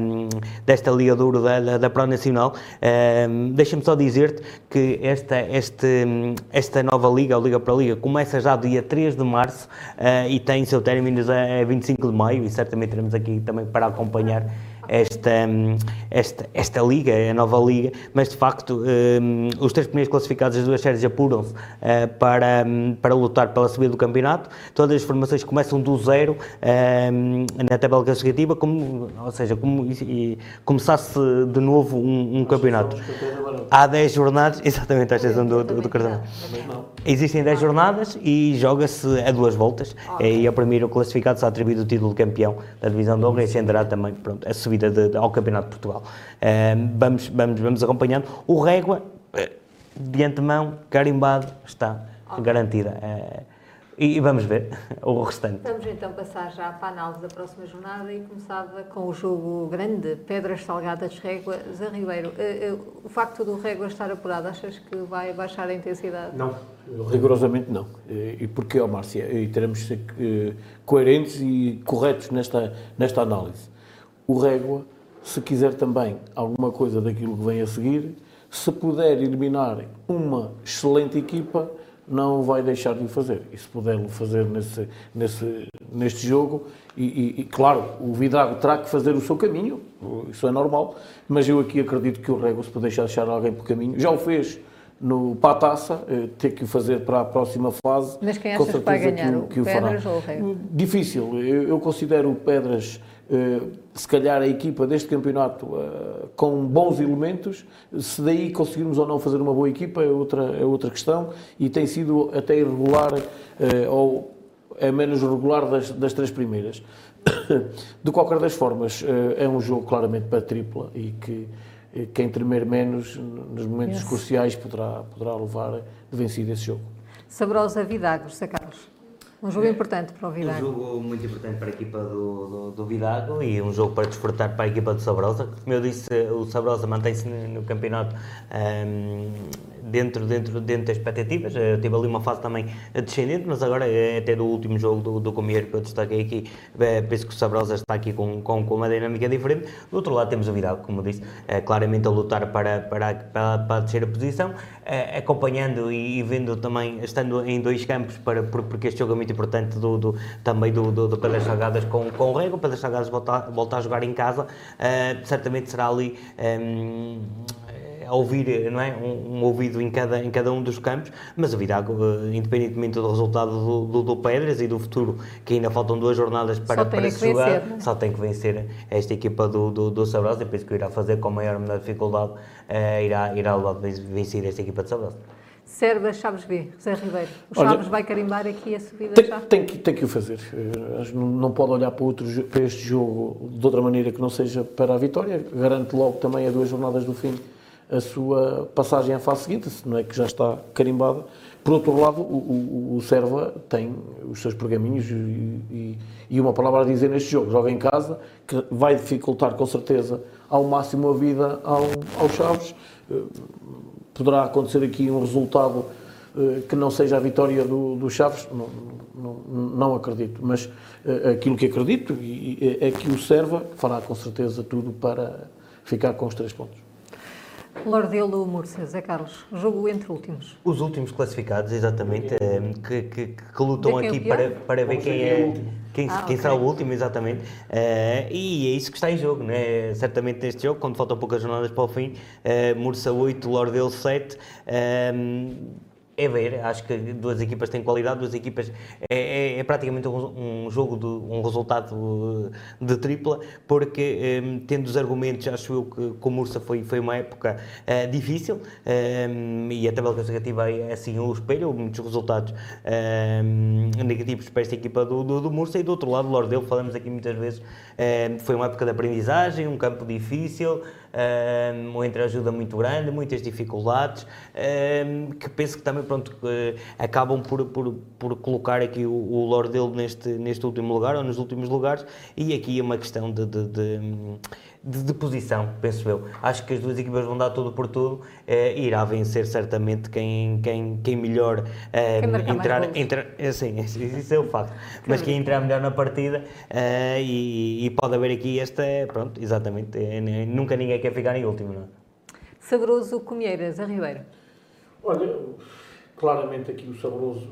desta Liga Duro da, da, da Pro Nacional. Uh, Deixa-me só dizer-te que esta, este, esta nova Liga, a Liga para a Liga, começa já dia 3 de março uh, e tem seu término a 25 de maio e certamente teremos aqui também para acompanhar esta, esta, esta liga, a nova liga, mas de facto hum, os três primeiros classificados das duas séries apuram-se uh, para, hum, para lutar pela subida do campeonato. Todas as formações começam do zero hum, na tabela classificativa, como, ou seja, como e, começasse de novo um, um campeonato. Há 10 jornadas, exatamente à exceção do, do, do cartão. Existem 10 jornadas e joga-se a duas voltas. E a primeiro classificado se atribuído o título de campeão da divisão de honra e acenderá também pronto, a subida de, de, ao Campeonato de Portugal. Uh, vamos, vamos, vamos acompanhando. O Régua, uh, de antemão, carimbado, está garantida. Uh, e vamos ver o restante. Vamos então passar já para a análise da próxima jornada e começava com o jogo grande, Pedras Salgadas Régua, Zé Ribeiro. O facto do Régua estar apurado, achas que vai baixar a intensidade? Não, rigorosamente não. E porquê, ó Márcia? E teremos de ser coerentes e corretos nesta, nesta análise. O Régua, se quiser também alguma coisa daquilo que vem a seguir, se puder eliminar uma excelente equipa, não vai deixar de o fazer. E se puder o fazer nesse, nesse, neste jogo, e, e, e, claro, o Vidrago terá que fazer o seu caminho, isso é normal, mas eu aqui acredito que o Rego, se puder deixar alguém por caminho, já o fez no Pataça, eh, ter que o fazer para a próxima fase. Mas quem achas que vai ganhar, que o, que o Pedras fará. ou o Rego? Difícil, eu, eu considero o Pedras eh, se calhar a equipa deste campeonato uh, com bons elementos, se daí conseguirmos ou não fazer uma boa equipa é outra, é outra questão e tem sido até irregular uh, ou é menos regular das, das três primeiras. De qualquer das formas, uh, é um jogo claramente para tripla e que quem tremer menos nos momentos yes. cruciais poderá, poderá levar de vencido esse jogo. Sabrosa Vidagos, Sr. Carlos. Um jogo importante para o Vidago. Um jogo muito importante para a equipa do, do, do Vidago e um jogo para desfrutar para a equipa do Sabrosa. Como eu disse, o Sabrosa mantém-se no, no, campeonato um, dentro, dentro, dentro das expectativas. Eu tive ali uma fase também descendente, mas agora, é até do último jogo do, do Comier que eu destaquei aqui, é, penso que o Sabrosa está aqui com, com, com uma dinâmica diferente. Do outro lado temos o Vidal, como disse, é, claramente a lutar para, para, para, para a posição, é, acompanhando e, vendo também, estando em dois campos, para, porque este jogo é muito importante do, do também do, do, do Pedras Salgadas com, com o Rego. Pedras Salgadas volta, volta a jogar em casa, certamente será ali hum, a ouvir não é? Um, um, ouvido em cada, em cada um dos campos, mas a Virago, uh, independentemente do resultado do, do, do, Pedras e do futuro, que ainda faltam duas jornadas para, para se jogar, vencer, só tem que vencer esta equipa do, do, do Sabrosa e penso que irá fazer com maior menor dificuldade, uh, irá, irá vencer esta equipa de Sabrosa. Serve Chaves B, José Ribeiro. O Chaves Olha, vai carimbar aqui a subida tem, já? Tem que, tem que o fazer. Eh, não pode olhar para, outro, para este jogo de outra maneira que não seja para a vitória. Garante logo também a duas jornadas do fim a sua passagem à fase seguinte, se não é que já está carimbada. Por outro lado, o, o, o Serva tem os seus pergaminhos e, e, e, uma palavra a dizer neste jogo. Joga em casa, que vai dificultar com certeza ao máximo a vida ao, ao Chaves. Eh, poderá acontecer aqui um resultado eh, que não seja a vitória do, do Chaves, não, não, não acredito, mas eh, aquilo que acredito é que o Serva fará com certeza tudo para ficar com os três pontos. Lordelo Murcia, Zé Carlos, jogo entre últimos. Os últimos classificados, exatamente, eh, que, que, que lutam aqui para, para ver quem é. Quem, ah, quem okay. será o último, exatamente. Uh, e é isso que está em jogo, né? certamente neste jogo, quando faltam poucas jornadas para o fim, uh, Mursa 8, Lordelo 7. Uh, é ver, acho que duas equipas têm qualidade, duas equipas é, é, é praticamente um, um, jogo de um resultado de tripla, porque um, tendo os argumentos, acho eu que com o Mursa foi, foi uma época uh, difícil um, e a tabela classificativa é assim o espelho, muitos resultados hum, negativos para esta equipa do, do, do Mursa e do outro lado, Lordeu, falamos aqui muitas vezes, foi uma época de aprendizagem, um campo difícil uma entreajuda muito grande, muitas dificuldades, um, que penso que também pronto, acabam por, por, por colocar aqui o, o Lord dele neste, neste último lugar, ou nos últimos lugares, e aqui é uma questão de, de, de de, de, posição, penso eu. Acho que as duas equipas vão dar tudo por tudo eh, e irá vencer certamente quem, quem, quem melhor eh, quem entrar, entrar assim, isso é o facto, mas quem entrar melhor na partida eh, e, e, pode haver aqui esta, pronto, exatamente, nunca ninguém quer ficar em último, não é? Sabroso Comieiras, a Ribeira. Olha, claramente aqui o Sabroso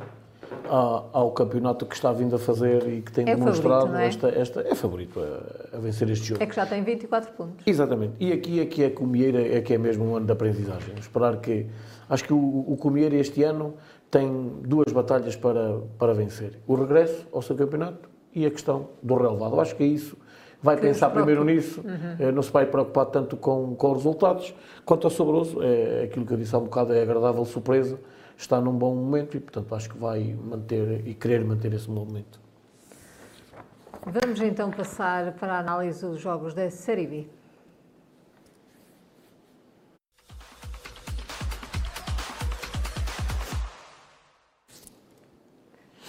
ao campeonato que está vindo a fazer e que tem É demonstrado favorito, é? esta, esta. É favorito a, a vencer este jogo. É que já tem 24 pontos. Exatamente. E aqui é que é que o Mieira é que é mesmo um ano de aprendizagem. Esperar que. Acho que o, o Comieira este ano tem duas batalhas para, para vencer: o regresso ao seu campeonato e a questão do relevado. Acho que é isso. Vai Que pensar primeiro nisso, Uhum. eh, não se vai preocupar tanto com, com os resultados. Quanto ao Sobroso, é aquilo que eu disse há um bocado, é agradável surpresa, está num bom momento e, portanto, acho que vai manter e querer manter esse bom momento. Vamos então passar para a análise dos jogos da Série B.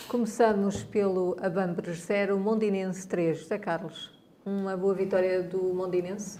Começamos pelo Abambres 0, Mondinense 3. José Carlos, uma boa vitória do Mondinense?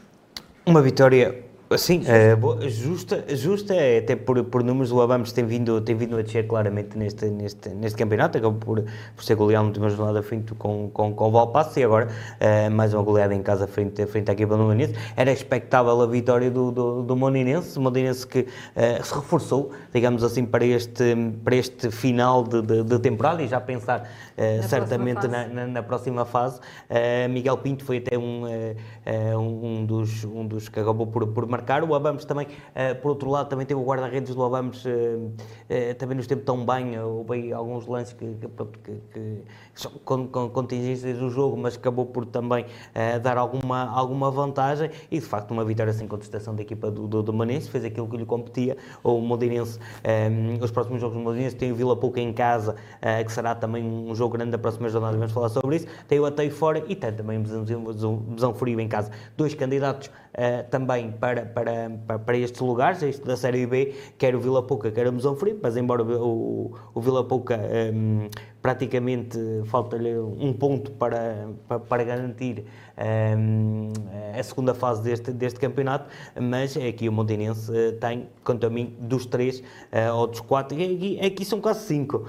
Uma vitória, sim, eh, boa, justa, justa, eh, até por, por números, o Abamos tem vindo, tem vindo a descer claramente neste, neste, neste campeonato, acabou por, por ser goleado na última jornada frente com, com, com o Valpasso e agora eh, mais uma goleada em casa frente, frente à equipa do Moninense. Era expectável a vitória do, do, do Moninense, o Moninense que eh, se reforçou, digamos assim, para este, para este final de, de, de temporada e já pensar eh, Na certamente próxima na, na, na próxima fase. Uh, Miguel Pinto foi até um, uh, uh, um, dos, um dos que acabou por, por marcar. O Abamos também, uh, por outro lado, também teve o guarda-redes do Abamos, uh, uh, também nos teve tão bem. Houve alguns lances que, que, que, com, com contingências do jogo, mas acabou por também uh, dar alguma, alguma vantagem. E de facto, uma vitória sem contestação da equipa do, do, do Manense, fez aquilo que lhe competia. O Modinense, um, os próximos jogos do Modinense tem o Vila Pouca em casa, uh, que será também um jogo grande da próxima jornada, vamos falar sobre isso. Tem o Ateio fora e tem também o Besão, Frio em casa. Dois candidatos uh, também para, para, para, para estes lugares, este da Série B, quer o Vila Pouca, quer o Besão Frio, mas embora o, o Vila Pouca um, praticamente falta-lhe um ponto para, para, para garantir a segunda fase deste, deste campeonato, mas aqui o Montenense uh, tem, quanto a mim, dos três uh, ou dos quatro, aqui, aqui são quase cinco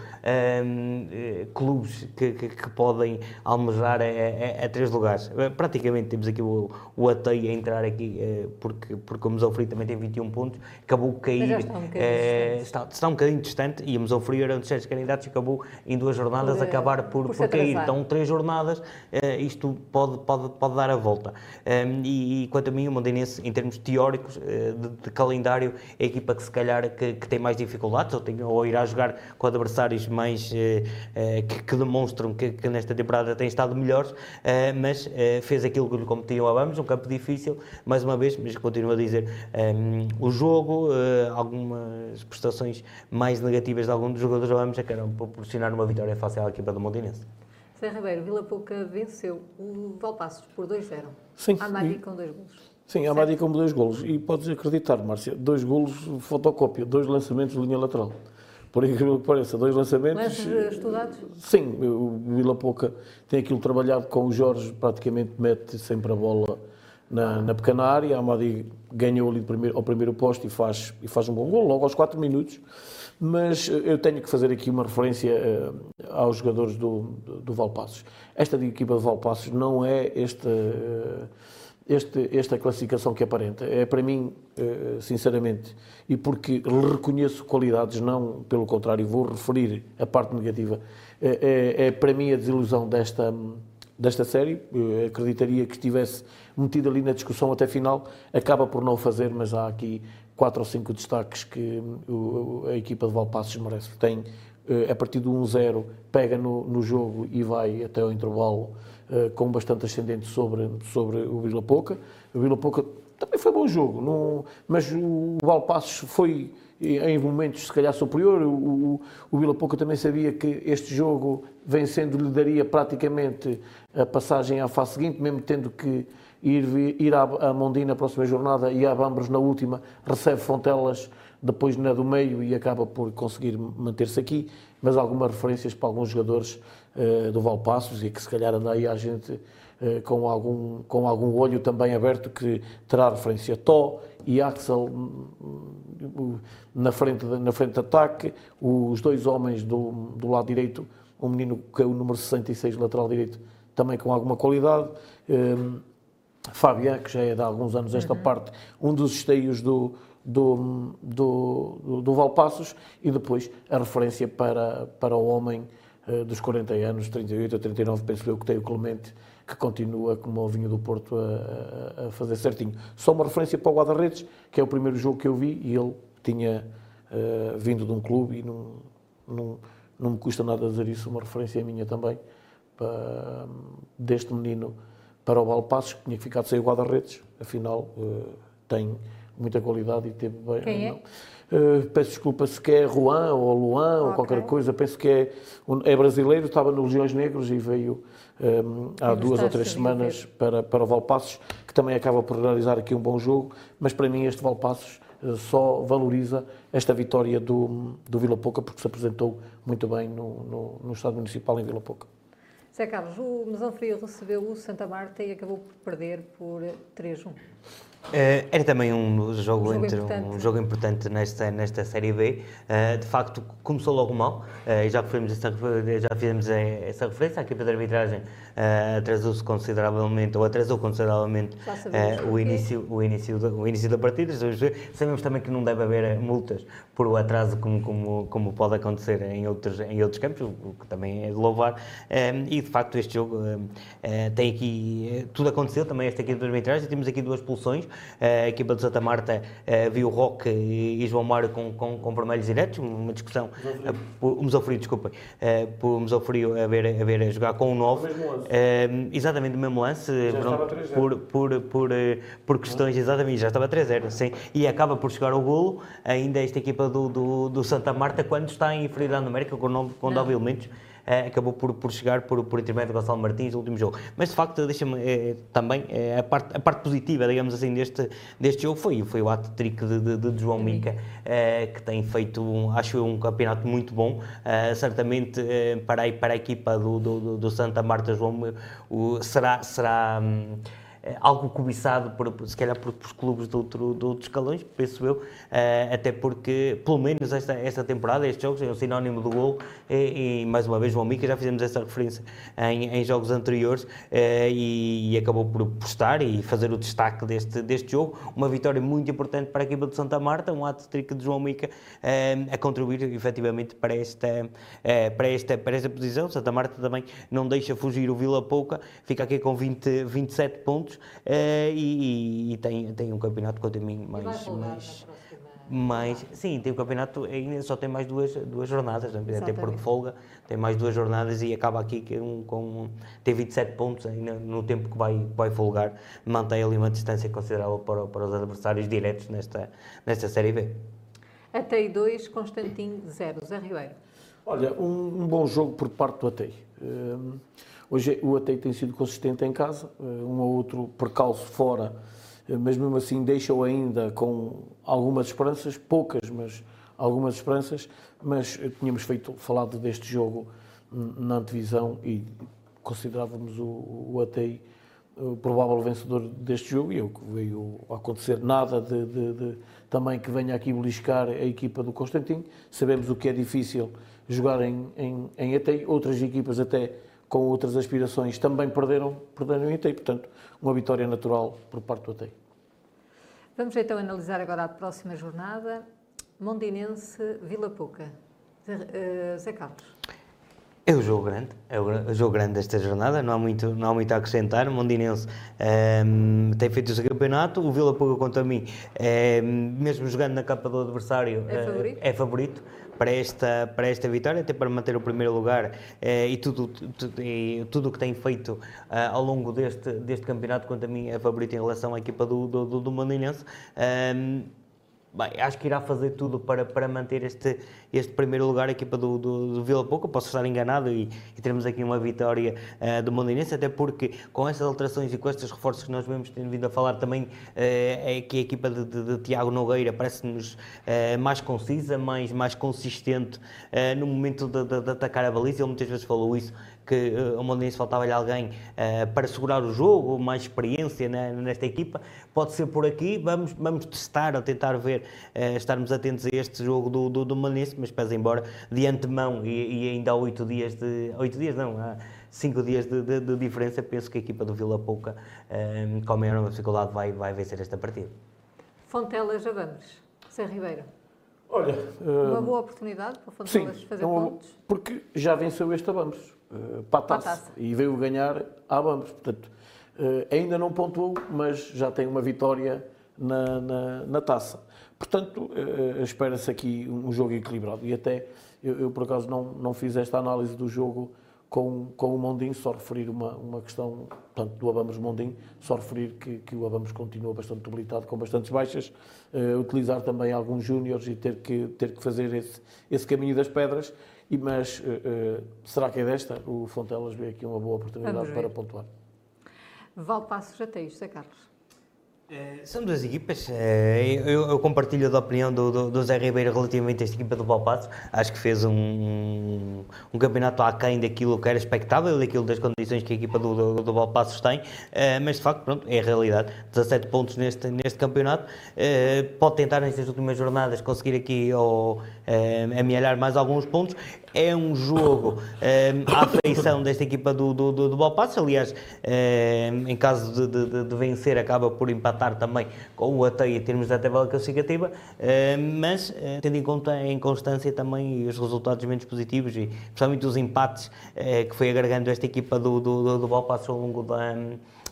um, uh, clubes que, que, que, podem almejar a, a, a, três lugares. praticamente temos aqui o, o Atei a entrar aqui, porque, porque o Museu Frio também tem 21 pontos, acabou de cair, está um, bocadinho está, está um bocadinho distante e o Museu Frio era um dos sete candidatos e acabou em duas jornadas Por, acabar por, por por cair. Então, três jornadas, isto pode, pode, pode dar a volta. Um, e, e, quanto a mim, o Mondinense, em termos teóricos, uh, de, de, calendário, é a equipa que se calhar que, que tem mais dificuldades, ou, tem, ou irá jogar com adversários mais uh, uh, que, que, demonstram que, que, nesta temporada têm estado melhores, mas fez aquilo que lhe competiam a Vamos, um campo difícil, mais uma vez, mas continuo a dizer, um, o jogo, algumas prestações mais negativas de alguns dos jogadores da Vamos acabaram proporcionar uma vitória fácil à equipa do Mondinense. Zé Ribeiro, Vila Pouca venceu o Valpassos por 2-0. Sim. Amadi com dois golos. Sim, Amadi com dois golos. E podes acreditar, Márcia, dois golos, fotocópia, dois lançamentos de linha lateral. Por incrível que pareça, dois lançamentos. Lances estudados? Sim, o Vila Pouca tem aquilo trabalhado com o Jorge, praticamente mete sempre a bola na, na pequena área. A Amadi ganhou ali primeiro, ao primeiro posto e faz, e faz um bom gol, logo aos 4 minutos. Mas eu tenho que fazer aqui uma referência uh, aos jogadores do, do, Valpassos. Esta equipa de Valpassos não é esta, uh, este, esta classificação que aparenta. É para mim, uh, sinceramente, e porque reconheço qualidades, não pelo contrário, vou referir a parte negativa, é, é, é para mim a desilusão desta, desta série. Eu acreditaria que estivesse metido ali na discussão até final, acaba por não fazer, mas há aqui quatro ou cinco destaques que a equipa de Valpassos merece. Tem, a partir do 1-0, pega no, no jogo e vai até ao intervalo com bastante ascendente sobre, sobre o Vila Pouca. O Vila Pouca também foi bom jogo, mas o Valpassos foi em momentos se calhar superior. O, o, o Vila Pouca também sabia que este jogo, vencendo, lhe daria praticamente a passagem à fase seguinte, mesmo tendo que ir, ir à, na próxima jornada e a Bambros na última, recebe Fontelas depois na do meio e acaba por conseguir manter-se aqui, mas algumas referências para alguns jogadores uh, do Valpassos e que se calhar anda aí a gente uh, com, algum, com algum olho também aberto que terá referência Tó e Axel uh, na frente, na frente de ataque, os dois homens do, do lado direito, um menino que é o número 66, lateral direito, também com alguma qualidade. Fabian, que já é de alguns anos esta uhum. parte, um dos esteios do, do, do, do, do Valpassos e depois a referência para, para o homem uh, dos 40 anos, 38 a 39, penso eu, que tem o Clemente, que continua como o vinho do Porto a, a, fazer certinho. Só uma referência para o Guarda-Redes, que é o primeiro jogo que eu vi e ele tinha uh, vindo de um clube e não, não, não me custa nada dizer isso, uma referência minha também, para, deste menino para o Valpassos, que tinha ficado sem o guarda-redes, afinal uh, tem muita qualidade e teve bem. Quem é? Uh, peço desculpa se que é Juan ou Luan okay. ou qualquer coisa, penso que é, é brasileiro, estava no Legiões Negros e veio um, há duas ou três semanas para, para o Valpassos, que também acaba por realizar aqui um bom jogo, mas para mim este Valpassos uh, só valoriza esta vitória do, do Vila Pouca, porque se apresentou muito bem no, no, no Estado Municipal em Vila Pouca. Zé Carlos, o Mesão Frio recebeu o Santa Marta e acabou por perder por 3-1. Uh, era também um jogo, um jogo entre, um jogo importante nesta, nesta Série B. Uh, de facto, começou logo mal, uh, e já, essa, já fizemos essa referência. A equipa de arbitragem atrasou-se consideravelmente, ou atrasou consideravelmente o, início, o, início da, o início da partida. Sabemos também que não deve haver multas por o atraso, como, como, como pode acontecer em outros, em outros campos, o que também é de louvar. e de facto, este jogo tem aqui. Tudo aconteceu também, esta equipa de arbitragem. Temos aqui duas pulsões a equipa de Santa Marta uh, viu Roque e João Mário com, com, com vermelhos diretos, uma discussão, o Musofrio, desculpem, uh, por o Musofrio a ver, a ver a jogar com o 9, uh, exatamente o mesmo lance, por, por, por, por questões, exatamente, já estava 3-0, sim, e acaba por chegar ao golo, ainda esta equipa do, do, do Santa Marta, quando está em inferioridade numérica, com, com 9 elementos, acabou por, por chegar por, por intermédio de Gonçalo Martins no último jogo. Mas de facto, deixa-me uh, também uh, a, parte, a parte positiva, digamos assim, deste, deste jogo foi, foi o ato trick de, de, de João Mica, que tem feito, um, acho eu, um campeonato muito bom. certamente para, a, para a equipa do, do, do Santa Marta, João, o, será. será um, eh, algo cobiçado, por, se calhar, por, por clubes de, outro, de outros escalões, penso eu, uh, até porque, pelo menos esta, esta temporada, estes jogos é um sinónimo do gol, e, e mais uma vez, João Mica, já fizemos essa referência em, em jogos anteriores, e, e, acabou por postar e fazer o destaque deste, deste jogo, uma vitória muito importante para a equipa de Santa Marta, um ato trick de João Mica a contribuir efetivamente para esta, para, esta, para esta posição. Santa Marta também não deixa fugir o Vila Pouca, fica aqui com 20, 27 pontos, uh, e, e, tem, tem um campeonato quanto a mim mais. mais mais, sim, tem o campeonato, ainda só tem mais duas, duas jornadas, né? até porque folga, tem mais duas jornadas e acaba aqui com, com tem 27 pontos ainda no tempo que vai, vai folgar, mantém ali uma distância considerável para, para os adversários diretos nesta, nesta Série B. Atei 2, Constantin 0, Zé Ribeiro. Olha, um, um, bom jogo por parte do Atei. Um, Hoje o Atei tem sido consistente em casa, eh, um ou outro percalço fora, eh, mas mesmo assim deixa-o ainda com algumas esperanças, poucas, mas algumas esperanças, mas eh, tínhamos feito, falado deste jogo na antevisão e considerávamos o, o o provável vencedor deste jogo e é o que veio a acontecer. Nada de, de, de, também que venha aqui beliscar a equipa do Constantino. Sabemos o que é difícil jogar em, em, em. Outras equipas até com outras aspirações, também perderam, perderam em Atei. Portanto, uma vitória natural por parte do Atei. Vamos então analisar agora a próxima jornada. Mondinense, Vila Pouca. Zé, Zé Carlos. É o jogo grande, é o, jogo grande desta jornada, não há muito, não há muito a acrescentar. O Mondinense um, ehm, tem feito o seu campeonato, o Vila Pouca, contra mim, é, mesmo jogando na capa do adversário, é favorito. É, é favorito para esta, para esta vitória, até para manter o primeiro lugar eh, e tudo tudo, tudo que tem feito eh, ao longo deste, deste campeonato, quanto a mim é favorito em relação à equipa do, do, do, do Bem, acho que irá fazer tudo para, para manter este, este primeiro lugar, a equipa do, do, do Vila Pouca. Posso estar enganado e, e aqui uma vitória uh, do Mondinense, até porque com essas alterações e com estes reforços que nós vemos, tendo vindo a falar também, uh, é que a equipa de, de, de Tiago Nogueira parece-nos uh, mais concisa, mais, mais consistente no momento de, de, de, atacar a baliza. Ele muitas vezes falou isso que uh, ao Mondinense faltava-lhe alguém uh, para segurar o jogo, mais experiência na, nesta equipa. Pode ser por aqui, vamos, vamos testar, a tentar ver, uh, estarmos atentos a este jogo do, do, do mas pese embora de antemão e, e, ainda há oito dias de... oito dias não, há cinco dias de, de, de, diferença, penso que a equipa do Vila Pouca, com a maior dificuldade, vai, vai vencer esta partida. Fontela, já vamos. Zé Ribeiro. Olha, Uma uh, boa oportunidade para o sim, Fontelas fazer é uma- pontos. porque já venceu este Abamos uh, para a taça, Para a taça. e veio ganhar a Abamos. Portanto, uh, ainda não pontuou, mas já tem uma vitória na, na, na taça. Portanto, uh, espera-se aqui um jogo equilibrado. E até eu, eu, por acaso, não, não fiz esta análise do jogo com, com o Mondinho, só referir uma, uma questão portanto, do Abamos Mondinho, só referir que, que o Abamos continua bastante debilitado, com bastantes baixas, uh, utilizar também alguns júniores e ter que, ter que fazer esse, esse caminho das pedras. E, mas uh, uh, será que é desta? O Fontelas vê aqui uma boa oportunidade para pontuar. Valpasso já tem, José Carlos. São duas equipas. eh, Eu, eu compartilho da opinião do, do, do Zé Ribeiro relativamente a esta equipa do Balpasso. Acho que fez um, um campeonato aquém daquilo que era expectável, daquilo das condições que a equipa do, do, do Balpassos tem. eh, Mas de facto, pronto, é a realidade. 17 pontos neste, neste campeonato. Eh, Pode tentar nestas últimas jornadas conseguir aqui ou, eh, amealhar mais alguns pontos. É um jogo eh, à feição desta equipa do, do, do, do Balpassos. Aliás, eh, em caso de, de- de- vencer, acaba por empatar também com o Ateia em termos da tabela classificativa, eh, mas eh, tendo em conta em constância também os resultados menos positivos e principalmente os empates eh, que foi agregando esta equipa do, do, do, do Balpassos ao longo da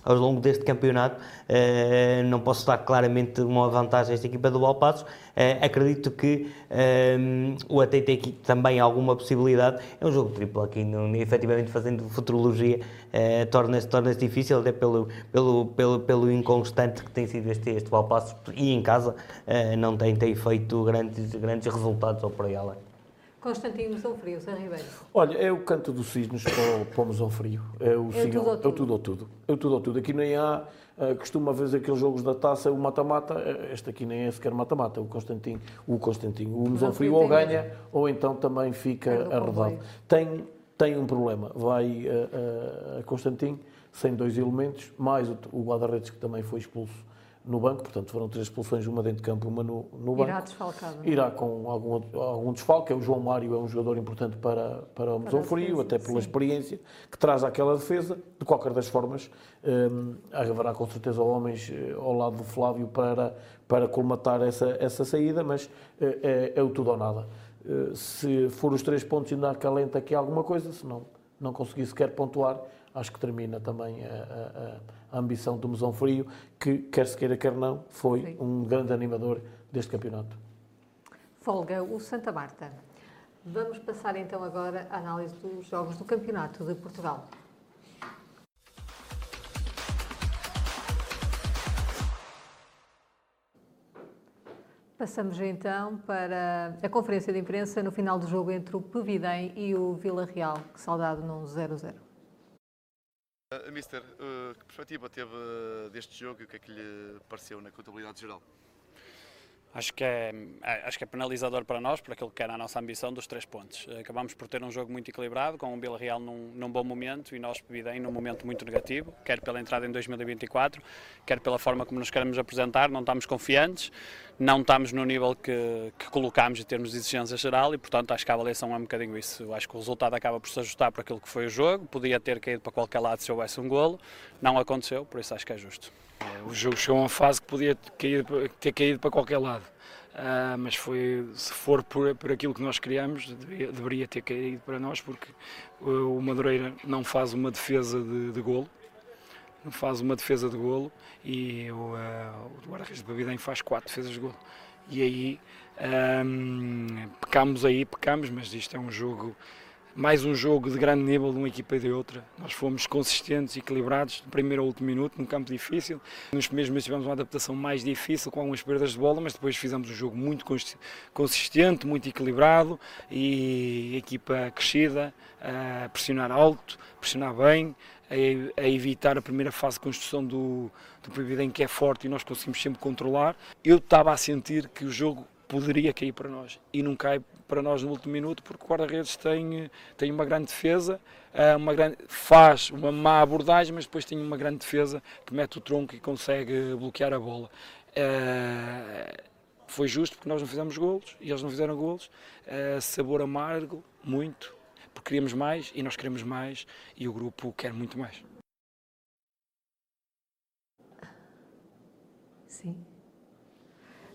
ao longo deste campeonato. Eh, não posso dar claramente uma vantagem a esta equipa do Balpassos. Eh, acredito que eh, o AT tem aqui também alguma possibilidade. É um jogo triplo aqui, não, efetivamente fazendo futurologia, torna-se torna difícil, até pelo, pelo, pelo, pelo inconstante que tem sido este, este Balpassos e em casa não tem, tem feito grandes, grandes resultados ao por aí além. Constantino São Frio, Zé Ribeiro. Olha, é o canto dos cisnes para, o- para o Mesão Frio. É o, É o sigam- tudo ou é tudo ou tudo. É o tudo ou tudo. Aqui nem há, eh, costuma ver aqueles jogos da taça, o mata-mata, eh, este aqui nem é sequer mata-mata, o Constantino, o Constantino. O Mesão Frio ou ganha, ou então também fica o arredado. Tem, tem um problema, vai eh, eh, a Constantino sem dois elementos, mais o, o guarda-redes que também foi expulso no banco, portanto foram três expulsões, uma dentro de campo, uma no, no banco. Irá desfalcado. é? Irá com algum, algum desfalque. É o João Mário é um jogador importante para, para o Mesão Frio, até pela sim. experiência que traz àquela defesa. De qualquer das formas, hum, haverá com certeza homens eh, ao lado do Flávio para, para colmatar essa, essa saída, mas eh, é, é o tudo ou nada. Eh, se for os três pontos ainda acalenta aqui alguma coisa, se não, não conseguir sequer pontuar, acho que termina também a, a- a- ambição do Mesão Frio, que quer se queira, quer não, foi Sim. um grande animador deste campeonato. Folga o Santa Marta. Vamos passar então agora à análise dos jogos do Campeonato de Portugal. Passamos então para a conferência de imprensa no final do jogo entre o Pevidem e o Vila Real, que saudado num 0-0. Uh, Mister, uh, que perspectiva teve deste jogo e o que é que lhe pareceu na contabilidade geral? Acho que, é, é- acho que é penalizador para nós, por aquilo que era a nossa ambição dos três pontos. Acabamos por ter um jogo muito equilibrado, com o Vila Real num, num bom momento e nós Pevidem num momento muito negativo, quer pela entrada em 2024, quer pela forma como nos queremos apresentar, não estamos confiantes, não estamos no nível que, que colocámos em termos de exigência geral e, portanto, acho que a avaliação é um bocadinho isso. Acho que o resultado acaba por se ajustar para aquilo que foi o jogo, podia ter caído para qualquer lado se houvesse um golo, não aconteceu, por isso acho que é justo. O jogo chegou a uma fase que podia ter caído, para qualquer lado. Ah, mas foi, se for por, por aquilo que nós criamos, deveria, deveria ter caído para nós, porque o Madureira não faz uma defesa de, de golo, não faz uma defesa de golo, e o, ah, o guarda-redes de Babidem faz quatro defesas de golo. E aí, ahm, pecamos aí, pecamos, mas isto é um jogo mais um jogo de grande nível de uma equipa e de outra. Nós fomos consistentes equilibrados do primeiro ao último minuto, num campo difícil. Nos primeiros meses tivemos uma adaptação mais difícil, com algumas perdas de bola, mas depois fizemos um jogo muito consi- consistente, muito equilibrado e equipa crescida, a pressionar alto, pressionar bem, a, evitar a primeira fase de construção do, do Proibidem, que é forte e nós conseguimos sempre controlar. Eu estava a sentir que o jogo poderia cair para nós e não cai para nós no último minuto porque o guarda-redes tem, tem uma grande defesa, eh, uma grande, faz uma má abordagem, mas depois tem uma grande defesa que mete o tronco e consegue bloquear a bola. Eh, Foi justo porque nós não fizemos golos e eles não fizeram golos. Eh, Sabor amargo, muito, porque queríamos mais e nós queremos mais e o grupo quer muito mais. Sim.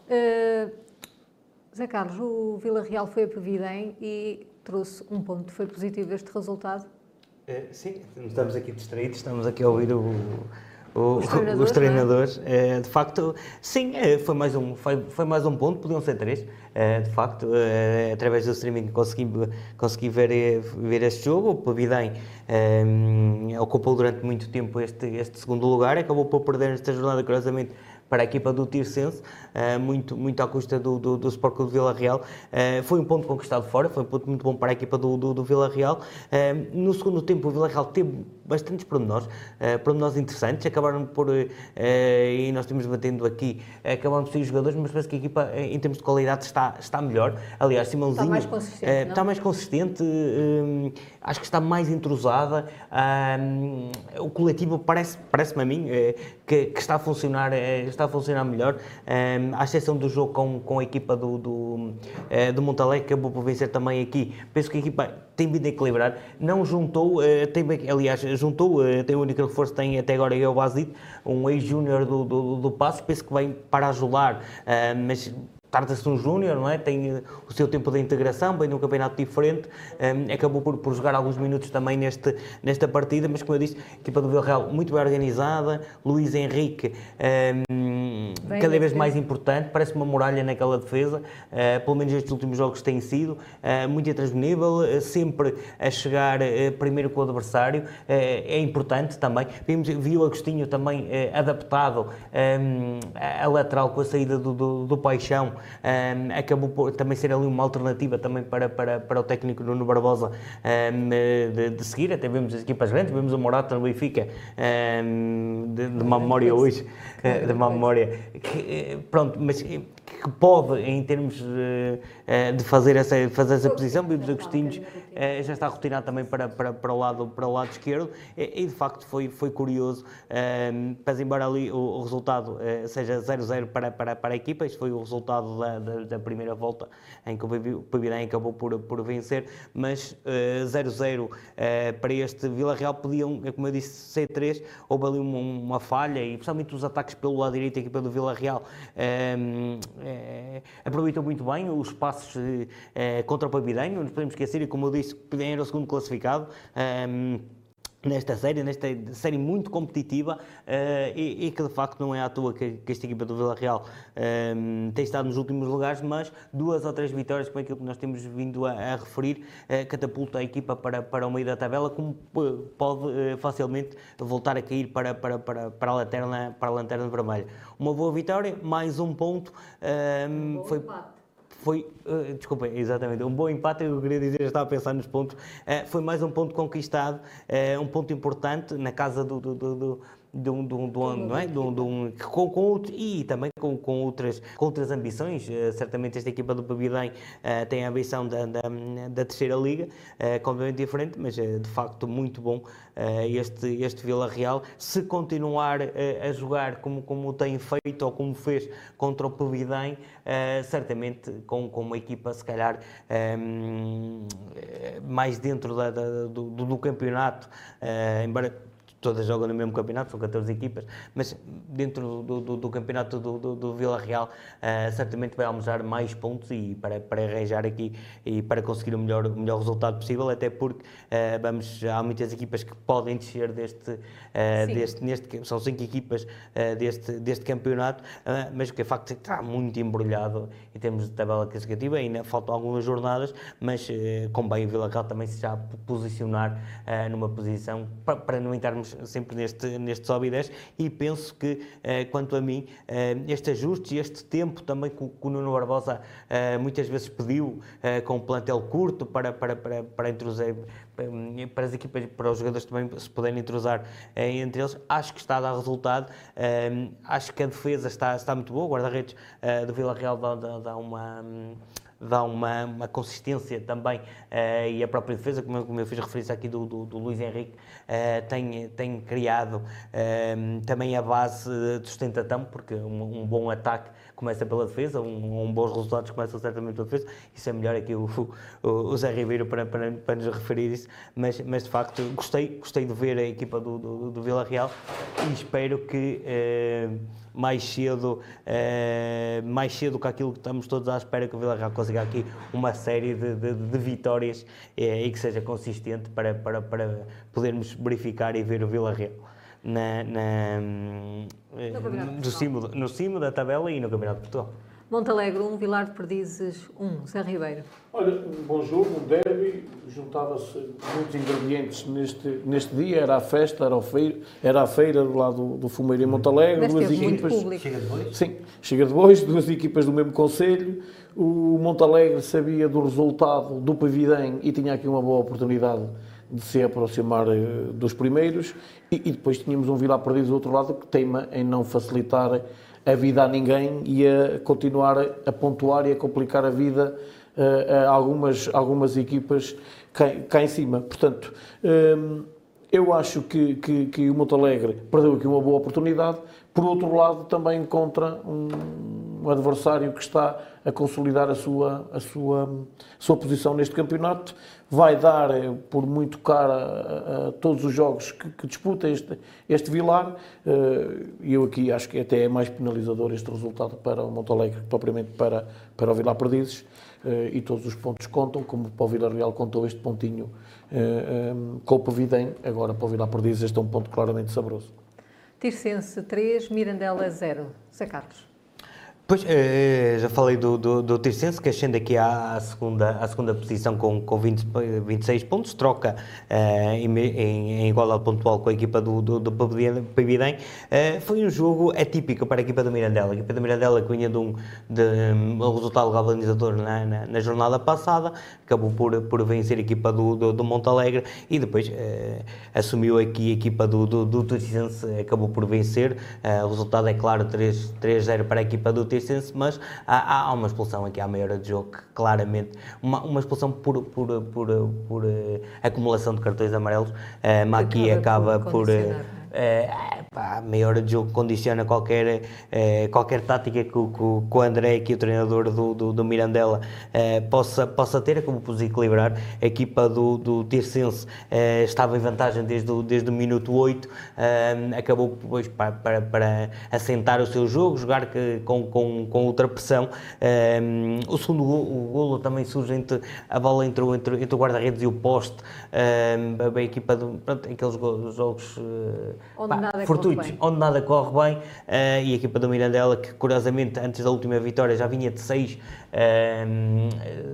Uh, Zé Carlos, o Vila Real foi a Pevidem e trouxe um ponto. Foi positivo este resultado? É, sim, estamos aqui distraídos, estamos aqui a ouvir o, o, Os treinadores, os treinadores. É, de facto, sim, é, foi, mais um, foi, foi mais um ponto, podiam ser três. É, de facto, é, através do streaming consegui, consegui ver, ver este jogo. O Pavidem é, ocupou durante muito tempo este, este segundo lugar, acabou por perder esta jornada, curiosamente, para a equipa do Tirsense, uh, muito, muito à custa do, do, do Sport Clube de Vila Real. Uh, foi um ponto conquistado fora, foi um ponto muito bom para a equipa do, do, do Vila Real. Uh, no segundo tempo, o Vila Real teve bastantes pormenores, pormenores interessantes, acabaram por, e nós estamos batendo aqui, acabaram por ser os jogadores, mas parece que a equipa, em termos de qualidade, está, está melhor. Aliás, Simãozinho... Está mais consistente, Está mais consistente, acho que está mais entrosada. o coletivo parece-me parece a mim que, que, está a funcionar está a funcionar melhor, ehm, à exceção do jogo com, com a equipa do, do, uh, do Montalé, que acabou por vencer também aqui. Penso que a equipa tem vindo a equilibrar, não juntou, uh, tem, aliás, juntou, tem o único reforço que tem até agora é o Bazit, um ex-júnior do, do, do Passo, penso que vem para ajudar, mas De um júnior, não é? Tem o seu tempo de integração, vem de um campeonato diferente, um, acabou por, por, jogar alguns minutos também neste, nesta partida, mas como eu disse, a equipa do Villarreal muito bem organizada, Luís Henrique um, cada vez mais importante, parece uma muralha naquela defesa, uh, pelo menos estes últimos jogos têm sido, uh, muito intransponível, uh, sempre a chegar primeiro com o adversário, é importante também. Vimos, viu o Agostinho também adaptado um, a lateral com a saída do, do, do Paixão, um, acabou por também ser ali uma alternativa também para, para, para o técnico Nuno Barbosa um, de, de, seguir, até vemos as equipas grandes, vemos o Morata no Benfica um, de, de uma memória hoje, de uma memória, que, eh, pronto, mas que pode em termos de, eh, de fazer essa, fazer essa posição, vimos Agostinhos já está rotinado também para, para, para, o, lado, para o lado esquerdo. E, de facto foi, foi curioso, mas embora ali o, o resultado seja 0-0 para, para, para a equipa, isto foi o resultado da, da, da, primeira volta, em que o Pavirém acabou por, por vencer, mas 0-0 uh, uh, para este Vila Real podiam, como eu disse, ser 3 houve ali uma, uma, falha e principalmente os ataques pelo lado direito da equipa do Vila Real uh, aproveitou muito bem os passos contra o Pavirém, não nos podemos esquecer, e como eu disse, era o segundo classificado nesta série, nesta série muito competitiva uh, e, e, que de facto não é à toa que, que esta equipa do Vila Real uh, tem estado nos últimos lugares, mas duas ou três vitórias, como aquilo que nós temos vindo a, a referir, uh, catapulta a equipa para, para o meio da tabela, como pode facilmente voltar a cair para, para, para, para, a, lanterna, para a lanterna vermelha. Uma boa vitória, mais um ponto. Um foi empate foi, uh, desculpem, exatamente, um bom empate, eu queria dizer, eu estava a pensar nos pontos, uh, foi mais um ponto conquistado, uh, um ponto importante na casa do, do, do, de um, de um, de um, não é? de um, de um com, com, e também com, com, outras, com outras ambições. Uh, certamente esta equipa do Pavidem uh, tem a ambição da, da, da terceira liga, uh, completamente diferente, mas é de facto muito bom este, este Vila Real. Se continuar a jogar como, como tem feito ou como fez contra o Pavidem, certamente com, com uma equipa se calhar um, mais dentro da, da, do, do, campeonato, embora todas jogam no mesmo campeonato, são 14 equipas, mas dentro do, do, do campeonato do, do, Vila Real, uh, certamente vai almejar mais pontos e para, para arranjar aqui e para conseguir o melhor, o melhor resultado possível, até porque uh, vamos, há muitas equipas que podem descer deste, uh, deste neste, são cinco equipas deste, deste campeonato, mas o que é facto é está muito embrulhado em termos de tabela classificativa, ainda faltam algumas jornadas, mas com bem o Vila Real também se já posicionar numa posição para, para não entrarmos sempre neste, neste sobe e desce e penso que, eh, quanto a mim, eh, este ajuste e este tempo também que o, o Nuno Barbosa eh, muitas vezes pediu com um plantel curto para, para, para, para introduzir para as equipas, para os jogadores também se puderem entrosar entre eles, acho que está a dar resultado. acho que a defesa está, está muito boa. O guarda-redes do Vila Real dá, dá, dá uma dá uma, uma consistência também uh, e a própria defesa, como eu, como eu fiz referência aqui do, do, do Luís Henrique, uh, tem, tem criado uh, também a base de sustentação, porque um, um, bom ataque começa pela defesa, um, um bons resultados começam certamente pela defesa, isso é melhor aqui o, o, o Zé Ribeiro para, para, para nos referir isso, mas, mas de facto gostei, gostei de ver a equipa do, do, do Vila Real e espero que mais cedo, eh, mais cedo que aquilo que estamos todos à espera que o Villarreal consiga aqui uma série de, de, de vitórias eh, e que seja consistente para, para, para podermos verificar e ver o Villarreal na, na, eh, No do cimo, no cimo da tabela e no Campeonato de Portugal. Montalegre 1, Vilar de Perdizes 1, Zé Ribeiro. Olha, um bom jogo, um derby, juntava-se muitos ingredientes neste, neste dia, era a festa, era, o feira, era a feira do lado do Fumeiro em Montalegre, Mas duas equipas... Chega de bois? Sim, chega de bois, duas equipas do mesmo conselho, o Montalegre sabia do resultado do Pavidem e tinha aqui uma boa oportunidade de se aproximar eh, dos primeiros. E, e depois tínhamos um Vilar Perdido do outro lado que teima em não facilitar a vida a ninguém e a continuar a pontuar e a complicar a vida eh, a algumas, algumas equipas cá, cá em cima. Portanto, hum, eu acho que, que, que o Monte Alegre perdeu aqui uma boa oportunidade. Por outro lado, também encontra um, adversário que está a consolidar a sua, a sua, a sua posição neste campeonato. Vai dar, eh, por muito caro, a, a- todos os jogos que, que disputa este, este Vilar. Eh, E eu aqui acho que até é mais penalizador este resultado para o Monte Alegre que propriamente para, para o Vilar Perdizes. Eh, E todos os pontos contam, como para o Vila Real contou este pontinho com o Pavidem. Agora para o Vilar Perdizes este é um ponto claramente saboroso. Tircense 3, Mirandela 0, Zé Carlos. Pois, eh, já falei do, do, do Tircense, que ascende aqui à, segunda, à segunda posição com, com 20, eh, 26 pontos, troca eh, em, em, igualdade pontual com a equipa do, do, do Pabidem. Eh, foi um jogo atípico para a equipa do Mirandela. A equipa do Mirandela que vinha de um, de, um resultado galvanizador na, na, na jornada passada, acabou por, por vencer a equipa do, do, do Montalegre e depois eh, assumiu aqui a equipa do, do, do Tircense, acabou por vencer. Eh, o resultado é claro 3 3-0 para a equipa do Tircense, mas há, há- uma expulsão aqui à meia hora de jogo, que claramente, uma, uma expulsão por, por, por, por, eh, acumulação de cartões amarelos, eh, mas aqui Acaba acaba por por. Eh, condicionar, eh, pá, a de jogo condiciona qualquer, eh, qualquer tática que, que, que o André, que o treinador do, do, do Mirandela, eh, possa, possa ter, acabou por desequilibrar. A equipa do, do Tircense eh, estava em vantagem desde o, desde o minuto 8, eh, acabou depois para, para, para assentar o seu jogo, jogar que- com, com, com outra pressão. Eh, o segundo golo, o golo também surge entre a bola entrou entre, entre o guarda-redes e o poste. Eh, a, a equipa do, pronto, aqueles go- jogos eh, Onde pá, nada corre fortuitos, bem. onde nada corre bem, eh, e a equipa do Mirandela, que curiosamente antes da última vitória já vinha de seis, eh,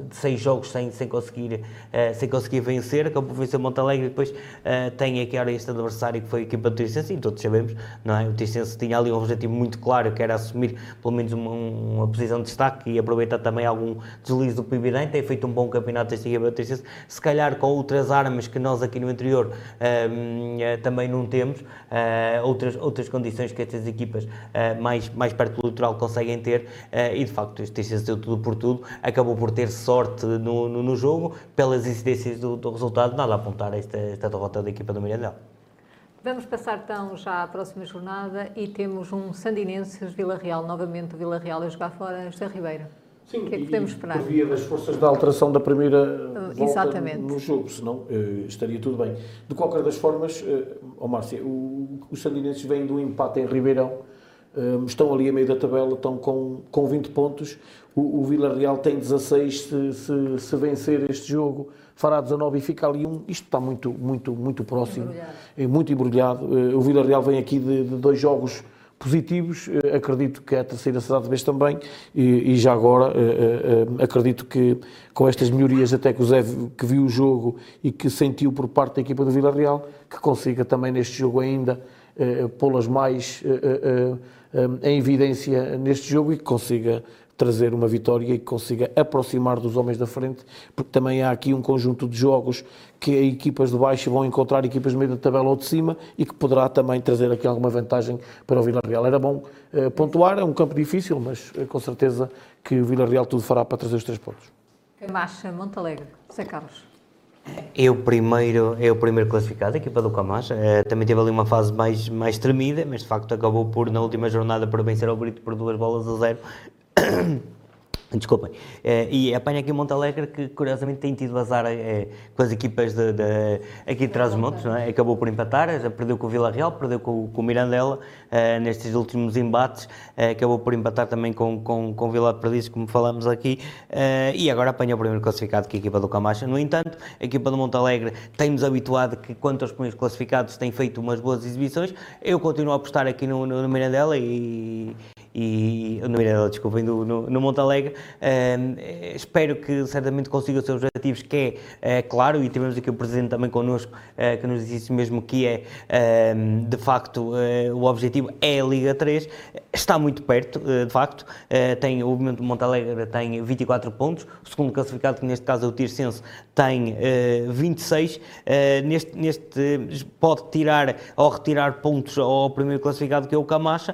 de seis jogos sem, sem, conseguir, eh, sem conseguir vencer, acabou por vencer Montalegre e depois eh, tem aqui agora este adversário que foi a equipa do Tircense, e todos sabemos, não é? O Tircense tinha ali um objetivo muito claro, que era assumir pelo menos uma, uma posição de destaque e aproveitar também algum deslize do Pibidem, tem feito um bom campeonato esta equipa do Tircense, se calhar com outras armas que nós aqui no interior eh, eh, também não temos, eh, outras, outras condições que estas equipas eh, mais, mais perto do litoral conseguem ter eh, e de facto este Tircense deu tudo por tudo, acabou por ter sorte no, no, no jogo, pelas incidências do, do resultado, nada a apontar esta, esta derrota da equipa do Mirandela. Vamos passar então já à próxima jornada e temos um Sandinenses Vila Real, novamente o Vila Real a jogar fora, José Ribeiro. Sim, que é que podemos esperar? Por via das forças da alteração da primeira Uh, volta exatamente. no jogo, senão eh, estaria tudo bem. De qualquer das formas, uh, oh Márcia, o- os sandinenses vêm do empate em Ribeirão, eh, estão ali a meio da tabela, estão com, com 20 pontos. O, o Vila Real tem 16, se, se, se vencer este jogo fará 19 e fica ali um. Isto está muito, muito, muito próximo, é muito embrulhado. O Vila Real vem aqui de, de dois jogos positivos, eh, acredito que a terceira cidade de vez também, e, e já agora eh, eh, acredito que com estas melhorias até que o Zé que viu o jogo e que sentiu por parte da equipa do Vila Real, que consiga também neste jogo ainda pô-las mais em evidência neste jogo e que consiga trazer uma vitória e que consiga aproximar dos homens da frente, porque também há aqui um conjunto de jogos que equipas de baixo vão encontrar equipas de meio da tabela ou de cima e que poderá também trazer aqui alguma vantagem para o Vila Real. Era bom eh, pontuar, é um campo difícil, mas eh, com certeza que o Vila Real tudo fará para trazer os três pontos. Camacha, Montalegre, José Carlos. É o primeiro, é o primeiro classificado, a equipa do Camacha. Eh, também teve ali uma fase mais, mais tremida, mas de facto acabou por, na última jornada, por vencer ao Brito por duas bolas a zero. Desculpem. Eh, e apanha aqui o Montalegre, que curiosamente tem tido azar eh, com as equipas de, de- aqui de Trás-os-Montes, é? Acabou por empatar, já perdeu com o Vila Real, perdeu com, com o Mirandela eh, nestes últimos embates, eh, acabou por empatar também com, com, com Vila de Perdizes, como falamos aqui, eh, e agora apanha o primeiro classificado, que é a equipa do Camacha. No entanto, a equipa do Montalegre tem-nos habituado que, quanto aos primeiros classificados, tem feito umas boas exibições. Eu continuo a apostar aqui no, no, no Mirandela e, e no Mirandela, desculpem, no, no, Montalegre. Ehm, eh, espero que certamente consiga os seus objetivos, que é, claro, e tivemos aqui o Presidente também connosco, eh, que nos disse mesmo, que é, de facto, o objetivo é a Liga 3. Está muito perto, eh, de facto. Eh, tem, o Montalegre tem 24 pontos, o segundo classificado, que neste caso é o Tirsense, tem eh, 26. Eh, neste, neste, pode tirar ou retirar pontos ao primeiro classificado, que é o Camacha.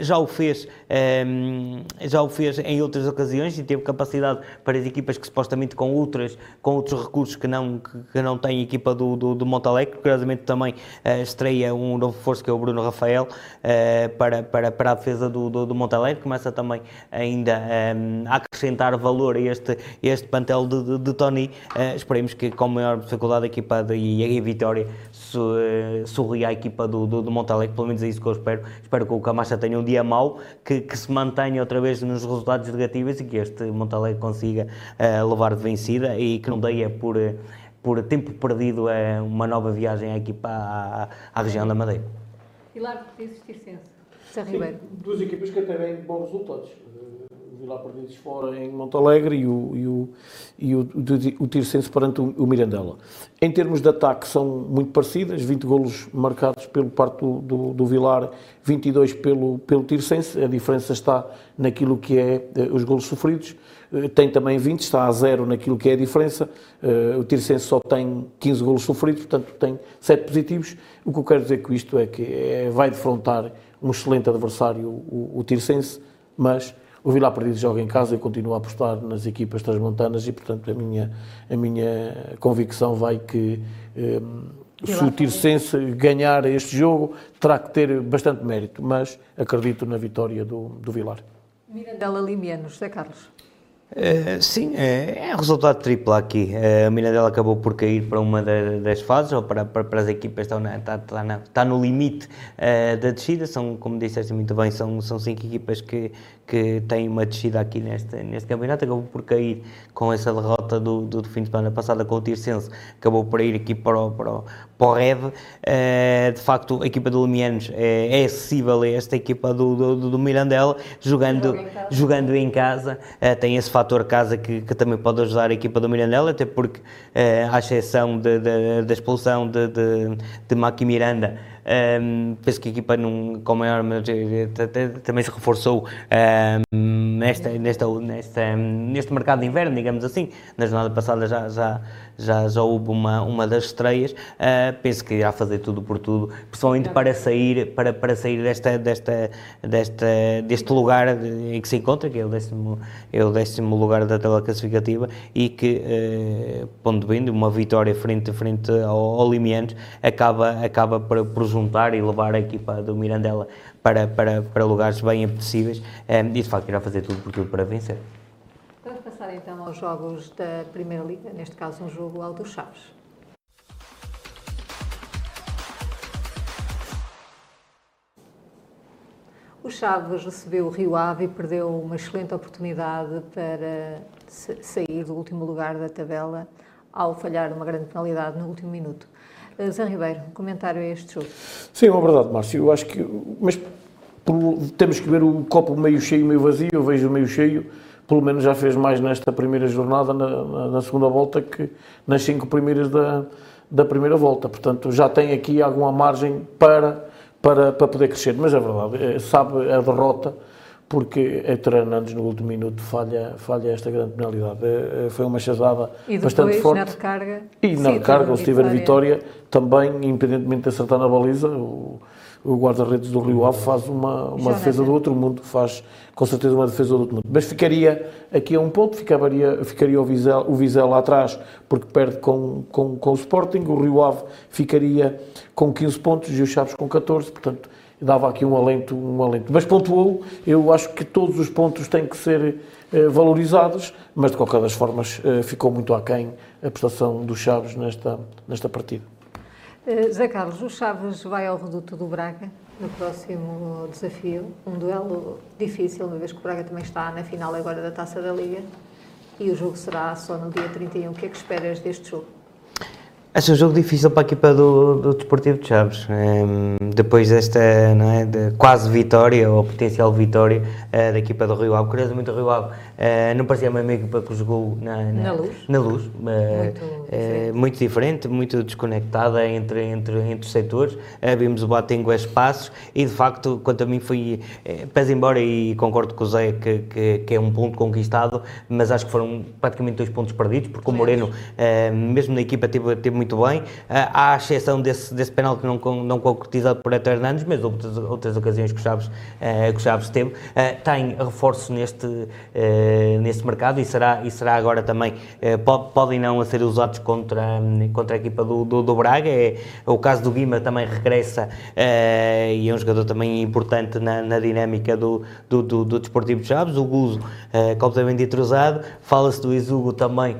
Já o fez ehm, já o fez em outras ocasiões e teve capacidade para as equipas que supostamente com outras com outros recursos que não que, não tem a equipa do, do, do Montalegre, curiosamente também estreia um novo reforço que é o Bruno Rafael eh, para, para, para a defesa do, do, do Montalegre, começa também ainda ehm, a acrescentar valor a este, a este plantel de, de, de Tony, Eh, esperemos que com maior dificuldade a equipa de, e a vitória su, eh, sorria a equipa do, do, do Montalegre, pelo menos é isso que eu espero, espero que o Camacha tenha um dia mau, que, que se mantenha outra vez nos resultados negativos e que este Montalegre consiga eh, levar de vencida e que não deia por, eh, por tempo perdido eh, uma nova viagem à equipa à, à região da Madeira. Pilar, Tirsense. Zé Ribeiro. Duas equipas que até vêm bons resultados. O Vila Perdidos fora em Montalegre e o, e o, e o, o, o Tirsense perante o, o Mirandela. Em termos de ataque são muito parecidas, 20 golos marcados pelo parte do, do, do Vilar, 22 pelo, pelo Tirsense, a diferença está naquilo que é eh, os golos sofridos, Eh, tem também 20, está a zero naquilo que é a diferença, Eh, o Tirsense só tem 15 golos sofridos, portanto tem 7 positivos, o que eu quero dizer com isto é que é, vai defrontar um excelente adversário, o, o Tirsense, mas o Vila Perdido joga em casa e continua a apostar nas equipas transmontanas e, portanto, a minha, a minha convicção vai que eh, se o Tirsense ganhar este jogo terá que ter bastante mérito, mas acredito na vitória do, do Vilar. Mirandela Limianos. José Carlos. Eh, sim, é, é resultado triplo aqui. Eh, a Mirandela acabou por cair para uma da- das fases, ou para, para, para as equipas que estão na, está, está, na- está no limite eh, da descida. São, como disseste muito bem, são, são cinco equipas que, que têm uma descida aqui neste, neste campeonato. Acabou por cair com essa derrota do, do, do fim de semana passada com o Tirsense, acabou por ir aqui para o, para o, para o. Eh, de facto, a equipa do Limianos é, é acessível a esta equipa do, do, do- Mirandela, jogando, jogando em casa. Tem esse fator casa que, que também pode ajudar a equipa do Mirandela, até porque, eh, à exceção de- de- da expulsão de, de, de Maqui Miranda, ehm, penso que a equipa não, com maior eh, t- t- também se reforçou ehm, nesta, nesta, nesta, neste mercado de inverno, digamos assim. Na jornada passada já, já, já, já houve uma, uma das estreias. Eh, penso que irá fazer tudo por tudo, principalmente para sair, para, para sair desta, desta, desta, deste lugar em que se encontra, que é o décimo, é o décimo lugar da tabela classificativa, e que, eh, pondo bem, uma vitória frente, frente ao, ao acaba, acaba por, por juntar e levar a equipa do Mirandela para, para, para lugares bem apetecíveis eh, e de facto irá fazer tudo por tudo para vencer. Vamos passar então aos jogos da Primeira Liga, neste caso um jogo ao dos Chaves. O Chaves recebeu o Rio Ave e perdeu uma excelente oportunidade para sa- sair do último lugar da tabela ao falhar uma grande penalidade no último minuto. Eh, Zé Ribeiro, um comentário a este jogo. Sim, é uma verdade, Márcio. Eu acho que. Mas temos que ver o copo meio cheio, meio vazio. Eu vejo o meio cheio. Pelo menos já fez mais nesta primeira jornada, na, na- na segunda volta, que nas cinco primeiras da, da primeira volta. Portanto, já tem aqui alguma margem para, para, para poder crescer. Mas é verdade, eh, sabe a derrota, porque Héctor Hernandes no último minuto falha, falha esta grande penalidade. Eh, eh, Foi uma chazada E depois, bastante forte. na recarga. E na sim, recarga, tiver vitória. vitória, também, independentemente de acertar na baliza, o, o guarda-redes do Rio Ave faz uma, uma defesa do outro mundo, faz com certeza uma defesa do outro mundo. Mas ficaria aqui a um ponto, ficaria, ficaria o, Vizel, o Vizel lá atrás, porque perde com, com, com o Sporting, o Rio Ave ficaria com 15 pontos e o Chaves com 14, portanto, dava aqui um alento, um alento. Mas pontuou, eu acho que todos os pontos têm que ser eh, valorizados, mas de qualquer das formas eh, ficou muito aquém a prestação dos Chaves nesta, nesta partida. Uh, Zé Carlos, o Chaves vai ao reduto do Braga no próximo desafio, um duelo difícil, uma vez que o Braga também está na final agora da Taça da Liga e o jogo será só no dia 31. O que é que esperas deste jogo? Acho um jogo difícil para a equipa do, do Desportivo de Chaves. Um, depois desta é, de quase vitória, ou potencial vitória, uh, da equipa do Rio Ave. Curiosamente, o Rio Ave uh, não parecia a mesma equipa que jogou na, na, na luz. Na luz. Uh, muito, diferente. muito diferente, muito desconectada entre, entre, entre os setores. vimos o Batengo a espaços e, de facto, quanto a mim, foi. pese embora, e concordo com o Zé, que, que, que, é um ponto conquistado, mas acho que foram praticamente dois pontos perdidos, porque o Moreno, mesmo na equipa, teve, teve muito bem, à exceção desse, desse penalti não, não concretizado por Eto Hernandes, mas outras, outras ocasiões que o Chaves, que o Chaves teve, tem reforço neste, neste mercado e será, e será agora também, podem não ser usados contra, contra a equipa do, do, do Braga, é, o caso do Guima também regressa e é um jogador também importante na, na dinâmica do, do, do, do Desportivo de Chaves, o Guzo completamente entrosado, fala-se do Izugo também,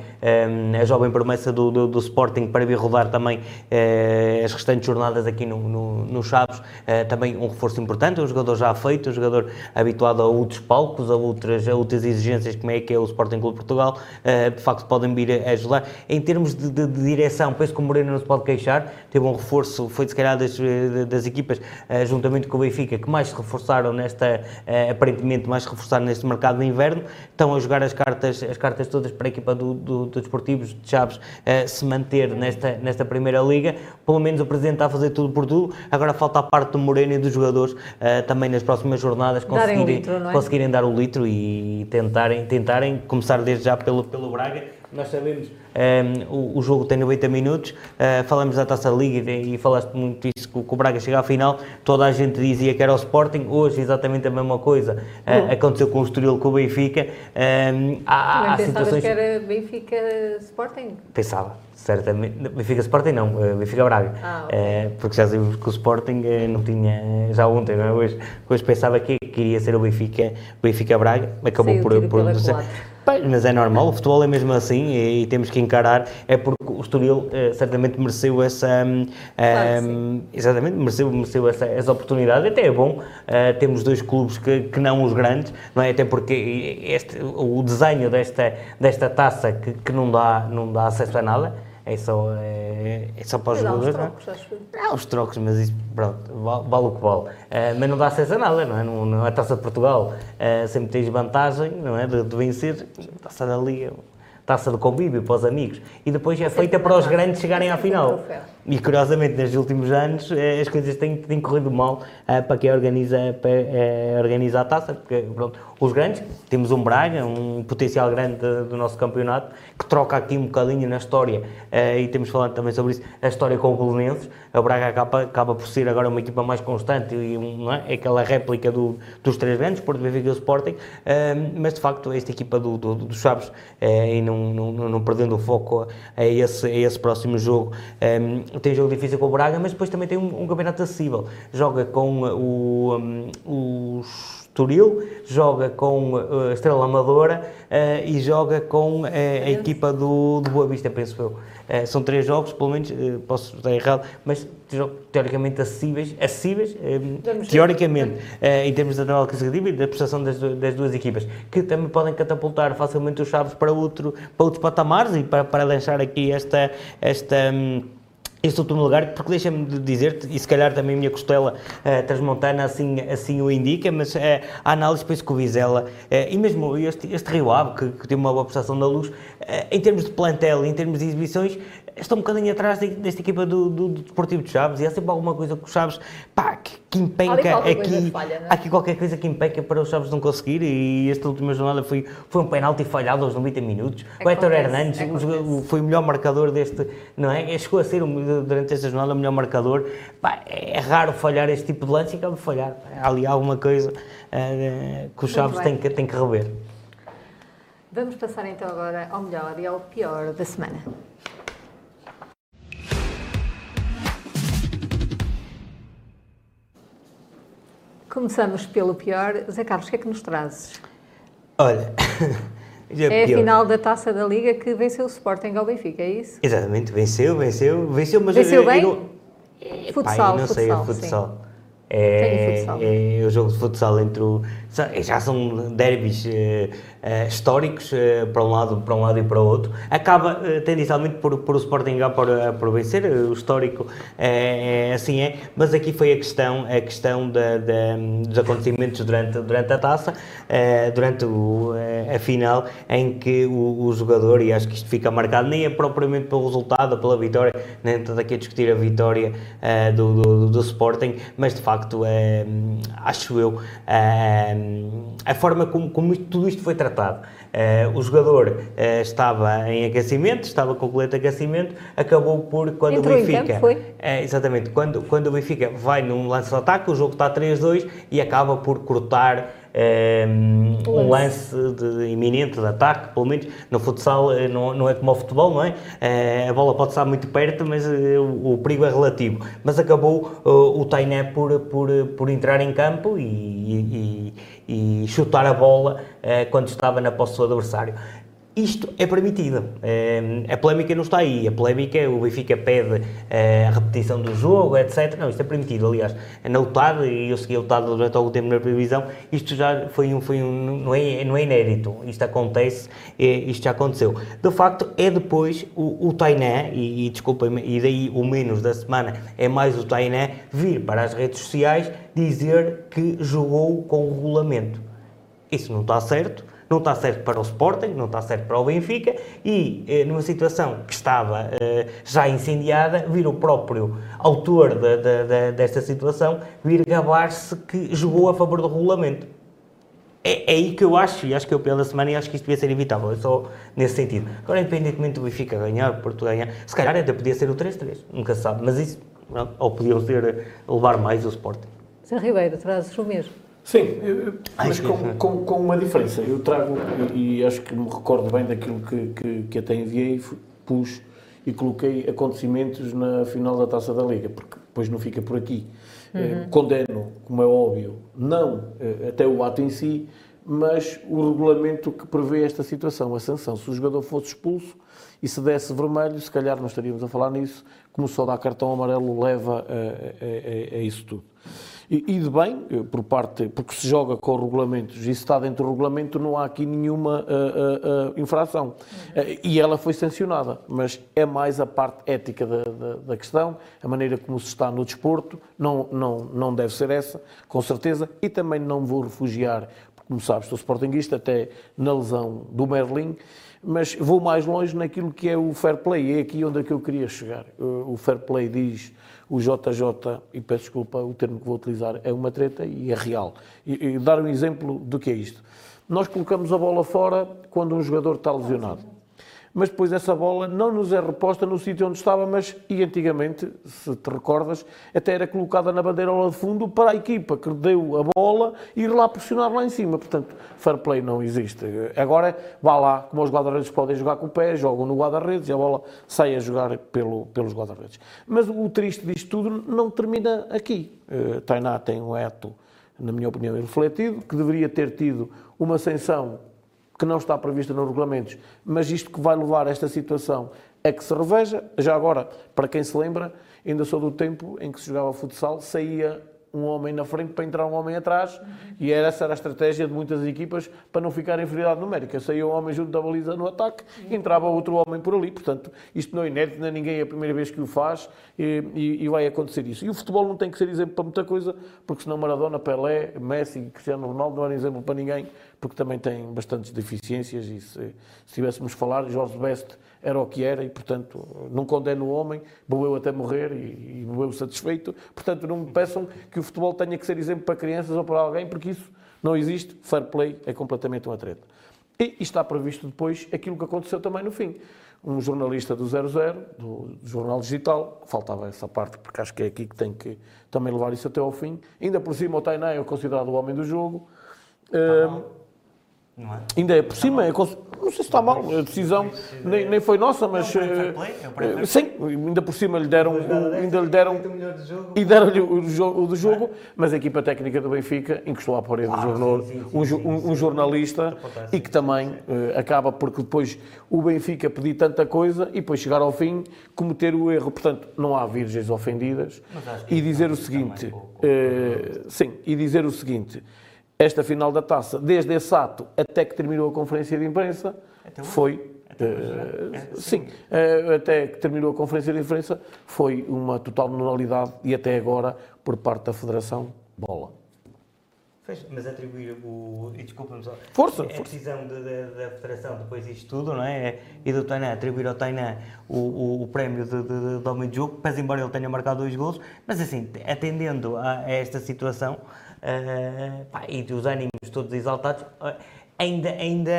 a jovem promessa do, do, do Sporting para vir rodar também eh, as restantes jornadas aqui no, no, no Chaves, eh, também um reforço importante, um jogador já feito, um jogador habituado a outros palcos, a outras, a outras exigências, como é que é o Sporting Clube Portugal, eh, de facto podem vir a ajudar. Em termos de, de, de, direção, penso que o Moreno não se pode queixar, teve um reforço, foi se calhar das, das equipas, juntamente com o Benfica, que mais se reforçaram nesta, aparentemente mais se reforçaram neste mercado de inverno, estão a jogar as cartas, as cartas todas para a equipa do, do, do Desportivos de Chaves se manter nesta, nesta Primeira Liga. Pelo menos o Presidente está a fazer tudo por tudo. Agora falta a parte do Moreno e dos jogadores também nas próximas jornadas conseguirem, litro, é? conseguirem dar o litro e tentarem, tentarem começar desde já pelo, pelo Braga. Nós sabemos um, o, o, jogo tem 90 minutos, uh, falamos da Taça Liga e, e falaste muito isso, que, que o Braga chega à final, toda a gente dizia que era o Sporting, hoje exatamente a mesma coisa uh, aconteceu com o Estoril, com o Benfica. Um, há, há situações... que era Benfica Sporting? Pensava certamente. Benfica Sporting não, eh, Benfica Braga. Ah, okay. é, porque já sabemos que o Sporting eh, não tinha, já ontem, não é? hoje, hoje pensava que queria ser o Benfica, Benfica Braga, acabou Sim, por. por mas é normal, o futebol é mesmo assim e, e temos que encarar, é porque o Estoril certamente mereceu essa. Um, claro exatamente, mereceu, mereceu essa, essa oportunidade. Até é bom uh, temos dois clubes que, que não os grandes, não é? Até porque este, o desenho desta, desta taça que, que não, dá, não dá acesso a nada é só, é, é só para os jogadores. Há os trocos, não? Há os trocos, mas isso, pronto, vale, o que vale. Uh, mas não dá acesso a nada, não é? Não, não é a taça de Portugal. Uh, sempre tens vantagem, não é? De, de vencer, taça da Liga, taça de convívio para os amigos. E depois é feita para os grandes chegarem à final. E curiosamente, nestes últimos anos, eh, as coisas têm, têm corrido mal uh, para quem organiza, para, uh, organiza a taça, porque pronto, os grandes, temos um Braga, um potencial grande do nosso campeonato, que troca aqui um bocadinho na história, uh, e temos falado também sobre isso, a história com o Belenenses. A Braga acaba, acaba por ser agora uma equipa mais constante, e um, é? aquela réplica do, dos três grandes, Porto Benfica e Sporting, mas de facto esta equipa do, do, do Chaves, e não, não, não, perdendo o foco a esse, a esse próximo jogo, tem jogo difícil com o Braga, mas depois também tem um, um campeonato acessível. Joga com o, um, os Estoril, joga com uh, a Estrela Amadora uh, e joga com uh, a equipa do, do Boa Vista, penso eu. Uh, são três jogos, pelo menos, posso estar errado, mas teoricamente acessíveis, acessíveis teoricamente, em termos da tabela classificativa e da prestação das, das, duas equipas, que também podem catapultar facilmente os Chaves para, outro, para outros patamares e para, para lançar aqui esta. esta um, este último lugar, porque deixa-me dizer-te, e se calhar também a minha costela uh, transmontana assim, assim o indica, mas uh, a análise penso que o Vizela, uh, e mesmo este, este Rio Ave, que, que tem uma boa prestação da luz, em termos de plantel, em termos de exibições, estão um bocadinho atrás desta equipa do, do, do, Deportivo de Chaves e há sempre alguma coisa que os Chaves, pá, que, que empenca aqui, falha, é? há aqui qualquer coisa que empenca para os Chaves não conseguir e esta última jornada foi, foi um penalti falhado aos 90 minutos. É o Héctor Hernandes é foi o melhor marcador deste, não é? Chegou a ser durante esta jornada o melhor marcador. Pá, é raro falhar este tipo de lance e acaba de falhar. Há ali alguma coisa uh, que os Chaves têm que, têm que rever. Vamos passar então agora ao melhor e ao pior da semana. Começamos pelo pior. Zé Carlos, o que é que nos trazes? Olha, É a pior. final da Taça da Liga que venceu o Sporting ao Benfica, é isso? Exatamente, venceu, venceu, venceu, mas Venceu eu, eu bem? não- Futsal, Pai, não sei, futsal, é futsal. É, Tenho futsal. é o jogo de futsal entre o. Já são derbys eh, eh, históricos eh, para, um lado, para um lado e para o outro. Acaba tendencialmente por, por o Sporting ganhar por, por vencer, o histórico é, é, assim é, mas aqui foi a questão, a questão dos acontecimentos durante, durante a taça, durante o, a final, em que o, o jogador, e acho que isto fica marcado, nem é propriamente pelo resultado, pela vitória, nem estou aqui a discutir a vitória do, do, do Sporting, mas de facto, acho eu, a forma como, como isto- tudo isto foi tratado. Eh, o jogador eh, estava em aquecimento, estava com o colete de aquecimento, acabou por, quando Entrou o em Benfica... campo, foi? É, exatamente. Quando, quando o Benfica vai num lance de ataque, o jogo está 3-2 e acaba por cortar eh, um lance de, iminente de ataque, pelo menos no futsal eh, não, não é como ao futebol, não é? A bola pode estar muito perto, mas o, o perigo é relativo. Mas acabou o Tainé por, por, por entrar em campo e, e- e chutar a bola eh, quando estava na posse do adversário. Isto é permitido. Eh, a polémica não está aí. A polémica é o Benfica pede eh, a repetição do jogo, etc. Não, isto é permitido. Aliás, na UTAD, e eu segui a UTAD durante algum tempo na previsão, isto já foi um. Foi um não, é, não é inédito. Isto acontece, eh, isto já aconteceu. De facto, é depois o, o e, e desculpem-me, e daí o menos da semana é mais o Tainé, vir para as redes sociais dizer que jogou com o regulamento. Isso não está certo, não está certo para o Sporting, não está certo para o Benfica e eh, numa situação que estava eh, já incendiada, vir o próprio autor da- da- da- desta situação vir gabar-se que jogou a favor do regulamento. É, é aí que eu acho, e acho que pior da semana, e acho que isto devia ser evitável, é só nesse sentido. Agora, independentemente do Benfica ganhar, Porto ganhar, se calhar até podia ser o 3-3, nunca se sabe, mas isso, não, ou podiam ser, eh, levar mais o Sporting. Zé Ribeiro, trazes o mesmo. Sim, eu- mas com, com, com uma diferença. Eu trago, e, e acho que me recordo bem daquilo que, que, que até enviei, pus e coloquei acontecimentos na final da Taça da Liga, porque depois não fica por aqui. Eh, Uhum. condeno, como é óbvio, não eh, até o ato em si, mas o regulamento que prevê esta situação, a sanção. Se o jogador fosse expulso e se desse vermelho, se calhar não estaríamos a falar nisso, como só dá cartão amarelo leva a, a- a- a isso tudo. E, de bem, eh, por parte, porque se joga com regulamentos e se está dentro do regulamento, não há aqui nenhuma ah, ah, infração. Eh, E ela foi sancionada, mas é mais a parte ética da, da- da questão, a maneira como se está no desporto, não, não, não deve ser essa, com certeza, e também não vou refugiar, porque, como sabes, sou sportinguista até na lesão do Merlin, mas vou mais longe naquilo que é o fair play, é aqui onde é que eu queria chegar. O fair play diz o JJ, e peço desculpa, o termo que vou utilizar é uma treta e é real. E, e dar um exemplo do que é isto. Nós colocamos a bola fora quando um jogador está lesionado. Mas depois essa bola não nos é reposta no sítio onde estava, mas e antigamente, se te recordas, até era colocada na bandeirola de fundo para a equipa que deu a bola ir lá pressionar lá em cima. Portanto, fair play não existe. Agora, vá lá, como os guarda-redes podem jogar com o pé, jogam no guarda-redes e a bola sai a jogar pelo, pelos guarda-redes. Mas o triste disto tudo não termina aqui. Uh, Tainá tem um eto, na minha opinião, refletido, que deveria ter tido uma sanção que não está prevista nos regulamentos, mas isto que vai levar a esta situação é que se reveja. Já agora, para quem se lembra, ainda sou do tempo em que se jogava futsal, saía um homem na frente para entrar um homem atrás e era essa era a estratégia de muitas equipas para não ficar em inferioridade numérica. Saía um homem junto da baliza no ataque, entrava outro homem por ali. Portanto, isto não é inédito, nem ninguém é a primeira vez que o faz e, e- e vai acontecer isso. E o futebol não tem que ser exemplo para muita coisa, porque senão Maradona, Pelé, Messi, Cristiano Ronaldo não eram exemplo para ninguém, porque também têm bastantes deficiências e se, se tivéssemos falar, Jorge Best era o que era e, portanto, não condeno o homem, bebeu até morrer e, e bebeu satisfeito. Portanto, não me peçam que o futebol tenha que ser exemplo para crianças ou para alguém, porque isso não existe. Fair play é completamente uma treta. E está previsto depois aquilo que aconteceu também no fim. Um jornalista do 00, do Jornal Digital, faltava essa parte, porque acho que é aqui que tem que também levar isso até ao fim. Ainda por cima, o Tainá é considerado o homem do jogo. Hum, Não é? Ainda é por cima, é cons- não sei se está mal, a decisão nem, nem foi nossa, mas É play, é sim, ainda por cima lhe deram, o- ainda lhe deram e deram-lhe o, jogo, o do jogo, mas a equipa técnica do Benfica encostou à parede um, jornal- um jo- um- um jornalista e que também eh, acaba porque depois o Benfica pedir tanta coisa e depois chegar ao fim cometer o erro. Portanto, não há virgens ofendidas. E dizer o também seguinte, eh, sim, e dizer o seguinte, esta final da taça, desde esse ato até que terminou a conferência de imprensa, foi. eh, sim, eh, até que terminou a conferência de imprensa, foi uma total normalidade e até agora, por parte da Federação, bola. Mas atribuir o. E desculpa-me só. Força, A força. decisão de- de- da Federação depois disto tudo, não é? E do Tainá, atribuir ao Tainá o, o, o prémio de, de, de homem de jogo, pese embora ele tenha marcado dois golos, mas assim, atendendo a, a esta situação eh, pá, e dos ânimos todos exaltados. Ainda, ainda,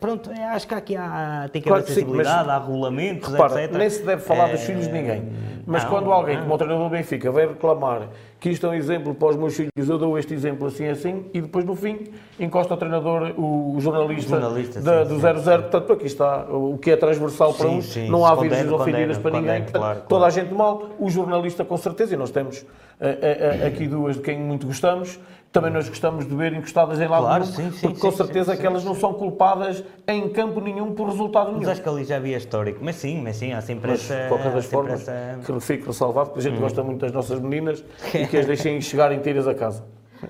pronto, eh, acho que aqui há, tem que Claro haver sim, sensibilidade, há regulamentos, Repara, etc. nem se deve falar dos Eh, filhos de ninguém. Mas não, quando alguém, não. como o treinador do Benfica, vai reclamar que isto é um exemplo para os meus filhos, eu dou este exemplo assim assim, e depois no fim encosta o treinador, o, o jornalista, O jornalista, da- sim, do sim, 00. Portanto, aqui está o que é transversal para Sim, uns, sim, não há virgens ofendidas para ninguém. condeno, claro, Toda claro. a gente mal, o jornalista com certeza, e nós temos eh, eh, aqui duas de quem muito gostamos. Também nós gostamos de ver encostadas em lado Claro, nenhum, sim, sim, porque com sim, certeza sim, que elas não são culpadas em campo nenhum por resultado nenhum. Mas acho que ali já havia histórico. Mas sim, mas sim, há sempre Mas, essa. de qualquer das formas, essa- que fique ressalvado, porque a gente Hum. gosta muito das nossas meninas e que as deixem chegar inteiras a casa.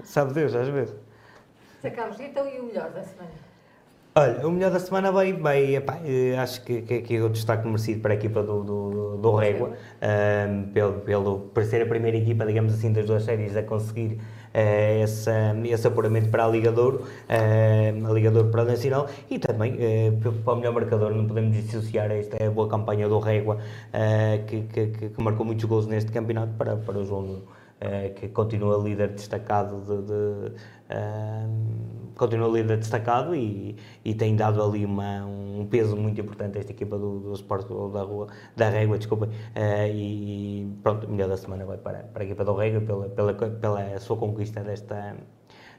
Sabe Deus, às vezes. Carlos, então e o melhor da semana? Olha, o melhor da semana vai, vai epá, eh, acho que, que aqui é o destaque merecido para a equipa do, do, do Régua, ahm, pelo, pelo, por ser a primeira equipa, digamos assim, das duas séries a conseguir eh, esse, esse apuramento para a Liga de Ouro, ahm, a Liga de Ouro para a Nacional, e também p- para o melhor marcador, não podemos dissociar esta boa campanha do Régua, que, que, que- marcou muitos gols neste campeonato para, para o João Nuno. que continua líder destacado de, de, ahm, continua líder destacado e, e tem dado ali uma, um peso muito importante a esta equipa do, do Sport da Rua, da Régua, desculpa, eh, e pronto, o melhor da semana vai para, para a equipa do Régua pela, pela, pela sua conquista desta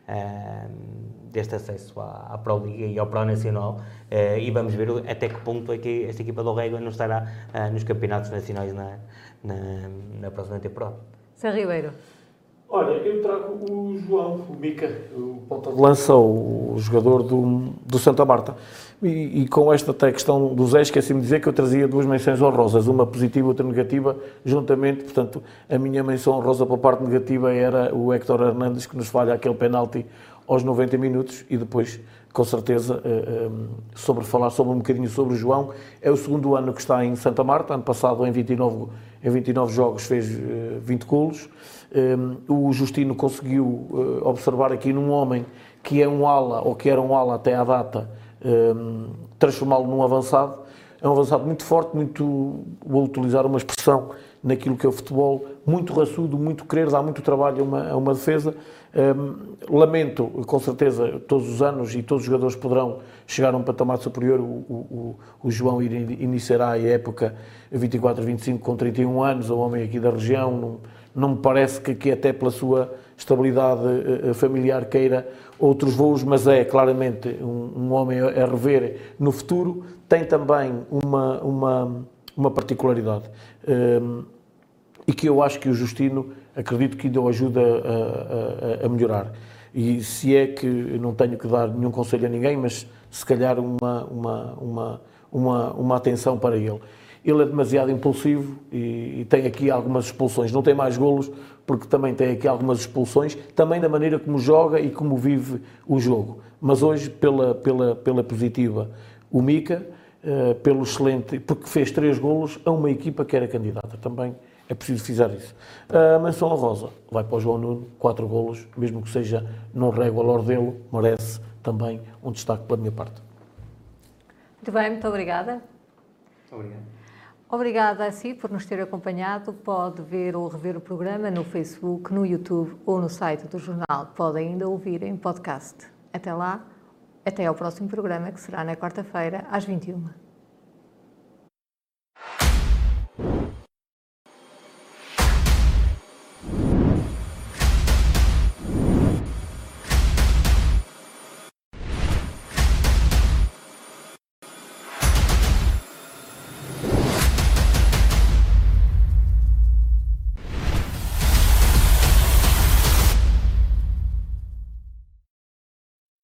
ahm, deste acesso à, à Pro Liga e ao Pro Nacional eh, e vamos ver até que ponto é que esta equipa do Régua não estará ah, nos campeonatos nacionais na, na, na próxima temporada. Sr. Ribeiro. Olha, eu trago o João, o Mica, o ponta de lança, o jogador do, do Santa Marta. E, e com esta até questão do Zé, esqueci-me de dizer que eu trazia duas menções honrosas, uma positiva e outra negativa, juntamente. Portanto, a minha menção honrosa para a parte negativa era o Héctor Hernandes, que nos falha aquele penalti aos 90 minutos e depois, com certeza, eh, eh, sobre falar sobre um bocadinho sobre o João, é o segundo ano que está em Santa Marta, ano passado em 29, em 29 jogos fez eh, 20 golos. Um, o Justino conseguiu uh, observar aqui num homem que é um ala, ou que era um ala até à data, um, transformá-lo num avançado. É um avançado muito forte, muito, vou utilizar uma expressão naquilo que é o futebol, muito raçudo, muito querer, dá muito trabalho a uma, a uma defesa. Um, lamento, com certeza, todos os anos e todos os jogadores poderão chegar a um patamar superior. O, o, o João iniciará a época 24-25 com 31 anos, o homem aqui da região. Não, me parece que até pela sua estabilidade eh, eh, familiar, queira outros voos, mas é claramente um, um homem a rever no futuro. Tem também uma, uma, uma particularidade um, e que eu acho que o Justino, acredito que o ajuda a, a- a melhorar. E se é que não tenho que dar nenhum conselho a ninguém, mas se calhar uma, uma, uma, uma, uma atenção para ele. Ele é demasiado impulsivo e, e tem aqui algumas expulsões. Não tem mais golos, porque também tem aqui algumas expulsões, também da maneira como joga e como vive o jogo. Mas hoje, pela, pela, pela positiva, o Mica, eh, pelo excelente, porque fez três golos a uma equipa que era candidata. Também é preciso fizer isso. A menção honrosa vai para o João Nuno, quatro golos, mesmo que seja não régua Lordelo, merece também um destaque pela minha parte. Muito bem, muito obrigada. Obrigado. Obrigada a si por nos ter acompanhado. Pode ver ou rever o programa no Facebook, no YouTube ou no site do jornal. Pode ainda ouvir em podcast. Até lá, até ao próximo programa, que será na quarta-feira, às 21h.